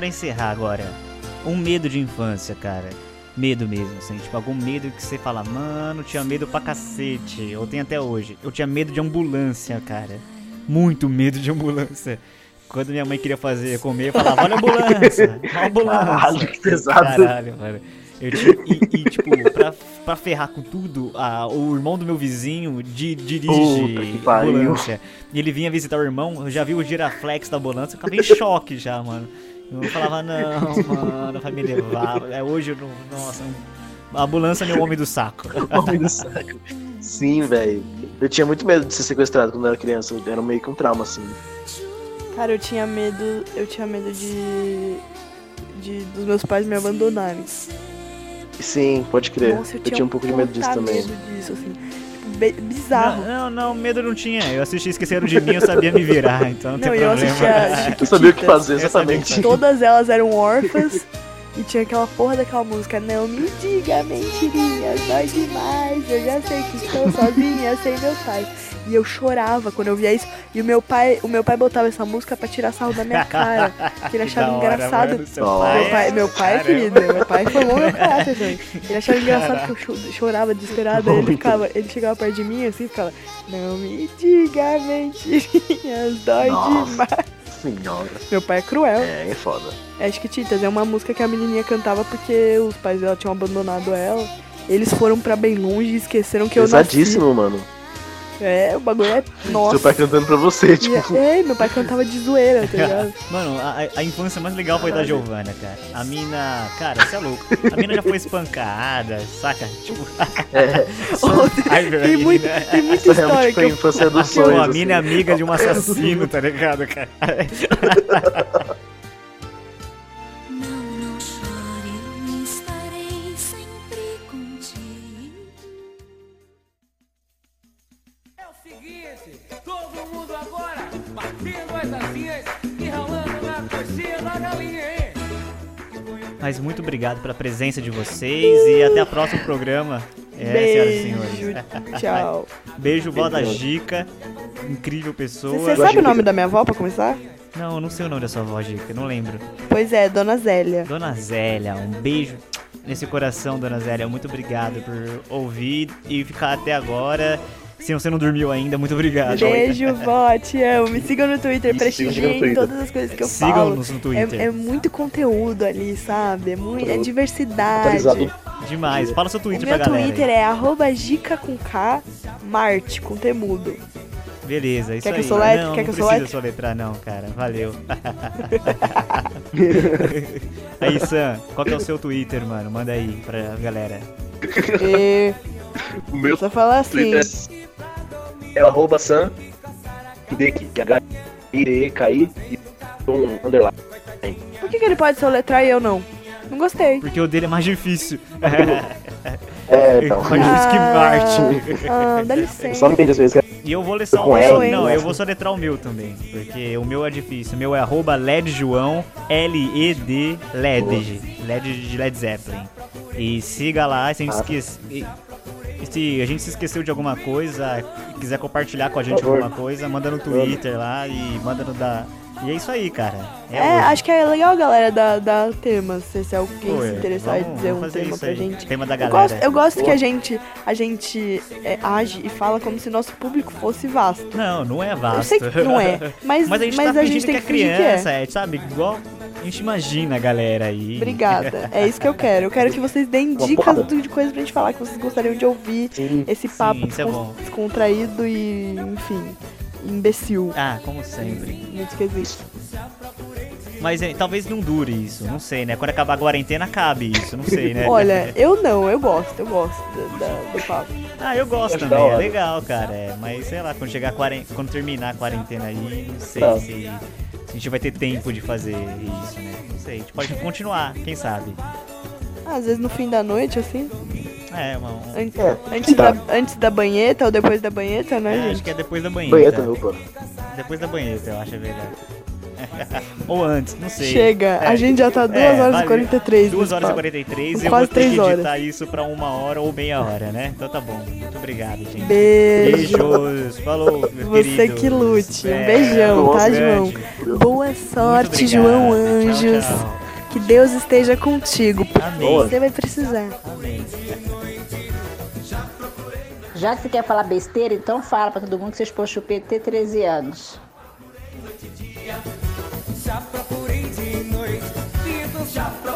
Uma pra encerrar agora. Um medo de infância, cara. Medo mesmo, assim. Tipo, algum medo que você fala, mano, tinha medo pra cacete. Eu tenho até hoje. Eu tinha medo de ambulância, cara. Muito medo de ambulância. Quando minha mãe queria fazer comer, eu falava, olha a ambulância, olha a ambulância. Caralho, que pesado. Caralho, mano. Eu tinha, e, e, tipo, pra, pra ferrar com tudo, a, o irmão do meu vizinho di- Puta dirige pariu. ambulância. E ele vinha visitar o irmão, eu já vi o giraflex da ambulância, eu ficava em choque já, mano. Eu falava, não, mano, vai me levar. É, hoje eu não. Nossa, a ambulância é meu homem do saco. Homem do saco. Sim, velho. Eu tinha muito medo de ser sequestrado quando eu era criança. Era meio que um trauma, assim. Cara, eu tinha medo. Eu tinha medo de. de dos meus pais me abandonarem. Sim, pode crer. Nossa, eu, tinha um pouco de medo disso também. medo disso, assim. Bizarro. Não, não, não, medo não tinha. Eu assisti Esqueceram de Mim, eu sabia me virar, então não, Não, tem eu problema. assistia Eu sabia o que fazer, exatamente. Todas elas eram órfãs e tinha aquela porra daquela música Não me diga mentirinhas, dói demais Eu já sei que estou sozinha sem meu pai E eu chorava quando eu via isso E o meu pai, o meu pai botava essa música pra tirar sarro da minha cara Que ele Que achava da hora, engraçado mano, pai Meu pai, meu pai Caramba. querido, meu pai formou meu caráter também. Ele achava engraçado que eu cho- chorava desesperada. Ele ficava, ele chegava perto de mim assim e ficava, não me diga mentirinhas, dói Nossa. demais. Senhora. Meu pai é cruel. É, é foda. É Chiquititas é uma música que a menininha cantava porque os pais dela tinham abandonado ela. Eles foram pra bem longe e esqueceram que eu nasci. Pesadíssimo, mano. É, o bagulho é. Nossa. Seu pai cantando pra você, E tipo. é, é, meu pai cantava de zoeira, tá ligado? Mano, a, a infância mais legal foi da Giovana, cara. A mina, cara, você é louco. A mina já foi espancada, saca? Tipo, Ai, tem, muito, tem muita Essa história que foi a eu, infância dos sonhos. a mina é assim. amiga de um assassino, tá ligado, cara? Batendo as asinhas e ralando na coxinha da galinha, hein? Mas muito obrigado pela presença de vocês e até o próximo programa. É, senhoras e Beijo. senhores. Tchau. Beijo, vó da Gica. Incrível pessoa. Você sabe o nome da minha avó pra começar? Não, eu não sei o nome da sua avó, Gica, não lembro. Pois é, Dona Zélia. Dona Zélia, um beijo nesse coração, Dona Zélia. Muito obrigado por ouvir e ficar até agora. Se você não dormiu ainda, muito obrigado. Beijo, vó, te amo. Me sigam no Twitter, sigam prestigiem todas as coisas que eu falo. Sigam-nos no Twitter. É, é muito conteúdo ali, sabe? É, muito, é diversidade. Atualizado. Demais. Fala seu Twitter meu pra galera. Twitter aí. é arroba gica com K, Marte, com temudo. Beleza, isso Quer que aí. eu soletre? Não, Quer não que eu precisa soletrar não, cara. Valeu. aí, Sam, qual que é o seu Twitter, mano? Manda aí pra galera. E O meu só falar assim. Twitter é, o arroba Sam Hideki, que é h i d e k i e um underline. Por que, que ele pode soletrar e eu não? Não gostei. Porque o dele é mais difícil. É, então. mais difícil que Marte. Ah, dá Eu licença. só não entendi às vezes. que E eu vou ler só Com um. L, Não, eu vou soletrar o meu também. Porque o meu é difícil. O meu é arroba LED João, L-E-D, LED. LED de Led Zeppelin. E siga lá, se a gente, Ah. esquece, e- e se a gente se esqueceu de alguma coisa, quiser compartilhar com a gente alguma coisa, manda no Twitter lá e manda no da. E é isso aí, cara. É, hoje. acho que é legal, galera, dar, dar temas. Se, se alguém Pô, se é, interessar em vamos- dizer vamos um tema pra aí. gente. Tema da Eu galera. gosto, eu gosto que a gente, a gente é, age e fala como se nosso público fosse vasto. Não, não é vasto. Eu sei que não é, mas, Mas a gente mas tá a gente tem que que é fingir que é. criança, é, sabe? Igual a gente imagina a galera aí. Obrigada. É isso que eu quero. Eu quero que vocês deem dicas de coisas pra gente falar que vocês gostariam de ouvir. Sim. Esse papo isso é descontraído e, enfim, imbecil. Ah, como sempre. Muito esquisito. Mas é, talvez não dure isso, não sei, né? Quando acabar a quarentena, acabe isso, não sei, né? Olha, eu não, eu gosto, eu gosto da- da- do papo. Ah, eu gosto Acho também, é legal, cara. É, mas sei lá, quando chegar a quaren... quando terminar a quarentena aí, não sei Tá. se, se a gente vai ter tempo de fazer isso, né? Não sei, a gente pode continuar, quem sabe? Ah, Às vezes no fim da noite, assim. É, uma, um- Antes, É, antes, tá. da, antes da banheta ou depois da banheta, né, é, acho gente? que é depois da banheta. Banheta, opa. Depois da banheta, eu acho é verdade. Ou antes, não sei. Chega, É. a gente já tá 2 É, horas e vale. 43. 2 nesse horas e papo. 43 Com eu quase vou ter que três horas. editar isso pra uma hora ou meia hora, né? Então tá bom. Muito obrigado, gente. Beijo. Beijos. Falou, meu Você querido. que lute. Um É, beijão, tá, grande. João? Boa sorte. João Tchau, Anjos. tchau. Que Deus esteja contigo. porque Amém. Você vai precisar. Amém. Já que você quer falar besteira, então fala pra todo mundo que você expôs chupeta ter 13 anos. Já procurei de noite, já procurei.